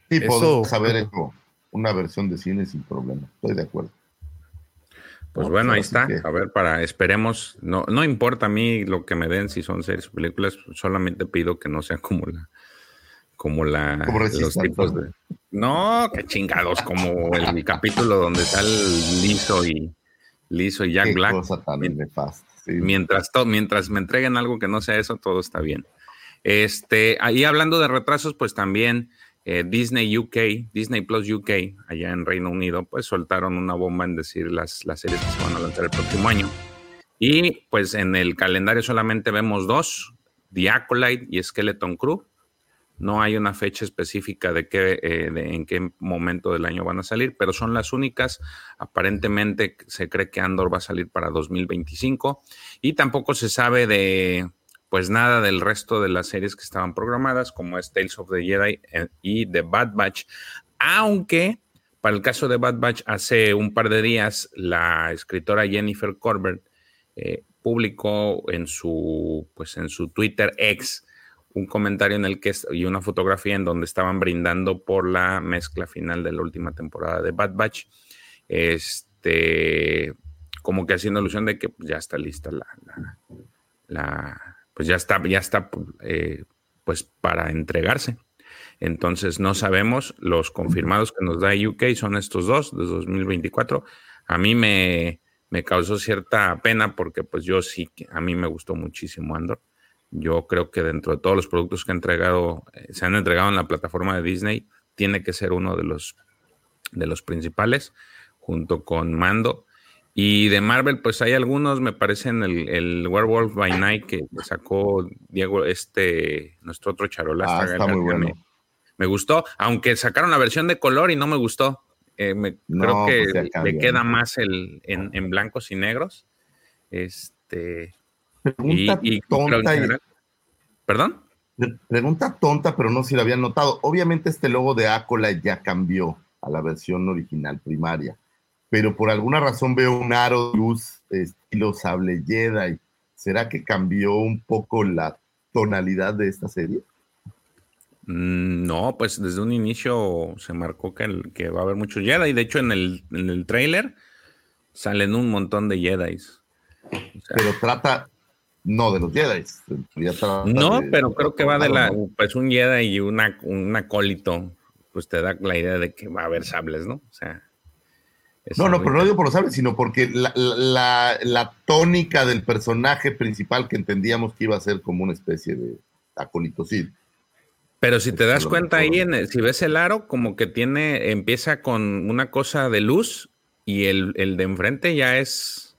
Sí, Eso- podemos haber hecho una versión de cine sin problema. Estoy de acuerdo. Pues No, bueno, ahí así está. que- A ver, para, esperemos. No, no importa a mí lo que me den, si son series o películas, solamente pido que no sea como la, como la, Como los tipos ¿no? de. No, que chingados, como el capítulo donde está el liso y liso y Jack Qué Black. cosa tan nefasta. Mientras, mientras me entreguen algo que no sea eso, todo está bien. Este, ahí hablando de retrasos, pues también eh, Disney UK, Disney Plus UK, allá en Reino Unido, pues soltaron una bomba en decir las, las series que se van a lanzar el próximo año. Y pues en el calendario solamente vemos dos, The Acolyte y Skeleton Crew. No hay una fecha específica de, qué, eh, de en qué momento del año van a salir, pero son las únicas. Aparentemente se cree que Andor va a salir para 2025 y tampoco se sabe de pues nada del resto de las series que estaban programadas, como es Tales of the Jedi eh, y The Bad Batch, aunque para el caso de Bad Batch, hace un par de días la escritora Jennifer Corbett eh, publicó en su, pues en su Twitter ex un comentario en el que y una fotografía en donde estaban brindando por la mezcla final de la última temporada de Bad Batch. Este, como que haciendo alusión de que pues, ya está lista la, la, pues ya está, ya está eh, pues para entregarse. Entonces no sabemos, los confirmados que nos da UK son estos dos de 2024. A mí me, me causó cierta pena porque pues yo sí, a mí me gustó muchísimo Andor. Yo creo que dentro de todos los productos que han entregado, eh, se han entregado en la plataforma de Disney, tiene que ser uno de los, de los principales, junto con Mando. Y de Marvel, pues hay algunos, me parecen el, el Werewolf by Night que sacó Diego, este, nuestro otro charolasta. Ah, está muy bueno. Me, me, gustó, aunque sacaron la versión de color y no me gustó. Eh, me- No, creo que pues le queda más el en, en blancos y negros. Este. Pregunta y- tonta, y- ¿Perdón? pre- pregunta tonta, pero no sé si la habían notado. Obviamente este logo de Acolyte ya cambió a la versión original primaria, pero por alguna razón veo un aro de luz estilo sable Jedi. ¿Será que cambió un poco la tonalidad de esta serie? Mm, No, pues desde un inicio se marcó que, el- que va a haber muchos Jedi. De hecho, en el, en el trailer salen un montón de. O sea, Pero trata, no de los Jedi. no, de- pero creo que va de la. Pues un Jedi y una, un acólito. Pues te da la idea de que va a haber sables, ¿no? O sea. No, no, pero no digo por los sables, sino porque la, la- la- tónica del personaje principal que entendíamos que iba a ser como una especie de acólito Sith. Pero si te das cuenta ahí, en el- si ves el aro, como que tiene, empieza con una cosa de luz y el, el de enfrente ya es.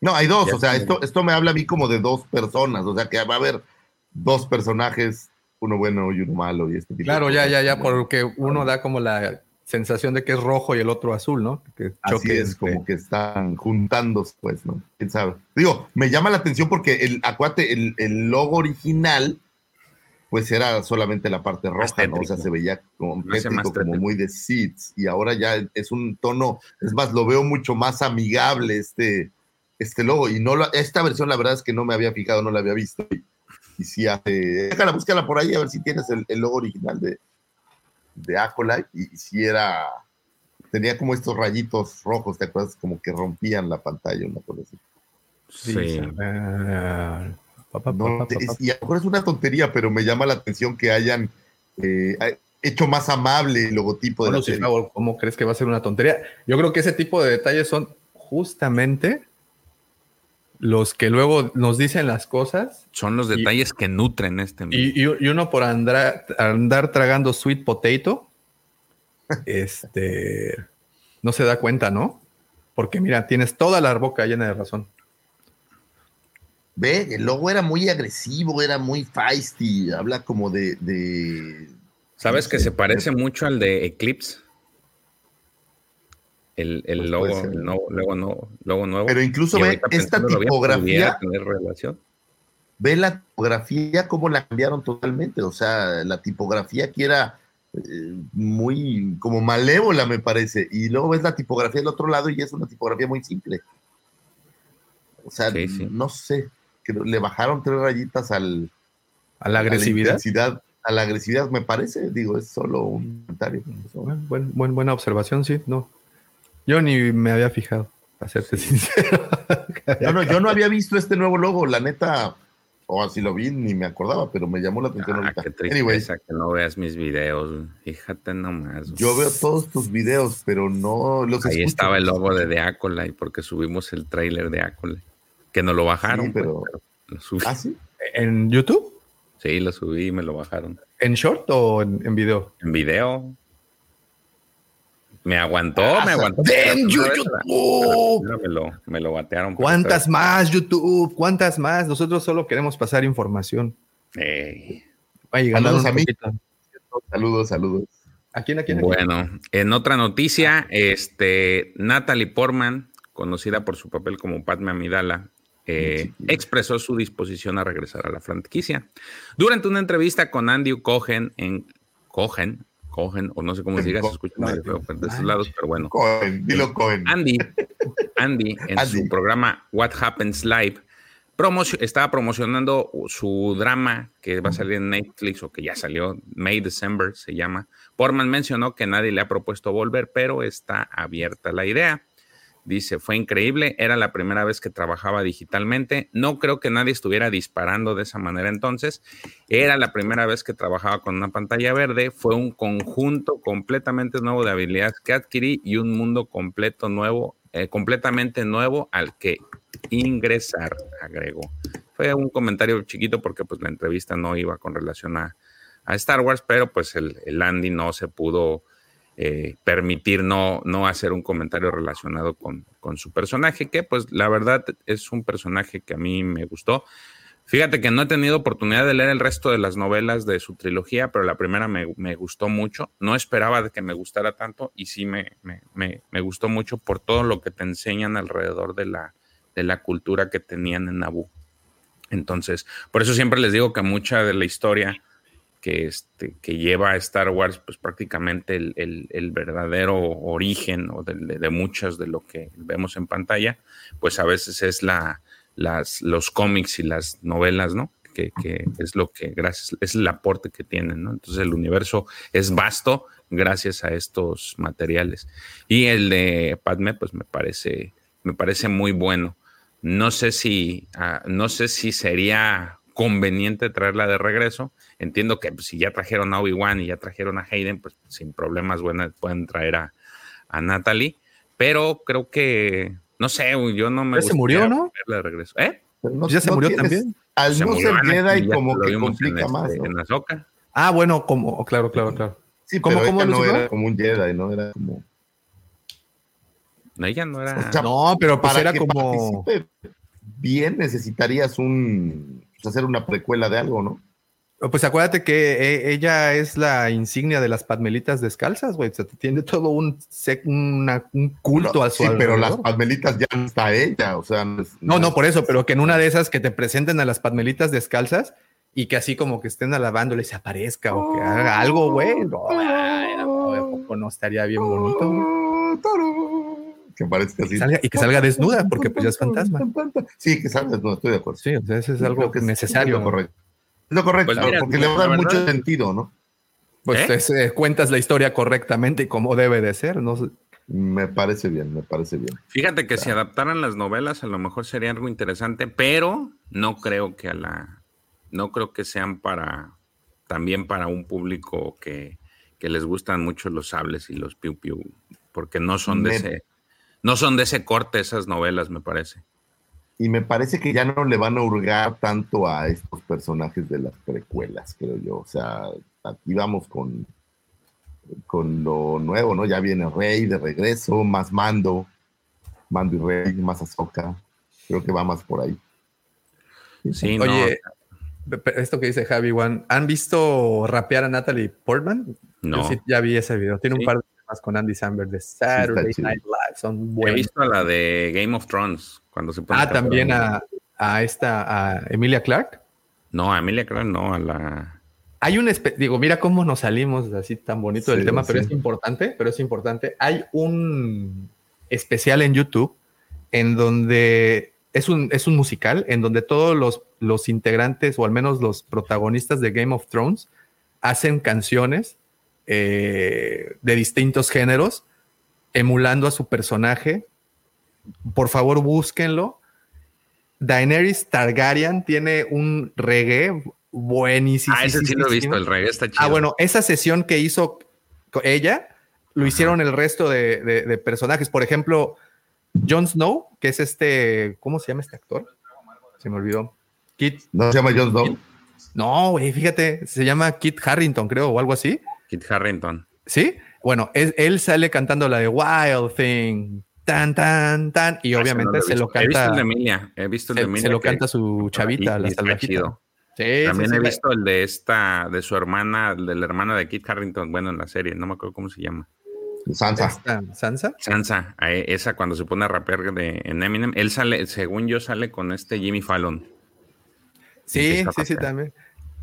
No, hay dos, Ya o sea, esto, esto me habla a mí como de dos personas, o sea, que va a haber dos personajes, uno bueno y uno malo y este tipo Claro, de ya, ya, ya, porque uno da como la sensación de que es rojo y el otro azul, ¿no? Que Así es, entre- como que están juntándose, pues, ¿no? ¿Quién sabe? Digo, me llama la atención porque el, acuate, el, el logo original, pues era solamente la parte roja, ¿no? O sea, se veía como, tétrico, como tétrico. muy de seeds, y ahora ya es un tono, es más, lo veo mucho más amigable este, este logo, y no lo- esta versión la verdad es que no me había fijado, no la había visto, y, y sí hace, déjala, búscala por ahí a ver si tienes el, el logo original de, de Acolyte, y, si era, tenía como estos rayitos rojos, ¿te acuerdas? Como que rompían la pantalla, una cosa así. Sí. Pa, No, es- y a lo mejor es una tontería, pero me llama la atención que hayan eh, hecho más amable el logotipo de Bueno, la sí, serie. ¿cómo crees que va a ser una tontería? Yo creo que ese tipo de detalles son justamente los que luego nos dicen las cosas Son los Y- detalles que nutren este. y, uno por andar, andar tragando sweet potato, este, no se da cuenta, ¿no? Porque mira, tienes toda la boca llena de razón. Ve, el logo era muy agresivo, era muy feisty, habla como de... de- ¿Sabes no que se parece mucho al de Eclipse? El, el Pues logo, nuevo, logo, nuevo, logo nuevo. Pero incluso ve esta tipografía, pudiera tener relación. ve la tipografía cómo la cambiaron totalmente, o sea, la tipografía que era eh, muy como malévola me parece, y luego ves la tipografía del otro lado y es una tipografía muy simple. O sea, Sí, sí. no sé, que le bajaron tres rayitas al, A la agresividad. a la agresividad, me parece, digo, es solo un comentario. Bueno, buen- buen- buena observación, sí. No. Yo ni me había fijado, para serte sincero. Yo no, yo no había visto este nuevo logo, la neta, o así lo vi, ni me acordaba, pero me llamó la atención Ah, ahorita. qué Anyway, tristeza que no veas mis videos. Fíjate nomás. yo veo todos tus videos, pero no los Ahí escucho. estaba el logo de The Acolyte porque subimos el tráiler de Acolyte. Que nos lo bajaron. Sí, pues, pero- pero lo subí. ¿Ah, sí? ¿En YouTube? Sí, lo subí y me lo bajaron. ¿En short o en, en video? En video. Me aguantó, Ah, me aguantó. ¡Damn, you, YouTube! Me lo, me lo batearon. pero ¿Cuántas más, YouTube? ¿Cuántas más? Nosotros solo queremos pasar información. otra vez- Ey. Vaya, ganar Saludos a mí. Saludos, saludos. ¿A quién, a quién? a quién? Bueno, en otra noticia, este, Natalie Portman, conocida por su papel como Padme Amidala, eh, expresó su disposición a regresar a la franquicia. Durante una entrevista con Andy Cohen en Cohen, Cohen, o no sé cómo se diga, se escucha medio feo de esos lados, pero bueno. Cohen, dilo Cohen. Andy, Andy en Andy. su programa What Happens Live promocio- estaba promocionando su drama que va a salir en Netflix o que ya salió, May December se llama. Portman mencionó que nadie le ha propuesto volver, pero está abierta la idea. Dice, fue increíble, era la primera vez que trabajaba digitalmente. No creo que nadie estuviera disparando de esa manera entonces. Era la primera vez que trabajaba con una pantalla verde. Fue un conjunto completamente nuevo de habilidades que adquirí y un mundo completo nuevo, eh, completamente nuevo al que ingresar, agregó. Fue un comentario chiquito porque pues la entrevista no iba con relación a, a Star Wars, pero pues el, el Andy no se pudo eh, permitir no, no hacer un comentario relacionado con, con su personaje, que pues la verdad es un personaje que a mí me gustó. Fíjate que no he tenido oportunidad de leer el resto de las novelas de su trilogía, pero la primera me, me gustó mucho. No esperaba de que me gustara tanto y sí me, me, me, gustó mucho por todo lo que te enseñan alrededor de la, de la cultura que tenían en Naboo. Entonces, por eso siempre les digo que mucha de la historia que, este, que lleva a Star Wars, pues prácticamente el, verdadero origen o de, muchas de lo que vemos en pantalla, pues a veces es la, las, los cómics y las novelas, ¿no? Que, es lo que, gracias, es el aporte que tienen, ¿no? Entonces el universo es vasto gracias a estos materiales. Y el de Padme, pues me parece, me parece muy bueno. No sé si, uh, no sé si sería conveniente traerla de regreso. Entiendo que pues, si ya trajeron a Obi-Wan y ya trajeron a Hayden, pues sin problemas bueno, pueden traer a, a Natalie. Pero creo que no sé, yo no me. Ya se murió, ¿no? De regreso. ¿Eh? No, ya se no murió tienes- también. Al Se no ser Jedi, como que complica en, más. este, ¿no? en Ahsoka. Ah, bueno, como, oh, claro, claro, claro. Sí, ¿Cómo- pero cómo ella no Lucifer? era como un Jedi, ¿no? Era como. No, ella no era. O sea, No, pero pues para era que como. participe bien necesitarías un. pues, hacer una precuela de algo, ¿no? Pues acuérdate que eh, ella es la insignia de las padmelitas descalzas, güey. O sea, tiene todo un, una- un culto No, a su sí, pero las palmelitas ya no está ella, o sea. No, es- No, no, por eso, es- pero que en una de esas que te presenten a las padmelitas descalzas y que así como que estén alabándole se aparezca o que haga algo, güey. No, no, ¿a poco no estaría bien bonito, güey? Que parezca así. Salga- y que salga desnuda, porque pues ya es fantasma. Sí, que salga desnuda, estoy de acuerdo. Sí, o sea, eso es algo que es- necesario. Es lo correcto. Es lo correcto, Pues mira, porque le va a dar mucho verdad- sentido, ¿no? Pues ¿Eh? es, eh, cuentas la historia correctamente y como debe de ser, ¿no? Me parece bien, me parece bien. Fíjate que si adaptaran las novelas, a lo mejor sería algo interesante, pero no creo que a la. No creo que sean para. También para un público que, que les gustan mucho los sables y los piu piu, porque no son de Me- ese. No son de ese corte esas novelas, me parece. Y me parece que ya no le van a hurgar tanto a estos personajes de las precuelas, creo yo. O sea, aquí vamos con, con lo nuevo, ¿no? Ya viene Rey de regreso, más Mando, Mando y Rey, más Ahsoka. Creo que va más por ahí. Sí, no. Oye, pe- esto que dice Javi One, ¿han visto rapear a Natalie Portman? no. Yo sí ya vi ese video. Tiene Sí. un par de con Andy Samberg de Saturday. Night Live. Son He buenos. visto la de Game of Thrones cuando se pone Ah, a también a, a esta, a Emilia Clark. No, a Emilia Clarke no, a la. Hay un, digo, mira cómo nos salimos así tan bonito del Sí, tema, pero es importante, pero es importante. Hay un especial en YouTube en donde es un, es un musical en donde todos los, los integrantes o al menos los protagonistas de Game of Thrones hacen canciones eh, de distintos géneros emulando a su personaje. Por favor, búsquenlo. Daenerys Targaryen tiene un reggae buenísimo. Ah, ese sí lo he visto, el reggae está chido. Ah, bueno, esa sesión que hizo ella, lo Ajá. hicieron el resto de, de- de personajes. Por ejemplo, Jon Snow, que es este, ¿cómo se llama este actor? Se me olvidó. Kit, ¿No se llama Jon Snow? no, güey, fíjate, se llama Kit Harrington, creo, o algo así. Kit Harrington. ¿Sí? Bueno, es- él sale cantando la de Wild Thing, tan, tan, tan, y Ah, obviamente ese no se lo visto. He visto canta, el de Emilia. He visto el se, de se Emilia. lo que- canta su chavita, y- la salvajita. Sí, También sí, he visto el de esta, de su hermana, de la hermana de Kit Harrington, bueno, en la serie, no me acuerdo cómo se llama. Sansa. esta Sansa. Sansa, esa cuando se pone a rapear de, en Eminem, él sale, según yo, sale con este Jimmy Fallon. Sí, sí, sí, también.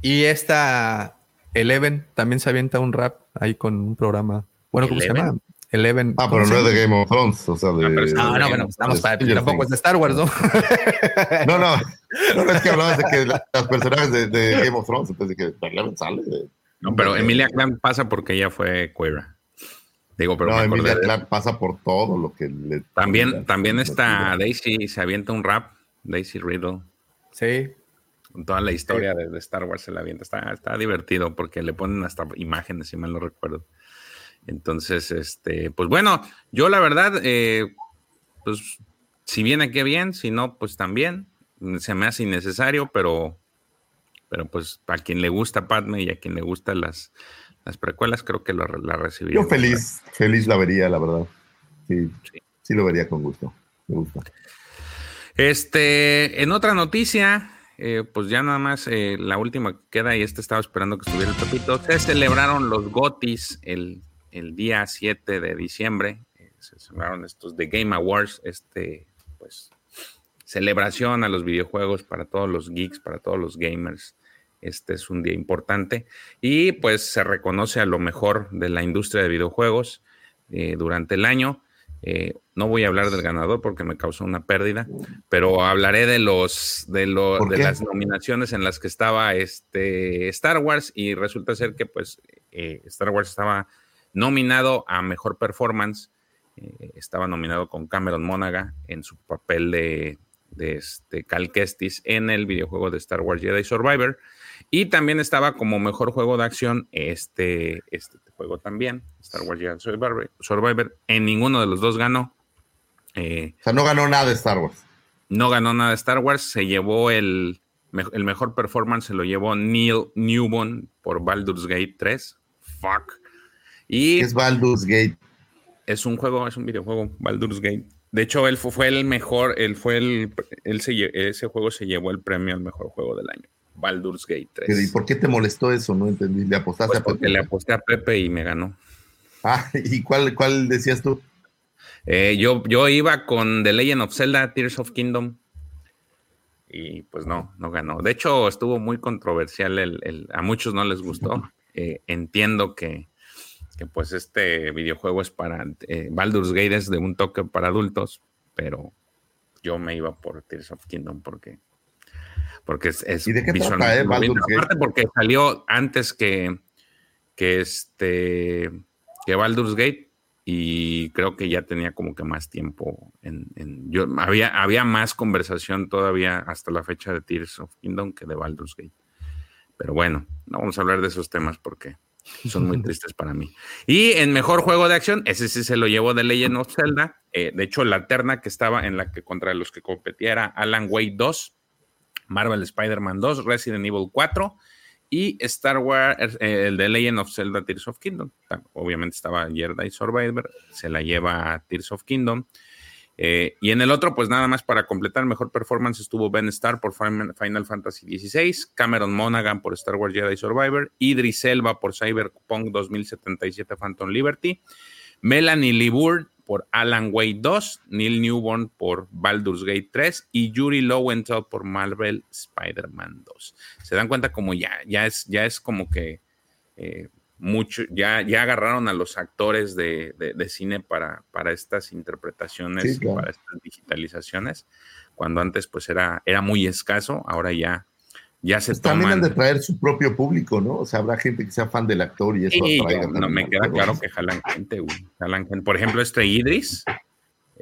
Y esta Eleven también se avienta un rap ahí con un programa. Bueno, ¿cómo se llama? Eleven. Ah, ¿cómo pero no es de Game of Thrones, o sea, de... Ah, pero es- No, no, bueno, estamos de para, tampoco es de Star Wars, ¿no? No, no, no, no, es que hablabas de que la- las personajes de, de Game of Thrones, entonces que Eleven sale de... No, pero Emilia Clarke pasa porque ella fue queer. Digo, pero no, Emilia Clarke pasa por todo lo que le... También, también está Daisy, se avienta un rap, Daisy Riddle. Sí. Con toda la historia de, de Star Wars se la avienta. Está, está divertido porque le ponen hasta imágenes, si mal no recuerdo. Entonces, este, pues bueno, yo la verdad, eh, pues si viene que bien, si no, pues también. Se me hace innecesario, pero, pero pues a quien le gusta Padme y a quien le gustan las, las precuelas, creo que lo- la recibiría. Yo feliz, feliz la vería, la verdad. Sí, Sí. sí lo vería con gusto. Me gusta. Este, en otra noticia, eh, pues ya nada más eh, la última que queda y este estaba esperando que estuviera el Pepito. Se celebraron los GOTIS el, el día 7 de diciembre. Eh, se celebraron estos The Game Awards, este, pues, celebración a los videojuegos para todos los geeks, para todos los gamers. Este es un día importante y pues se reconoce a lo mejor de la industria de videojuegos durante el año. No voy a hablar del ganador porque me causó una pérdida, pero hablaré de los de, de las nominaciones en las que estaba este Star Wars y resulta ser que pues eh, Star Wars estaba nominado a mejor performance, eh, estaba nominado con Cameron Monaghan en su papel de, de este Cal Kestis en el videojuego de Star Wars Jedi Survivor y también estaba como mejor juego de acción este, este juego también, Star Wars Jedi Survivor. En ninguno de los dos ganó. Eh, o sea, no ganó nada de Star Wars. No ganó nada de Star Wars. Se llevó el, el mejor performance, se lo llevó Neil Newbon por Baldur's Gate 3. Fuck. Y es Baldur's Gate? Es un juego, es un videojuego, Baldur's Gate. De hecho, él fue, el mejor, él fue el, él ese juego se llevó el premio al mejor juego del año. Baldur's Gate 3. ¿Y por qué te molestó eso? No entendí. ¿Le apostaste pues a Pepe? Porque le aposté a Pepe y me ganó. Ah, ¿y cuál, cuál decías tú? Eh, yo, yo iba con The Legend of Zelda, Tears of Kingdom. Y pues no, no ganó. De hecho, estuvo muy controversial. El, a muchos no les gustó. Eh, entiendo que, que, pues este videojuego es para. Eh, Baldur's Gate es de un toque para adultos, pero yo me iba por Tears of Kingdom porque porque es, es ¿Y de qué trata, eh, Aparte porque salió antes que, que este que Baldur's Gate y creo que ya tenía como que más tiempo en, yo había había más conversación todavía hasta la fecha de Tears of Kingdom que de Baldur's Gate. Pero bueno, no vamos a hablar de esos temas porque son muy tristes para mí. Y en mejor juego de acción, ese sí se lo llevó de Legend of Zelda. Eh, de hecho, la terna que estaba en la que contra los que competía era Alan Wake 2, Marvel Spider-Man 2, Resident Evil 4 y Star Wars, eh, el de Legend of Zelda Tears of Kingdom. Obviamente estaba Jedi Survivor, se la lleva Tears of Kingdom. Eh, y en el otro, pues nada más para completar mejor performance estuvo Ben Starr por Final Fantasy XVI, Cameron Monaghan por Star Wars Jedi Survivor, Idris Elba por Cyberpunk 2077 Phantom Liberty, Melanie Liburd por Alan Wake 2, Neil Newborn por Baldur's Gate 3 y Yuri Lowenthal por Marvel Spider-Man 2. Se dan cuenta como ya, ya, es, ya es como que eh, mucho, ya, ya agarraron a los actores de, cine para, para estas interpretaciones, para estas digitalizaciones, cuando antes pues era, era muy escaso, ahora ya ya se pues También han de traer su propio público, ¿no? O sea, habrá gente que sea fan del actor y eso. Sí, no, me queda claro que jalan gente, güey. Jalan gente. Por ejemplo, este Idris,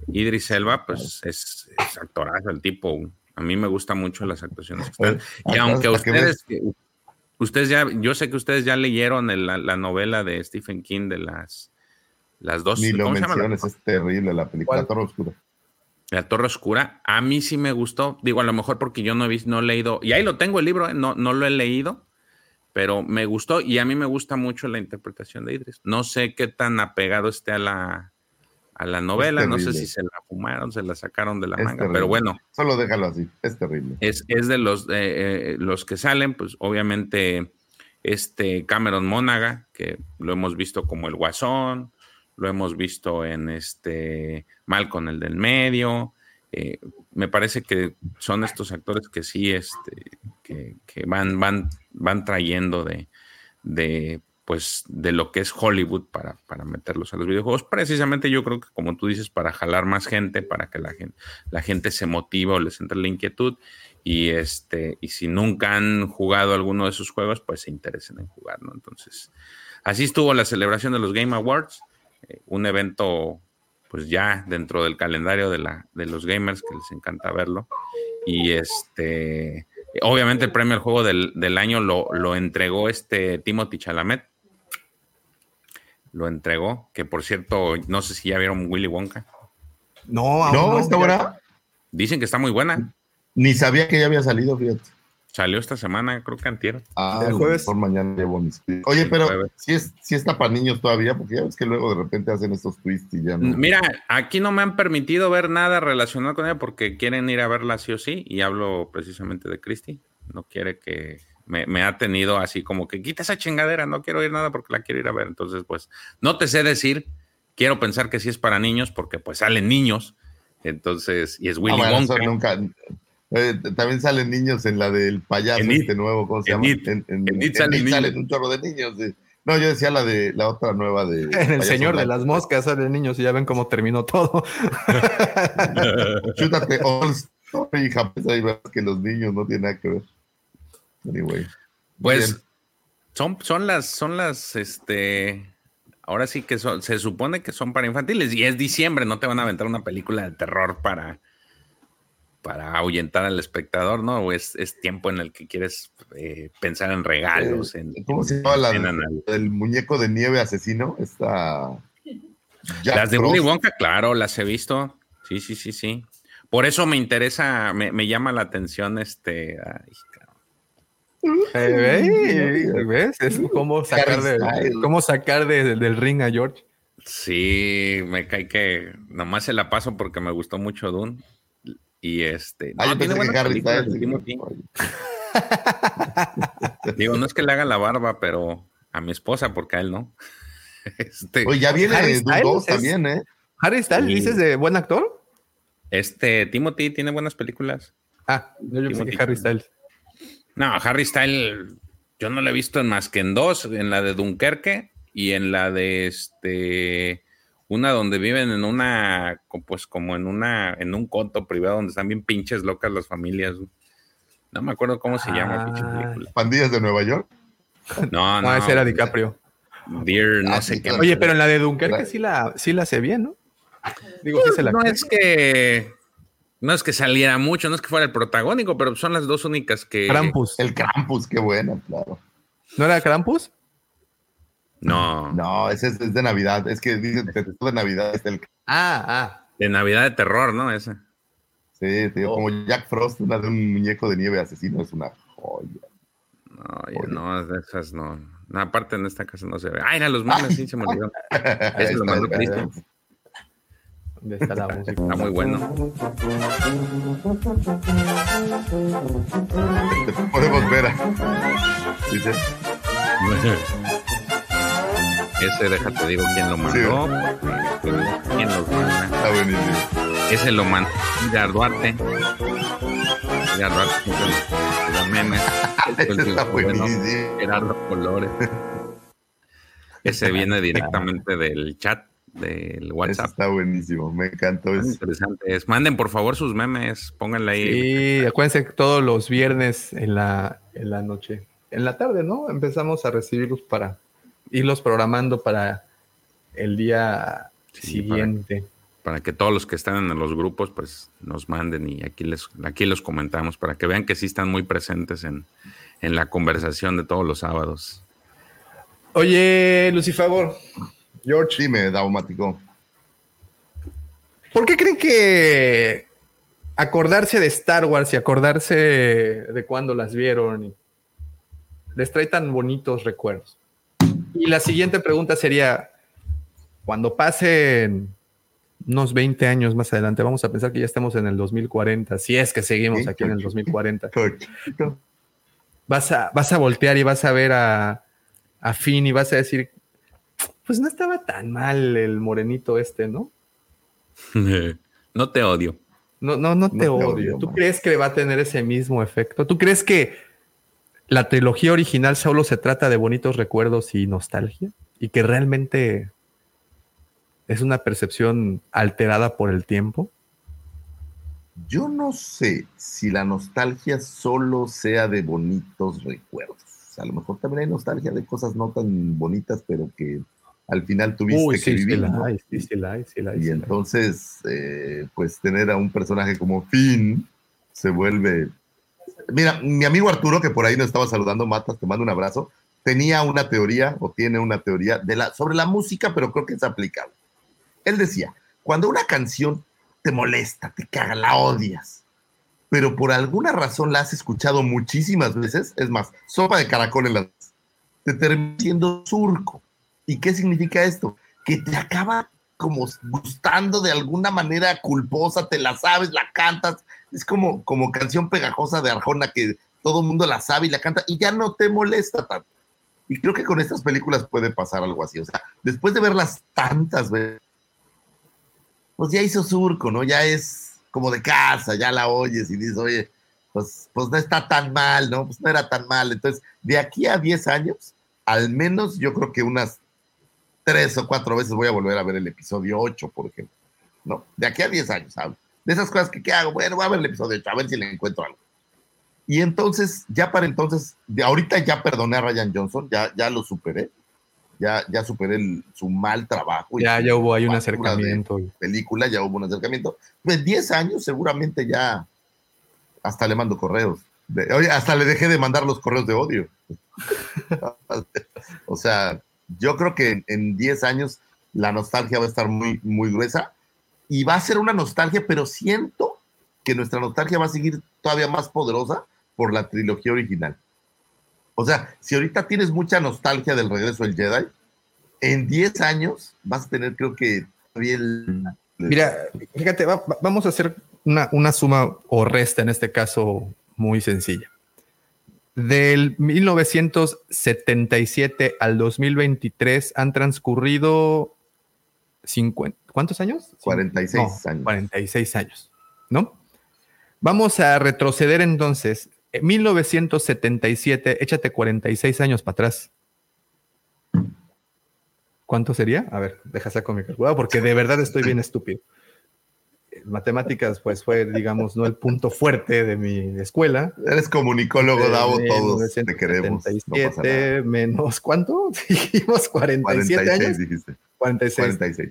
Idris Elba, pues es, actorazo el tipo. A mí me gustan mucho las actuaciones que están. Y aunque ustedes, ustedes ya, yo sé que ustedes ya leyeron la, novela de Stephen King de las, las dos. Ni lo menciones, es terrible la película Torre Oscura. La Torre Oscura, a mí sí me gustó. Digo, a lo mejor porque yo no he visto, no he leído, y ahí lo tengo el libro, ¿eh? no, no lo he leído, pero me gustó y a mí me gusta mucho la interpretación de Idris. No sé qué tan apegado esté a la, a la novela, no sé si se la fumaron, se la sacaron de la manga, pero bueno. Solo déjalo así, es terrible. Es, de los, eh, los que salen, pues obviamente este Cameron Mónaga, que lo hemos visto como el Guasón, lo hemos visto en este con el del medio. Eh, me parece que son estos actores que sí, este, que, van, van, van trayendo de, de, pues, de lo que es Hollywood para, para meterlos a los videojuegos. Precisamente yo creo que, como tú dices, para jalar más gente, para que la gente, la gente se motive o les entre la inquietud. Y este, y si nunca han jugado alguno de esos juegos, pues se interesen en jugar, ¿no? Entonces, así estuvo la celebración de los Game Awards. Eh, un evento pues ya dentro del calendario de, la, de los gamers que les encanta verlo. Y este, obviamente el premio al juego del, año lo, entregó este Timothy Chalamet. Lo entregó, que por cierto, no sé si ya vieron Willy Wonka. No, no, está buena. Dicen que está muy buena. Ni sabía que ya había salido, fíjate. Salió esta semana, creo que antier. Ah, El jueves. Por mañana llevo mis. Oye, pero si es, si está para niños todavía, porque ya ves que luego de repente hacen estos twists y ya no. Mira, aquí no me han permitido ver nada relacionado con ella porque quieren ir a verla sí o sí. Y hablo precisamente de Christy. No quiere que. Me, me ha tenido así como que quita esa chingadera, no quiero ir nada porque la quiero ir a ver. Entonces, pues, no te sé decir. Quiero pensar que sí es para niños porque, pues, salen niños. Entonces, y es Ah, Willy bueno, eso Wonka. nunca. Eh, también salen niños en la del payaso En It. este nuevo, ¿cómo se En llama? It. En It salen niños. un chorro de niños. sí. No, yo decía la de la otra nueva de. En el Señor de las Moscas salen niños y ya ven cómo terminó todo. Chútate All Story, hija, pues ahí ves que los niños no tienen nada que ver. Anyway. Pues Bien. son, son las, son las, este, ahora sí que son, se supone que son para infantiles y es diciembre, no te van a aventar una película de terror para, para ahuyentar al espectador, ¿no? O es, es tiempo en el que quieres eh, pensar en regalos, en, ¿Cómo se llama la en del muñeco de nieve asesino? Está. Jack Las de Frost. Willy Wonka, claro, las he visto. Sí, sí, sí, sí. Por eso me interesa, me, me llama la atención este. ay. Eh, ¿ves? ¿Ves? Es como sacar, de, cómo sacar de- del ring a George. Sí, me cae que nomás se la paso porque me gustó mucho Dune. Y este. Ah, yo tiene pensé que buenas Harry películas Styles. de Timothy. Digo, no es que le haga la barba, pero a mi esposa, porque a él no. Este, Oye, ya viene Harry Styles 2 es- también, ¿eh? Harry Styles, Sí. dices de buen actor. este Timothy tiene buenas películas. Ah, yo pensé Harry Styles. No, Harry Style, yo no lo he visto en más que en dos, en la de Dunkerque y en la de este una donde viven en una pues como en una en un conto privado donde están bien pinches locas las familias. No me acuerdo cómo se llama pinche Ah. película. Pandillas de Nueva York. No, No, no. ese era DiCaprio. Dear, no Ah, sé sí, qué. Oye, pero en la de Dunkerque sí la, sí la hace bien, ¿no? Digo, sí se la no es que no es que saliera mucho, no es que fuera el protagónico, pero son las dos únicas que Krampus. El Krampus, qué buena, claro. ¿No era Krampus? No, No, ese es, es de Navidad. Es que dicen que de Navidad es el. Ah, ah. de Navidad de terror, ¿no? Esa. Sí, tío, Oh. como Jack Frost, una de un muñeco de nieve asesino, es una joya. No, Oye. no, de esas no. No, aparte en esta casa no se ve. Ay, era los memes, sí se me olvidó. Ese lo mandó. Cristo. ¿Dónde está la música? Está muy bueno. Te podemos ver. Dice, Ese, déjate, digo quién lo mandó. ¿Quién lo manda? está buenísimo. Ese lo mandó Gerard Duarte. Gerard Duarte los- memes. Está buenísimo. Gerardo Colores. Ese viene directamente del chat del Ese WhatsApp. está buenísimo. Me encantó. Muy Es, interesante. es. Manden por favor sus memes, pónganle ahí. Sí, acuérdense que todos los viernes en la, en la noche, en la tarde, ¿no? Empezamos a recibirlos para irlos programando para el día Sí, siguiente. para que todos los que están en los grupos pues nos manden y aquí les aquí los comentamos para que vean que sí están muy presentes en, en la conversación de todos los sábados. Oye, Lucifavor, George, dime, Daumático. ¿por qué creen que acordarse de Star Wars y acordarse de cuando las vieron y les trae tan bonitos recuerdos? Y la siguiente pregunta sería, cuando pasen unos 20 años más adelante, vamos a pensar que ya estamos en el 2040, si es que seguimos aquí en el sí. 2040, Coquito. vas a, vas a voltear y vas a ver a, a Finn y vas a decir, pues no estaba tan mal el morenito este, ¿no? no te odio. No, no, no te te odio. odio, ¿Tú crees que va a tener ese mismo efecto? ¿Tú crees que la trilogía original solo se trata de bonitos recuerdos y nostalgia? Y que realmente es una percepción alterada por el tiempo. Yo no sé si la nostalgia solo sea de bonitos recuerdos. A lo mejor también hay nostalgia de cosas no tan bonitas, pero que al final tuviste que vivir. la ¿no? hay, sí, sí la hay, sí la hay, Y sí entonces, eh, pues tener a un personaje como Finn se vuelve. Mira, mi amigo Arturo, que por ahí nos estaba saludando, Matas, te mando un abrazo, tenía una teoría o tiene una teoría de la, sobre la música, pero creo que es aplicable. Él decía, cuando una canción te molesta, te caga, la odias, pero por alguna razón la has escuchado muchísimas veces. Es más, sopa de caracol en las te termina siendo surco. ¿Y qué significa esto? Que te acaba como gustando de alguna manera culposa, te la sabes, la cantas. Es como, como canción pegajosa de Arjona que todo el mundo la sabe y la canta y ya no te molesta tanto. Y creo que con estas películas puede pasar algo así. O sea, después de verlas tantas veces, pues ya hizo surco, ¿no? Ya es como de casa, ya la oyes y dices, oye, pues, pues no está tan mal, ¿no? Pues no era tan mal. Entonces, de aquí a 10 años, al menos yo creo que unas tres o cuatro veces voy a volver a ver el episodio 8, por ejemplo. ¿No? De aquí a 10 años, hablo. De esas cosas que, ¿qué hago? Bueno, voy a ver el episodio 8, a ver si le encuentro algo. Y entonces, ya para entonces, de ahorita ya perdoné a Ryan Johnson, ya, ya lo superé. Ya, ya superé el, su mal trabajo. Ya, ya hubo ahí un acercamiento. Película, ya hubo un acercamiento. Pues 10 años seguramente ya hasta le mando correos. oye, hasta le dejé de mandar los correos de odio. o sea, yo creo que en 10 años la nostalgia va a estar muy, muy gruesa y va a ser una nostalgia, pero siento que nuestra nostalgia va a seguir todavía más poderosa por la trilogía original. O sea, si ahorita tienes mucha nostalgia del regreso del Jedi, en 10 años vas a tener, creo que, bien. Mira, fíjate, vamos a hacer una, una suma o resta en este caso muy sencilla. Del 1977 al 2023 han transcurrido 50, ¿cuántos años? 46 años. 46 años, ¿no? Vamos a retroceder entonces. En 1977, échate 46 años para atrás. ¿Cuánto sería? A ver, deja sacar mi calculadora porque de verdad estoy bien estúpido matemáticas pues fue, digamos, no el punto fuerte de mi escuela. Eres comunicólogo, Davo, todos te queremos. menos, ¿cuánto? Dijimos 47 años. Dijiste. 46. 46.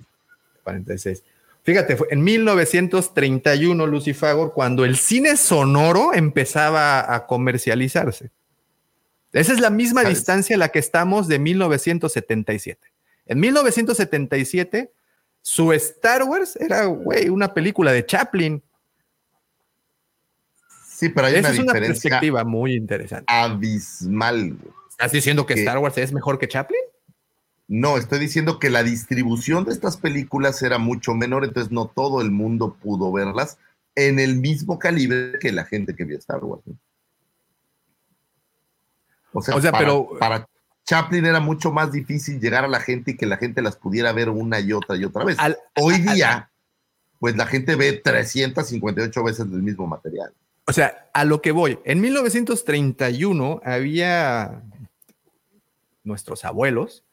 46. Fíjate, fue en 1931, Lucifagor, cuando el cine sonoro empezaba a comercializarse. Esa es la misma distancia a la que estamos de 1977. En 1977 su Star Wars era, güey, una película de Chaplin. Sí, pero hay Esa una es una perspectiva muy interesante. Abismal. ¿Estás diciendo que, Star Wars es mejor que Chaplin? No, estoy diciendo que la distribución de estas películas era mucho menor, entonces no todo el mundo pudo verlas en el mismo calibre que la gente que vio Star Wars. O sea, pero para Chaplin era mucho más difícil llegar a la gente y que la gente las pudiera ver una y otra y otra vez. Hoy día, pues la gente ve 358 veces el mismo material. O sea, a lo que voy, en 1931 había nuestros abuelos,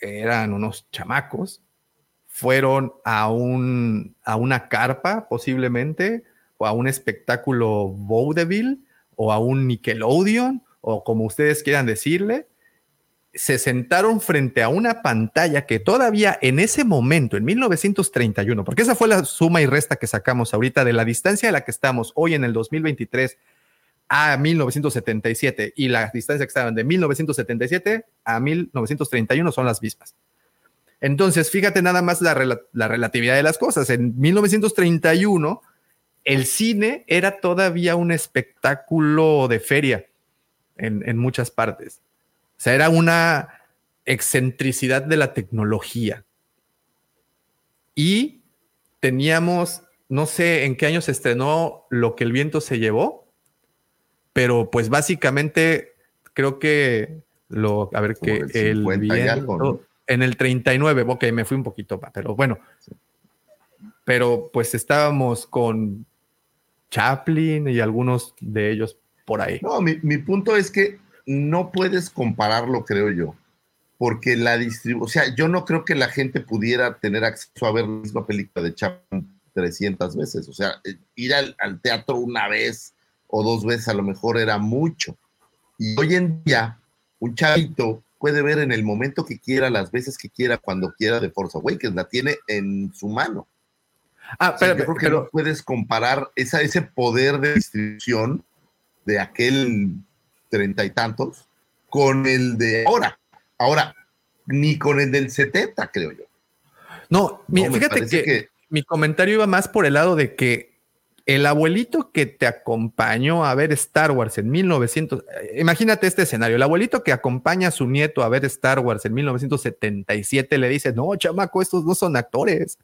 eran unos chamacos, fueron a, un, a una carpa posiblemente, o a un espectáculo vaudeville, o a un Nickelodeon, o como ustedes quieran decirle, se sentaron frente a una pantalla que todavía en ese momento, en 1931, porque esa fue la suma y resta que sacamos ahorita de la distancia de la que estamos hoy en el 2023 a 1977 y la distancia que estaban de 1977 a 1931 son las mismas. Entonces, fíjate nada más la, relatividad de las cosas. En 1931, el cine era todavía un espectáculo de feria en muchas partes sea, era una excentricidad de la tecnología. Y teníamos, no sé en qué año se estrenó Lo que el viento se llevó, pero pues básicamente creo que lo, a ver, que el, viento, en el 39, ok, me fui un poquito, pero bueno, pero pues estábamos con Chaplin y algunos de ellos por ahí. No, mi, mi punto es que no puedes compararlo, creo yo, porque la distribución, o sea, yo no creo que la gente pudiera tener acceso a ver la misma película de Chaplin 300 veces, o sea, eh, ir al, teatro una vez o dos veces a lo mejor era mucho. Y hoy en día, un chavito puede ver en el momento que quiera, las veces que quiera, cuando quiera de Force Awakens, la tiene en su mano. Ah, pero, yo creo que no puedes comparar esa, ese poder de distribución de aquel treinta y tantos con el de ahora. Ahora, ni con el del 70, creo yo. No, fíjate que, mi comentario iba más por el lado de que el abuelito que te acompañó a ver Star Wars en 1900, eh, imagínate este escenario, el abuelito que acompaña a su nieto a ver Star Wars en 1977 le dice, no, chamaco, estos no son actores.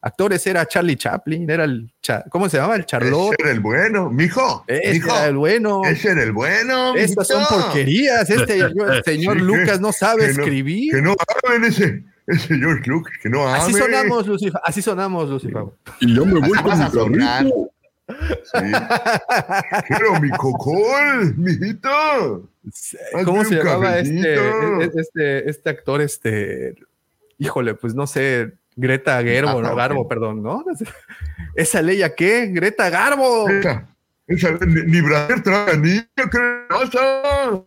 Actores era Charlie Chaplin, era el, ¿cómo se llamaba? El Charlotte. Ese era el bueno, mijo. Ese era el bueno. Ese era el bueno. Estas son porquerías. Este el señor Lucas no sabe escribir. Que no hablen ese, ese señor Lucas, que no hable. Así sonamos, Lucifer. Así sonamos, Lucifer. Y yo me voy con mi carrito. Sí. Quiero mi cocol, mijito. ¿Cómo se llamaba este, este, este actor? Este, híjole, pues no sé, Greta Gerbo, no, Garbo, perdón, ¿no? ¿Esa ley a qué? Greta Garbo. Esa, esa ni, ni Brasil traga niño, ¿qué pasa?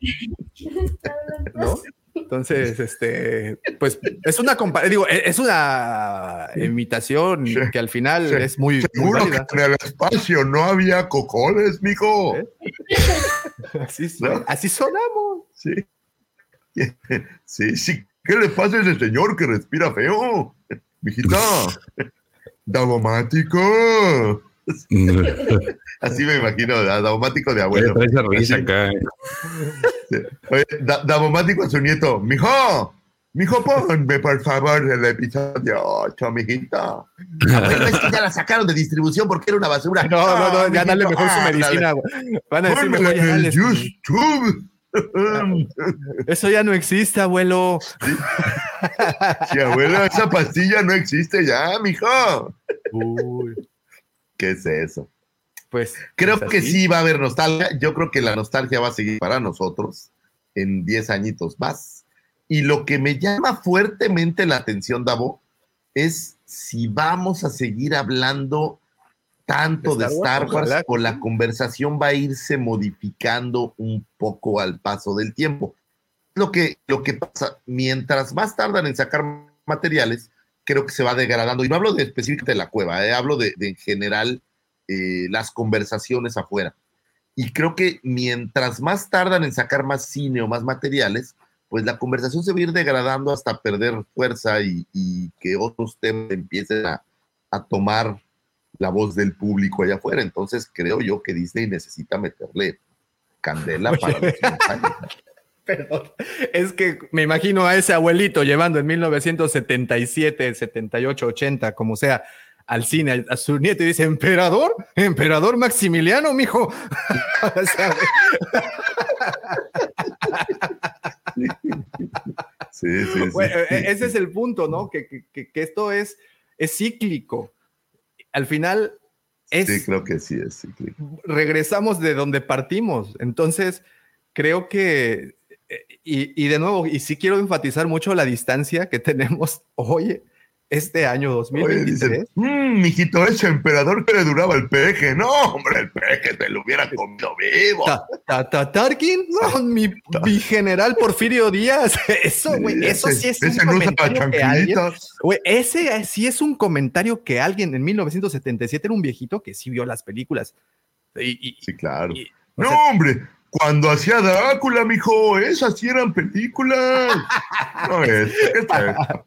¿No? Entonces, este, pues es una digo, e, es una imitación sí, que al final sí, es muy, Seguro que en el espacio no había cocoles, mijo. ¿Eh? Así, son- así sonamos. Sí. Sí, sí. ¿Qué le pasa a ese señor que respira feo? Mijita. Daumático. Así me imagino, a Daumático de abuelo. Trae esa risa Así. acá. Oye, da- Daumático a su nieto. Mijo, mijo, ponme por favor el episodio 8, mijita. Pero es que ya la sacaron de distribución porque era una basura. No, no, no, ya mijito, dale mejor su medicina. Van a decir Pónmela mejor ya en el YouTube. Eso ya no existe, abuelo. Sí, abuelo, esa pastilla no existe ya, mijo. Uy, ¿Qué es eso? pues. Creo pues que sí va a haber nostalgia. Yo creo que la nostalgia va a seguir para nosotros en 10 añitos más. Y lo que me llama fuertemente la atención, Davo, es si vamos a seguir hablando tanto de Star Wars, Wars o la conversación va a irse modificando un poco al paso del tiempo. Lo que, lo que pasa, mientras más tardan en sacar materiales, creo que se va degradando. Y no hablo de específicamente de la cueva, eh, hablo de, de en general eh, las conversaciones afuera. Y creo que mientras más tardan en sacar más cine o más materiales, pues la conversación se va a ir degradando hasta perder fuerza y, y que otros temas empiecen a, a tomar la voz del público allá afuera. Entonces creo yo que Disney necesita meterle candela para los años. Perdón. Es que me imagino a ese abuelito llevando en 1977, 78, 80, como sea, al cine a su nieto y dice, emperador, emperador Maximiliano, mijo. O sea, Sí, sí, sí. Bueno, e- ese es el punto, ¿no? Que, que- que- que esto es, es cíclico. Al final es, Sí, creo que sí es cíclico. regresamos de donde partimos. Entonces, creo que, eh, y, y de nuevo, y sí quiero enfatizar mucho la distancia que tenemos hoy, este año Oye, 2023. dicen, mmm, mijito, ese emperador que le duraba el peje. No, hombre, el peje te lo hubiera comido vivo. Ta- ta- ta- Tarkin, no, mi, mi general Porfirio Díaz, eso, güey, eso sí es un ese no usaba comentario que alguien. Güey, ese sí es un comentario que alguien en 1977 era un viejito que sí vio las películas. Y, y- Sí, claro. y- No, sea, hombre, cuando hacía Drácula, mijo, esas sí eran películas. No, es, ¿qué es esto?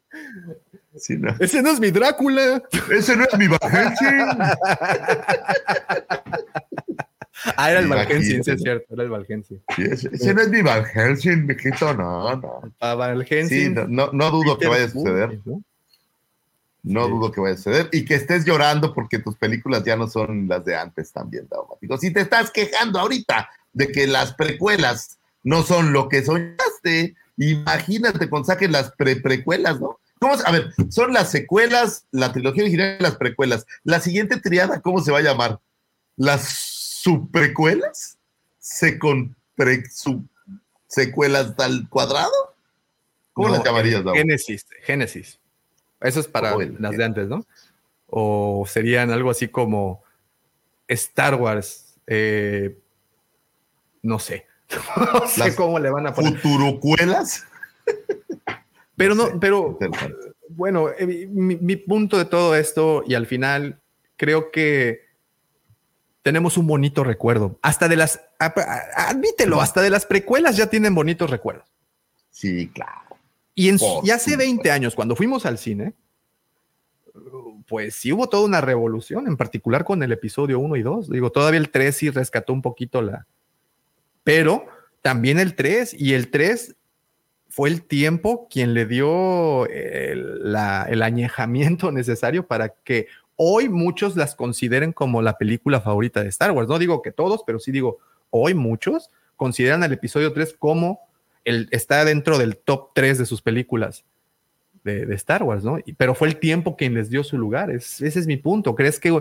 Sí, no. ese no es mi Drácula. Ese no es mi Van Helsing. Ah, era el. Valgensin, sí es cierto, era el Valgensin. Sí, ese, ese no es mi Van Helsing, mijito, no, no. Ah, Valgensin. Sí, no, no, no dudo que vaya a suceder. ¿no? No Sí. dudo que vaya a suceder. Y que estés llorando porque tus películas ya no son las de antes también, Daumático. Si te estás quejando ahorita de que las precuelas no son lo que soñaste, imagínate cuando saquen las pre-precuelas, ¿no? ¿Cómo se- a ver, son las secuelas, la trilogía original y las precuelas. La siguiente triada, ¿cómo se va a llamar? ¿Las subprecuelas? ¿Secon pre, sub- secuelas al cuadrado? ¿Cómo No, las llamarías? Génesis, Génesis. Eso es para Oh, las de antes, ¿no? O serían algo así como Star Wars, eh, no sé. no sé Las cómo le van a poner. ¿Futurocuelas? Pero sé. no, pero bueno, eh, mi, mi punto de todo esto y al final creo que tenemos un bonito recuerdo. Hasta de las, admítelo, hasta de las precuelas ya tienen bonitos recuerdos. Sí, claro. Y, en, Por y hace supuesto. 20 años, cuando fuimos al cine, pues sí hubo toda una revolución, en particular con el episodio 1 y 2. Digo, todavía el 3 sí rescató un poquito la... Pero también el 3 y el 3 fue el tiempo quien le dio el, añejamiento necesario para que hoy muchos las consideren como la película favorita de Star Wars. No digo que todos, pero sí digo, hoy muchos consideran el episodio 3 como el, está dentro del top 3 de sus películas de, Star Wars, ¿no? Pero fue el tiempo quien les dio su lugar. Es- ese es mi punto. ¿Crees que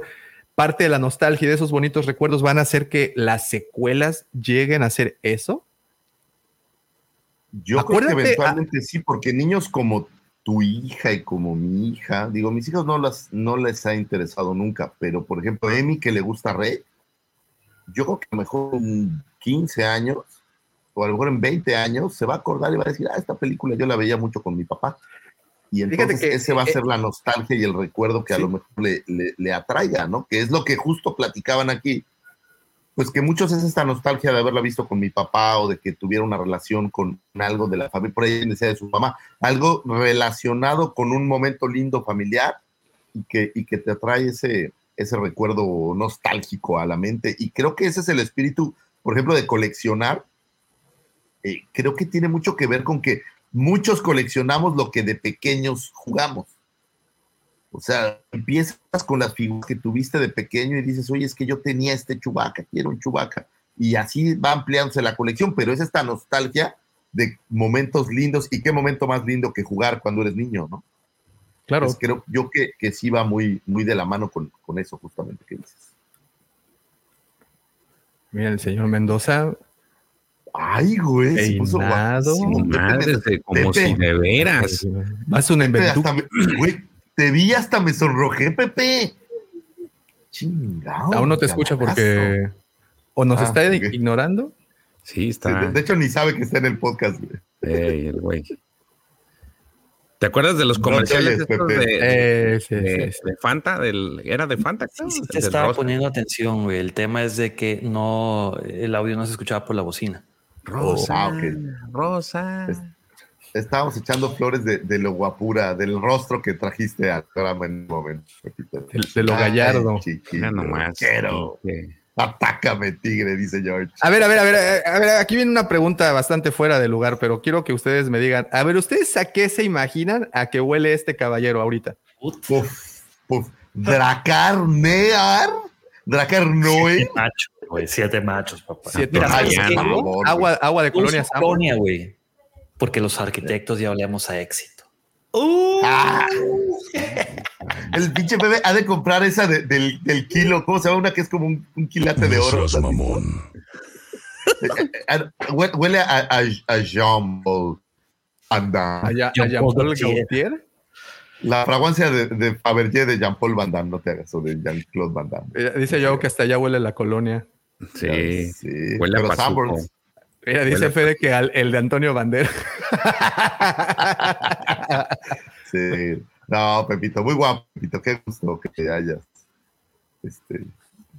parte de la nostalgia y de esos bonitos recuerdos van a hacer que las secuelas lleguen a hacer eso? Yo creo que eventualmente sí, porque niños como tu hija y como mi hija, digo, mis hijos no, las, no les ha interesado nunca, pero por ejemplo, Emi que le gusta Rey, yo creo que a lo mejor en 15 años, o a lo mejor en 20 años, se va a acordar y va a decir, ah, esta película yo la veía mucho con mi papá. Y entonces que, ese va a eh, ser la nostalgia y el recuerdo que a lo mejor le, le- le atraiga, ¿no? Que es lo que justo platicaban aquí. Pues que muchos es esta nostalgia de haberla visto con mi papá o de que tuviera una relación con algo de la familia, por ahí decía de su mamá, algo relacionado con un momento lindo familiar y que, y que te atrae ese, ese recuerdo nostálgico a la mente. Y creo que ese es el espíritu, por ejemplo, de coleccionar. Eh, creo que tiene mucho que ver con que muchos coleccionamos lo que de pequeños jugamos. O sea, empiezas con las figuras que tuviste de pequeño y dices, oye, es que yo tenía este chubaca, quiero un chubaca. Y así va ampliándose la colección, pero es esta nostalgia de momentos lindos. ¿Y qué momento más lindo que jugar cuando eres niño, no? Claro. Pues creo yo que, que sí va muy, muy de la mano con, con eso, justamente que dices. Mira, el señor Mendoza. Ay, güey, se puso Madre, como Pepe, si de veras. Más un Pepe, invento. hasta me- güey, te vi hasta me sonrojé, Pepe. Chingado. Aún no te escucha porque o nos Ah, está ignorando. Sí, está. de hecho, ni sabe que está en el podcast, güey. Ey, el güey. ¿Te acuerdas de los comerciales estos de, Eh, sí, de- sí, sí. de Fanta? Del, ¿Era de Fanta? Sí, sí te estaba rosa. poniendo atención, güey. El tema es de que no, el audio no se escuchaba por la bocina. Rosa. Ah, ok. Rosa. Es- Estábamos echando flores de, de lo guapura, del rostro que trajiste al programa en un momento. De- de lo gallardo. chiquito, Mira nomás. quiero. Sí. Atácame, tigre, dice George. A ver, a ver, a ver, a ver, aquí viene una pregunta bastante fuera de lugar, pero quiero que ustedes me digan, a ver, ¿ustedes a qué se imaginan a que huele este caballero ahorita? Puf, puf. Dracarnear. Dracarnoe. Siete machos, güey. Siete machos, papá. Siete machos. Agua, agua de colonia, güey. Porque los arquitectos ya hablamos a éxito. Ah. El pinche bebé ha de comprar esa de- del, del kilo. ¿Cómo se llama? Una que es como un, un quilate de oro. seas mamón. Hue- Huele a, a, a Jean Paul Anda. Allá, Jean Paul Paul Gaultier. La fragancia de, de Fabergé de Jean Paul Van Damme, no te hagas, o de Jean-Claude Van Damme. Eh, Dice yo que hasta allá huele la colonia. Sí. Sí, Huele a. Sanborns, Mira, dice Huele- Fede que al- el de Antonio Bandera. sí. No, Pepito, muy guapo, Pepito, qué gusto que te hayas este,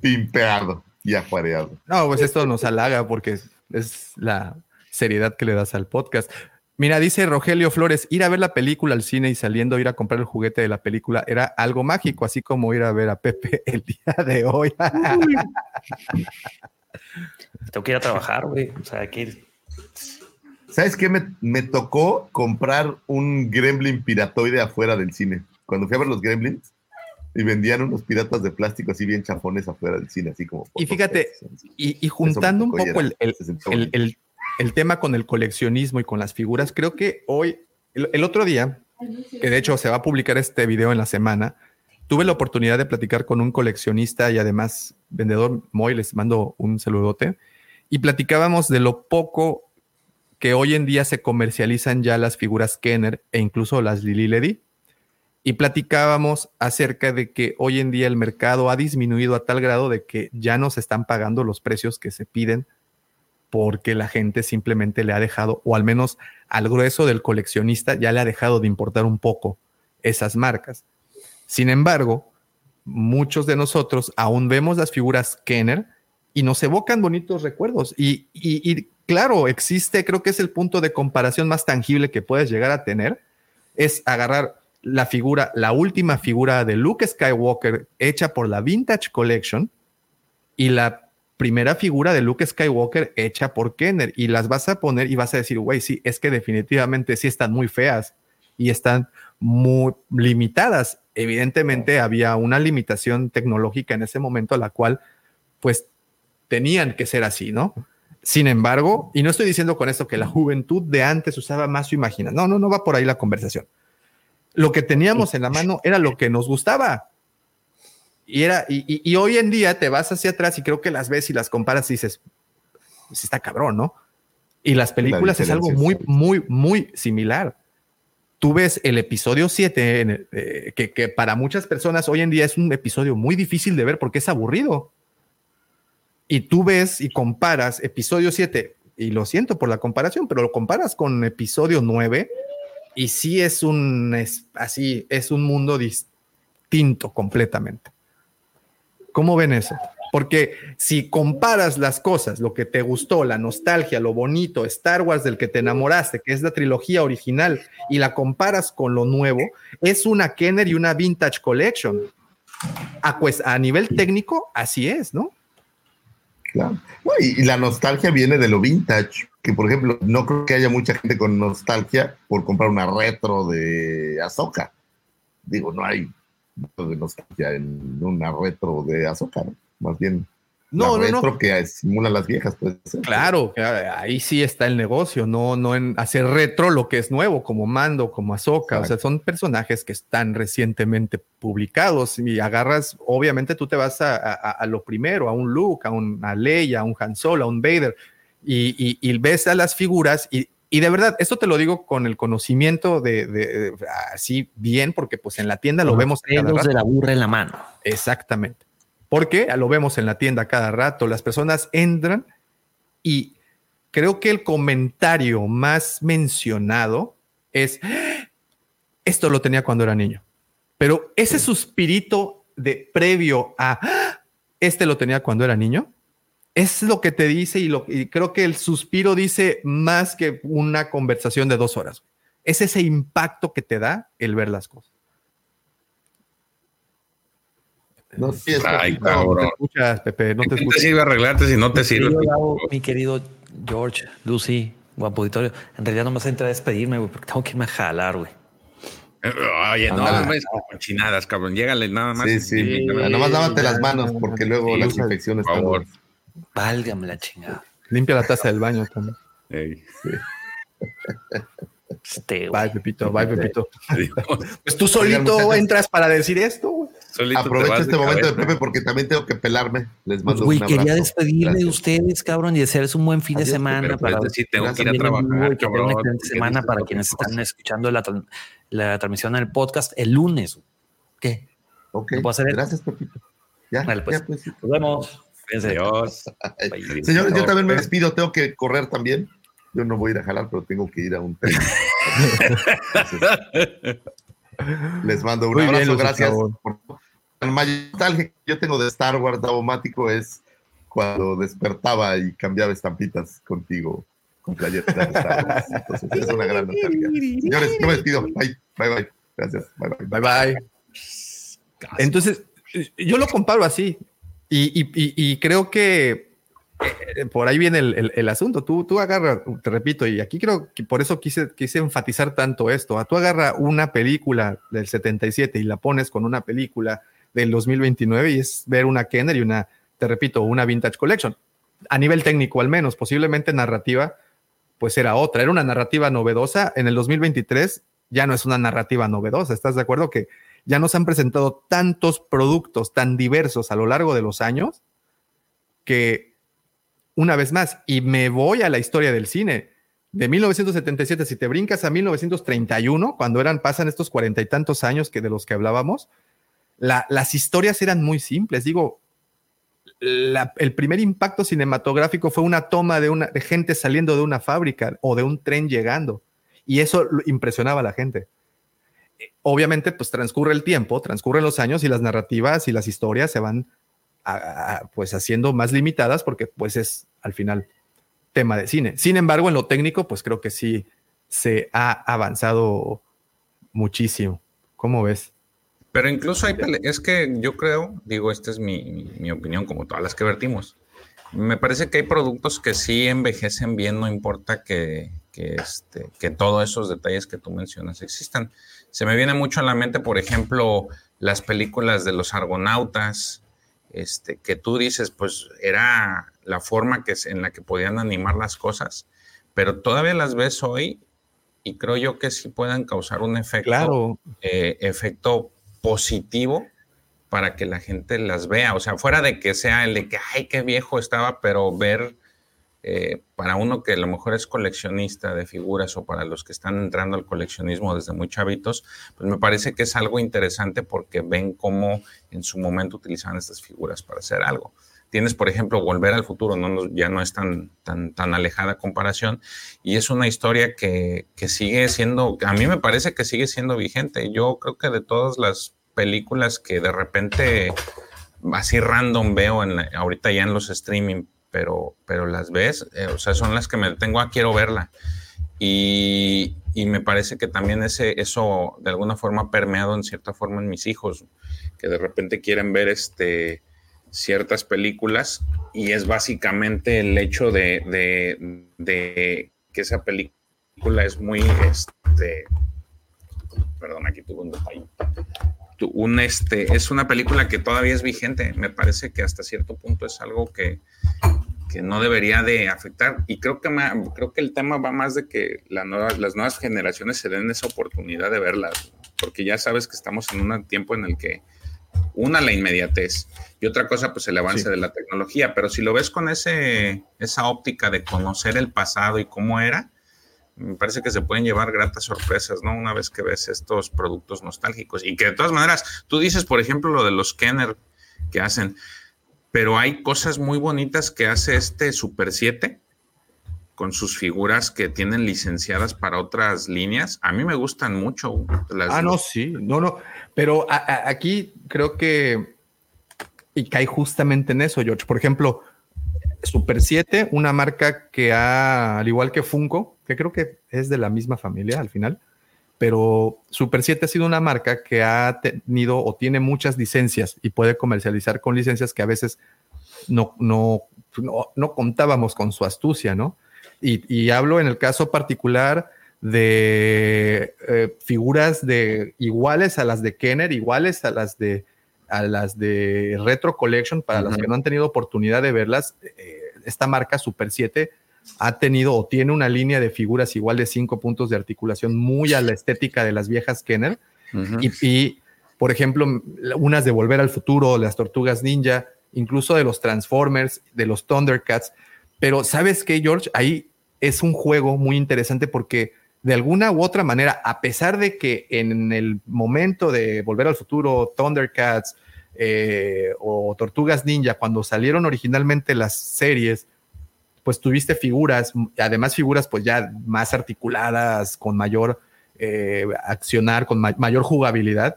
pimpeado y ajuareado. No, pues esto nos halaga porque es, es la seriedad que le das al podcast. Mira, dice Rogelio Flores, ir a ver la película al cine y saliendo ir a comprar el juguete de la película era algo mágico, así como ir a ver a Pepe el día de hoy. Tengo que ir a trabajar, güey. O sea, ir. ¿Sabes qué? Me, me tocó comprar un gremlin piratoide afuera del cine. Cuando fui a ver los gremlins y vendían unos piratas de plástico así bien chafones afuera del cine, así como... Y fíjate, y, y juntando un poco el, el- el- bonito. el- el tema con el coleccionismo y con las figuras, creo que hoy, el, el otro día, que de hecho se va a publicar este video en la semana, tuve la oportunidad de platicar con un coleccionista y además vendedor, Moy, les mando un saludote, y platicábamos de lo poco que hoy en día se comercializan ya las figuras Kenner e incluso las Lili Ledy. Y platicábamos acerca de que hoy en día el mercado ha disminuido a tal grado de que ya no se están pagando los precios que se piden porque la gente simplemente le ha dejado, o al menos al grueso del coleccionista, ya le ha dejado de importar un poco esas marcas. Sin embargo, muchos de nosotros aún vemos las figuras Kenner y nos evocan bonitos recuerdos. Y, claro, existe, creo que es el punto de comparación más tangible que puedes llegar a tener, es agarrar la figura, la última figura de Luke Skywalker hecha por la Vintage Collection y la primera figura de Luke Skywalker hecha por Kenner. Y las vas a poner y vas a decir, güey, sí, es que definitivamente sí están muy feas y están muy limitadas. Evidentemente había una limitación tecnológica en ese momento, la cual pues tenían que ser así, ¿no? Sin embargo, y no estoy diciendo con esto que la juventud de antes usaba más su imaginación, no, no, no va por ahí la conversación. Lo que teníamos en la mano era lo que nos gustaba. Y, era, y, hoy en día te vas hacia atrás y creo que las ves y las comparas y dices, pues está cabrón, ¿no? Y las películas es algo muy, muy, muy similar. Tú ves el episodio 7, eh, que, para muchas personas hoy en día es un episodio muy difícil de ver porque es aburrido. Y tú ves y comparas episodio 7, y lo siento por la comparación, pero lo comparas con episodio 9 y sí es un, es, así, es un mundo distinto completamente. ¿Cómo ven eso? Porque si comparas las cosas, lo que te gustó, la nostalgia, lo bonito, Star Wars del que te enamoraste, que es la trilogía original, y la comparas con lo nuevo, es una Kenner y una Vintage Collection. A, pues, a nivel técnico, así es, ¿no? Claro. y, la nostalgia viene de lo vintage, que por ejemplo, no creo que haya mucha gente con nostalgia por comprar una retro de Azoka. Digo, no hay nostalgia en una retro de Azoka, ¿no? Más bien no, no, no. que simula las viejas, pues. Claro, ahí sí está el negocio, no, no en hacer retro lo que es nuevo, como Mando, como Ahsoka. O sea, son personajes que están recientemente publicados y agarras, obviamente tú te vas a, lo primero, a un Luke, a una Leia, a un Han Solo, a un Vader, y, ves a las figuras y, de verdad, esto te lo digo con el conocimiento de, así bien, porque pues en la tienda lo vemos. Los de la burra en la mano. Exactamente. Porque lo vemos en la tienda cada rato, las personas entran y creo que el comentario más mencionado es, esto lo tenía cuando era niño, pero ese suspirito de previo a, este lo tenía cuando era niño, es lo que te dice y, lo, y creo que el suspiro dice más que una conversación de dos horas. Es ese impacto que te da el ver las cosas. No, sí, Ay, cabrón. No te escuchas, Pepe, no te escuchas. te sirve arreglarte si no te sirve? mi querido George, Lucy, guapo auditorio, en realidad no me voy a despedirme, güey, porque tengo que irme a jalar, güey. Oye, no, no me cochinadas, cabrón. Llégale nada más. Sí, sí. Nada más lávate las manos porque luego las infecciones. Por favor. Válgame la chingada. Limpia la taza del baño también. Sí. Este, bye, Pepito, bye, Pepito. pues tú solito entras para decir esto, güey. Aprovecho este momento de Pepe porque también tengo que pelarme. Les pues, mando pues, güey, quería despedirme de ustedes, cabrón, y desearles un buen fin de semana. para sí, tengo que ir a trabajar. Que una excelente semana para quienes están escuchando la, la transmisión del podcast el lunes. ¿Qué? Ok, gracias, Pepito. Ya, vale, pues, ya, pues Nos vemos. Adiós. Señores, yo también me despido, tengo que correr también. Yo no voy a ir a jalar, pero tengo que ir a un tren. les mando un abrazo, gracias. El mayor nostalgia que yo tengo de Star Wars Davomático es cuando despertaba y cambiaba estampitas contigo con playetas de Star Wars. Entonces, es una gran nostalgia. Señores, yo me despido. Bye, bye, bye. Gracias. Bye, bye. Bye, bye. Entonces, yo lo comparo así. Y, y, y, creo que eh, por ahí viene el, el, asunto. Tú, tú agarra, te repito, y aquí creo que por eso quise, quise enfatizar tanto esto. Tú agarra una película del 77 y la pones con una película del 2029 y es ver una Kenner y una, te repito, una Vintage Collection. A nivel técnico al menos, posiblemente narrativa, pues era otra. Era una narrativa novedosa. En el 2023 ya no es una narrativa novedosa. ¿Estás de acuerdo que ya nos han presentado tantos productos tan diversos a lo largo de los años que, una vez más, y me voy a la historia del cine, de 1977, si te brincas a 1931, cuando eran, pasan estos cuarenta y tantos años que de los que hablábamos, las historias eran muy simples. Digo, el primer impacto cinematográfico fue una toma de, una, de gente saliendo de una fábrica o de un tren llegando. Y eso impresionaba a la gente. Obviamente, pues transcurre el tiempo, transcurren los años y las narrativas y las historias se van pues haciendo más limitadas porque pues es al final tema de cine. Sin embargo, en lo técnico, pues creo que sí se ha avanzado muchísimo ¿Cómo ves? Pero incluso hay pele- es que yo creo, digo, esta es mi, mi- mi opinión, como todas las que vertimos. Me parece que hay productos que sí envejecen bien, no importa que, que, este, que todos esos detalles que tú mencionas existan. Se me viene mucho a la mente, por ejemplo, las películas de los argonautas, este, que tú dices, pues era la forma que, en la que podían animar las cosas, pero todavía las ves hoy y creo yo que sí pueden causar un efecto Claro, eh, efecto positivo para que la gente las vea. O sea, fuera de que sea el de que, ay, qué viejo estaba, pero ver eh, para uno que a lo mejor es coleccionista de figuras o para los que están entrando al coleccionismo desde muy chavitos, pues me parece que es algo interesante porque ven cómo en su momento utilizaban estas figuras para hacer algo. Tienes, por ejemplo, Volver al Futuro, no, ya no es tan, tan, tan alejada comparación, y es una historia que, que sigue siendo, a mí me parece que sigue siendo vigente. Yo creo que de todas las películas que de repente así random veo en la- ahorita ya en los streaming, pero, pero las ves, eh, o sea, son las que me tengo a quiero verla. Y, y me parece que también ese, eso de alguna forma ha permeado en cierta forma en mis hijos, que de repente quieren ver este, ciertas películas y es básicamente el hecho de, que esa película es muy, este, perdón, aquí tuve un detalle. Un, este, es una película que todavía es vigente. Me parece que hasta cierto punto es algo que, que no debería de afectar. Y creo que, creo que el tema va más de que la nueva- las nuevas generaciones se den esa oportunidad de verlas, porque ya sabes que estamos en un tiempo en el que una, la inmediatez y otra cosa, pues el avance Sí. de la tecnología. Pero si lo ves con ese, esa óptica de conocer el pasado y cómo era, me parece que se pueden llevar gratas sorpresas, ¿no? Una vez que ves estos productos nostálgicos. Y que de todas maneras, tú dices, por ejemplo, lo de los Kenner que hacen, pero hay cosas muy bonitas que hace este Super 7 con sus figuras que tienen licenciadas para otras líneas. A mí me gustan mucho. Las, Ah, no, sí, no, no. Pero aquí creo que y cae justamente en eso, George. Por ejemplo, Super 7, una marca que ha, al igual que Funko, que creo que es de la misma familia al final, pero Super 7 ha sido una marca que ha tenido o tiene muchas licencias y puede comercializar con licencias que a veces no, no, no, no contábamos con su astucia, ¿no? Y hablo en el caso particular de eh, figuras de iguales a las de Kenner, iguales a las de a las de Retro Collection, para las que no han tenido oportunidad de verlas, eh, esta marca Super 7 ha tenido o tiene una línea de figuras igual de cinco puntos de articulación muy a la estética de las viejas Kenner. Y, y, por ejemplo, unas de Volver al Futuro, las Tortugas Ninja, incluso de los Transformers, de los Thundercats. Pero ¿sabes qué, George? Ahí es un juego muy interesante porque de alguna u otra manera, a pesar de que en el momento de Volver al Futuro, Thundercats eh, o Tortugas Ninja, cuando salieron originalmente las series, pues tuviste figuras, además figuras pues ya más articuladas, con mayor eh, accionar, con ma mayor jugabilidad.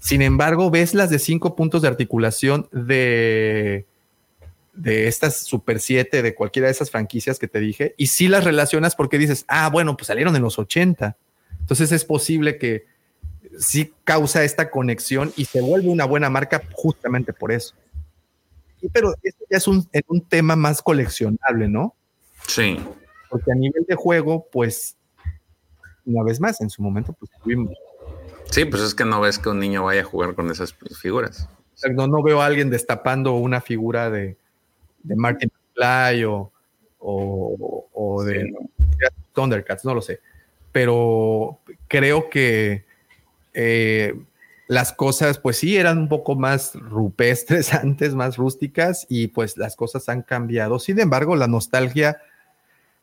Sin embargo, ves las de cinco puntos de articulación de, de estas Super 7, de cualquiera de esas franquicias que te dije, y sí las relacionas porque dices, ah, bueno, pues salieron en los 80. Entonces es posible que sí causa esta conexión y se vuelve una buena marca justamente por eso. Pero esto ya es un, es un tema más coleccionable, ¿no? Sí. Porque a nivel de juego, pues, una vez más, en su momento, pues tuvimos. Sí, pues es que no ves que un niño vaya a jugar con esas figuras. No, no veo a alguien destapando una figura de, de Martin McFly o, o, o de Sí, ¿no? Thundercats, no lo sé. Pero creo que eh, las cosas, pues sí, eran un poco más rupestres antes, más rústicas, y pues las cosas han cambiado. Sin embargo, la nostalgia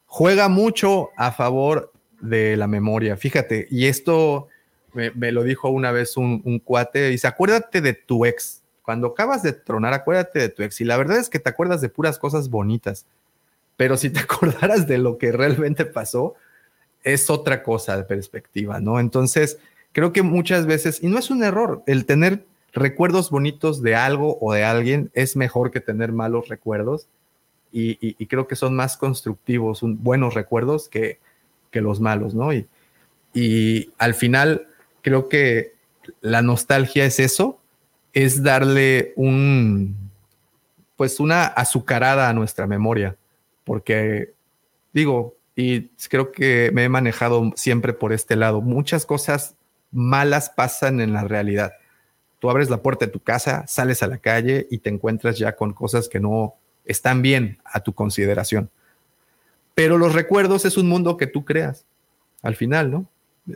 juega mucho a favor de la memoria. Fíjate, y esto me, me lo dijo una vez un, un cuate, dice, acuérdate de tu ex. Cuando acabas de tronar, acuérdate de tu ex. Y la verdad es que te acuerdas de puras cosas bonitas. Pero si te acordaras de lo que realmente pasó, es otra cosa de perspectiva, ¿no? Entonces, creo que muchas veces, y no es un error, el tener recuerdos bonitos de algo o de alguien es mejor que tener malos recuerdos. Y, creo que son más constructivos, buenos recuerdos que, los malos, ¿no? Y al final, creo que la nostalgia es eso, es darle un, pues una azucarada a nuestra memoria, porque digo, y creo que me he manejado siempre por este lado, muchas cosas malas pasan en la realidad. Tú abres la puerta de tu casa, sales a la calle y te encuentras ya con cosas que no están bien a tu consideración. Pero los recuerdos es un mundo que tú creas, al final, ¿no?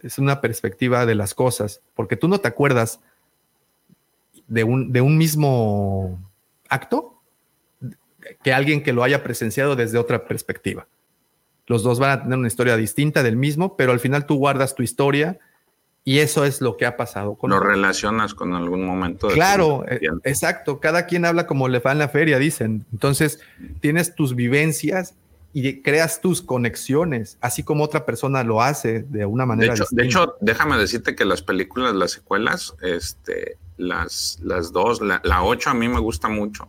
Es una perspectiva de las cosas, porque tú no te acuerdas de un, de un mismo acto que alguien que lo haya presenciado desde otra perspectiva. Los dos van a tener una historia distinta del mismo, pero al final tú guardas tu historia y eso es lo que ha pasado con... Lo relacionas con algún momento. claro, eh, exacto. Cada quien habla como le va en la feria, dicen. Entonces, tienes tus vivencias y creas tus conexiones, así como otra persona lo hace de una manera. De hecho, de hecho déjame decirte que las películas, las secuelas, este, las, las dos, la, la ocho a mí me gusta mucho,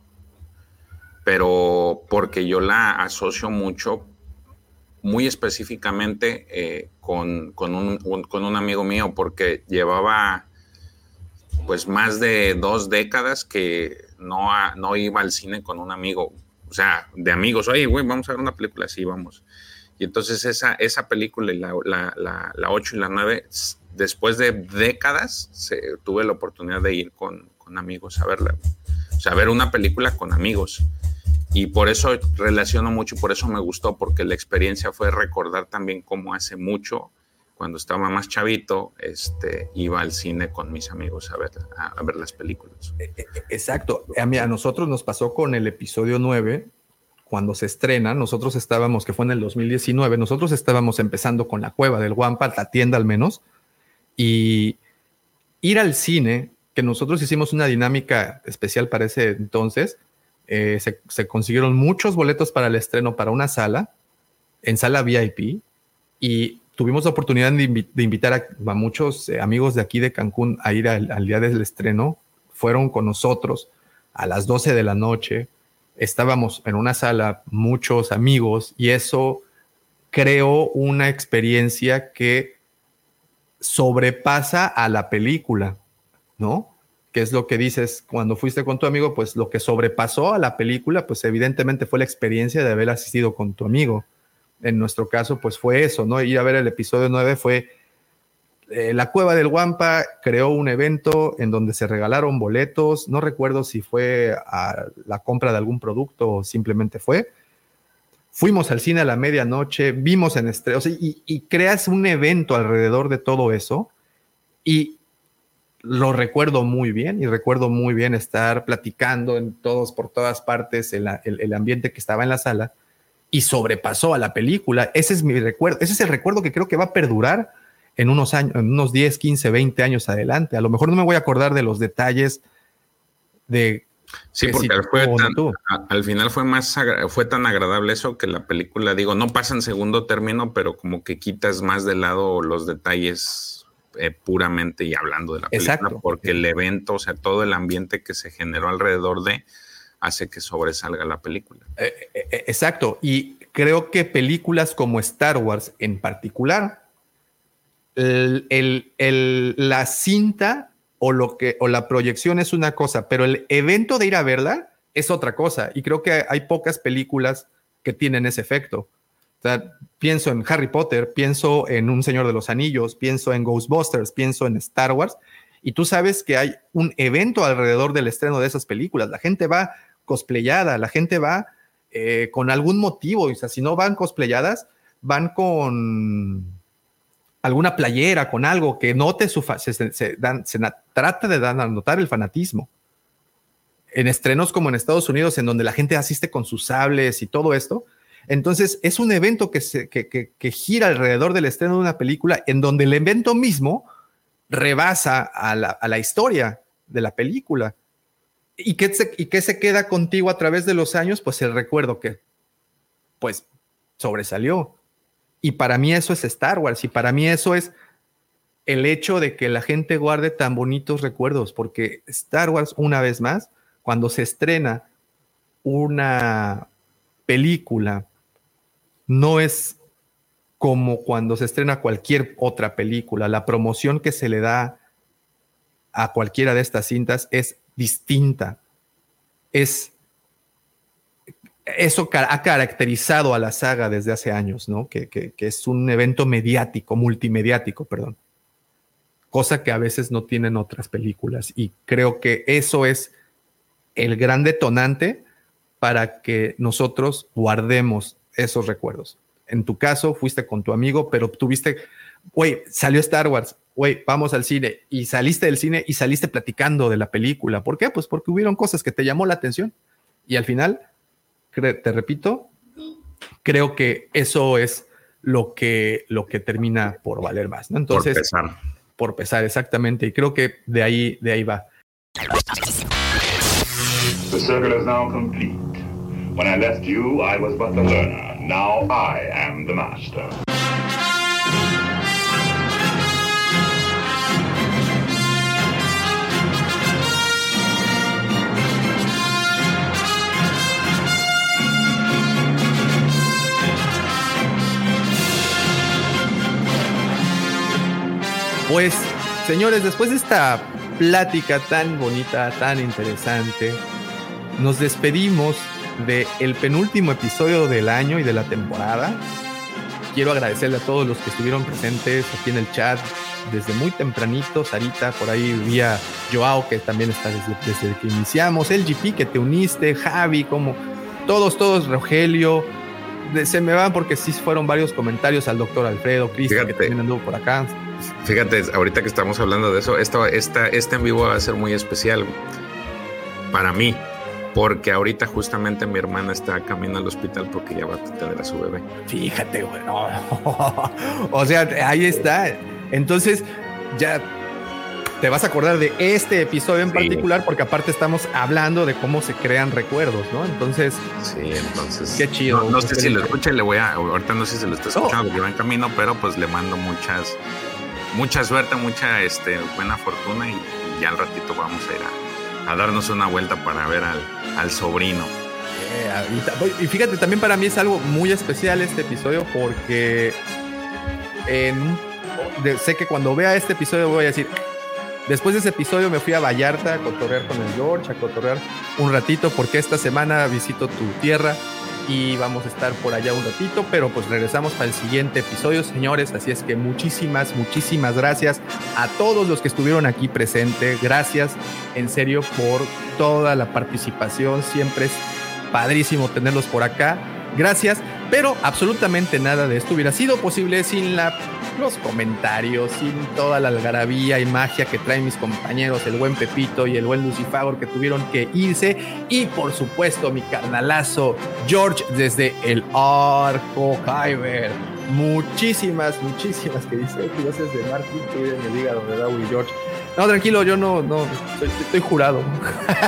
pero porque yo la asocio mucho muy específicamente eh, con, con, un, con, un, amigo mío, porque llevaba pues más de dos décadas que no, no iba al cine con un amigo, o sea, de amigos, oye, güey, vamos a ver una película, sí, vamos. Y entonces esa, esa película, la, la, la, 8 y la 9, después de décadas, se, tuve la oportunidad de ir con, con amigos a verla. O sea, ver una película con amigos. Y por eso relaciono mucho, por eso me gustó, porque la experiencia fue recordar también cómo hace mucho, cuando estaba más chavito, este, iba al cine con mis amigos a ver, a, ver las películas. E, e, exacto. A, mí, a nosotros nos pasó con el episodio 9, cuando se estrena, nosotros estábamos, que fue en el 2019, nosotros estábamos empezando con la cueva del Wampa, la tienda al menos, y ir al cine, que nosotros hicimos una dinámica especial para ese entonces, eh, se, consiguieron muchos boletos para el estreno para una sala, en sala VIP, y tuvimos la oportunidad de, invitar a, muchos eh, amigos de aquí de Cancún a ir al, día del estreno. Fueron con nosotros a las 12 de la noche. Estábamos en una sala, muchos amigos, y eso creó una experiencia que sobrepasa a la película, ¿no? que es lo que dices cuando fuiste con tu amigo, pues lo que sobrepasó a la película, pues evidentemente fue la experiencia de haber asistido con tu amigo. En nuestro caso, pues fue eso, ¿no? Ir a ver el episodio 9 fue eh, la Cueva del Guampa creó un evento en donde se regalaron boletos, no recuerdo si fue a la compra de algún producto o simplemente fue. Fuimos al cine a la medianoche, vimos en estrellas y, y creas un evento alrededor de todo eso y lo recuerdo muy bien y recuerdo muy bien estar platicando en todos, por todas partes, el, el, ambiente que estaba en la sala y sobrepasó a la película. Ese es mi recuerdo, ese es el recuerdo que creo que va a perdurar en unos años, en unos 10, 15, 20 años adelante. A lo mejor no me voy a acordar de los detalles de... Sí, porque al final fue más fue tan agradable eso que la película, digo, no pasa en segundo término, pero como que quitas más de lado los detalles eh, puramente y hablando de la película, porque el evento, o sea, todo el ambiente que se generó alrededor de hace que sobresalga la película. Eh, eh, exacto, y creo que películas como Star Wars en particular, la cinta o, lo que, o la proyección es una cosa, pero el evento de ir a verla es otra cosa, y creo que hay pocas películas que tienen ese efecto pienso en Harry Potter, pienso en Un Señor de los Anillos, pienso en Ghostbusters, pienso en Star Wars, y tú sabes que hay un evento alrededor del estreno de esas películas. La gente va cosplayada, la gente va eh, con algún motivo, o sea, si no van cosplayadas, van con alguna playera, con algo que note su se, trata de dar notar el fanatismo. En estrenos como en Estados Unidos, en donde la gente asiste con sus sables y todo esto, entonces, es un evento que, se, que, gira alrededor del estreno de una película en donde el evento mismo rebasa a la, historia de la película. ¿Y qué, se, ¿Y qué se queda contigo a través de los años? Pues el recuerdo que, pues, sobresalió. Y para mí eso es Star Wars y para mí eso es el hecho de que la gente guarde tan bonitos recuerdos, porque Star Wars, una vez más, cuando se estrena una película no es como cuando se estrena cualquier otra película. La promoción que se le da a cualquiera de estas cintas es distinta. Es eso ha caracterizado a la saga desde hace años, ¿no? Que, que, es un evento mediático, multimediático, perdón. Cosa que a veces no tienen otras películas. Y creo que eso es el gran detonante para que nosotros guardemos esos recuerdos. En tu caso, fuiste con tu amigo, pero tuviste, güey, salió Star Wars, güey, vamos al cine y saliste del cine y saliste platicando de la película. ¿Por qué? Pues porque hubieron cosas que te llamó la atención y al final, te repito, creo que eso es lo que, lo que termina por valer más. ¿no? Entonces, por pesar. Por pesar, exactamente. Y creo que de ahí, de ahí va. The circle is now complete. When I left you, I was but the learner. Now I am the master. Pues, señores, después de esta plática tan bonita, tan interesante, nos despedimos del el penúltimo episodio del año y de la temporada. Quiero agradecerle a todos los que estuvieron presentes aquí en el chat desde muy tempranito. Sarita, por ahí vía Joao, que también está desde, desde que iniciamos. El GP, que te uniste. Javi, como todos, todos, Rogelio. se me van porque sí fueron varios comentarios al doctor Alfredo, Cristian, que también anduvo por acá. Fíjate, ahorita que estamos hablando de eso, esta, esta, este en vivo va a ser muy especial para mí, porque ahorita justamente mi hermana está camino al hospital porque ya va a tener a su bebé. Fíjate, güey. o sea, ahí está. Entonces, ya te vas a acordar de este episodio en particular, porque aparte estamos hablando de cómo se crean recuerdos, ¿no? Entonces, sí, entonces, qué chido. No, sé si lo escucha, le voy a, ahorita no sé si lo está escuchando, porque va en camino, pero pues le mando muchas mucha suerte, mucha este, buena fortuna y, ya al ratito vamos a ir a, darnos una vuelta para ver al, sobrino. Eh, y fíjate, también para mí es algo muy especial este episodio porque sé que cuando vea este episodio voy a decir, después de ese episodio me fui a Vallarta a cotorrear con el George, a cotorrear un ratito porque esta semana visito tu tierra y vamos a estar por allá un ratito, pero pues regresamos para el siguiente episodio, señores. Así es que muchísimas, muchísimas gracias a todos los que estuvieron aquí presentes. Gracias en serio por toda la participación. Siempre es padrísimo tenerlos por acá. Gracias, pero absolutamente nada de esto hubiera sido posible sin la los comentarios, sin toda la algarabía y magia que traen mis compañeros, el buen Pepito y el buen Lucifagor que tuvieron que irse. Y por supuesto, mi carnalazo George desde el Arco Kyber. Muchísimas, muchísimas que dice gracias de Martín que en el hígado de Dawi y George. No, tranquilo, yo no, no, estoy, jurado.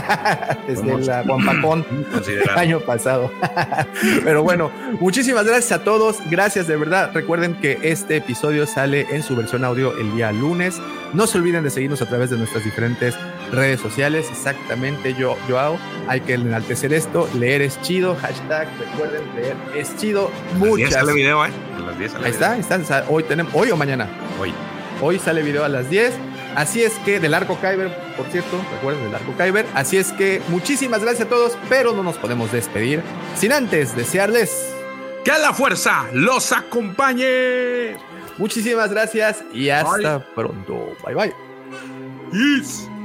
Desde la Guampacón el año pasado. Pero bueno, muchísimas gracias a todos. Gracias de verdad. Recuerden que este episodio sale en su versión audio el día lunes. No se olviden de seguirnos a través de nuestras diferentes redes sociales. Exactamente, yo, Joao. Hay que enaltecer esto. Leer es chido. Hashtag, recuerden, leer es chido. Muchas. sale video, ¿eh? Ahí está, ahí está. Hoy tenemos, hoy o mañana. Hoy. Hoy sale video a las 10. Así es que del arco Kyber, por cierto, recuerden del arco Kyber. Así es que muchísimas gracias a todos, pero no nos podemos despedir sin antes desearles que la fuerza los acompañe. Muchísimas gracias y hasta pronto. Bye bye. Peace.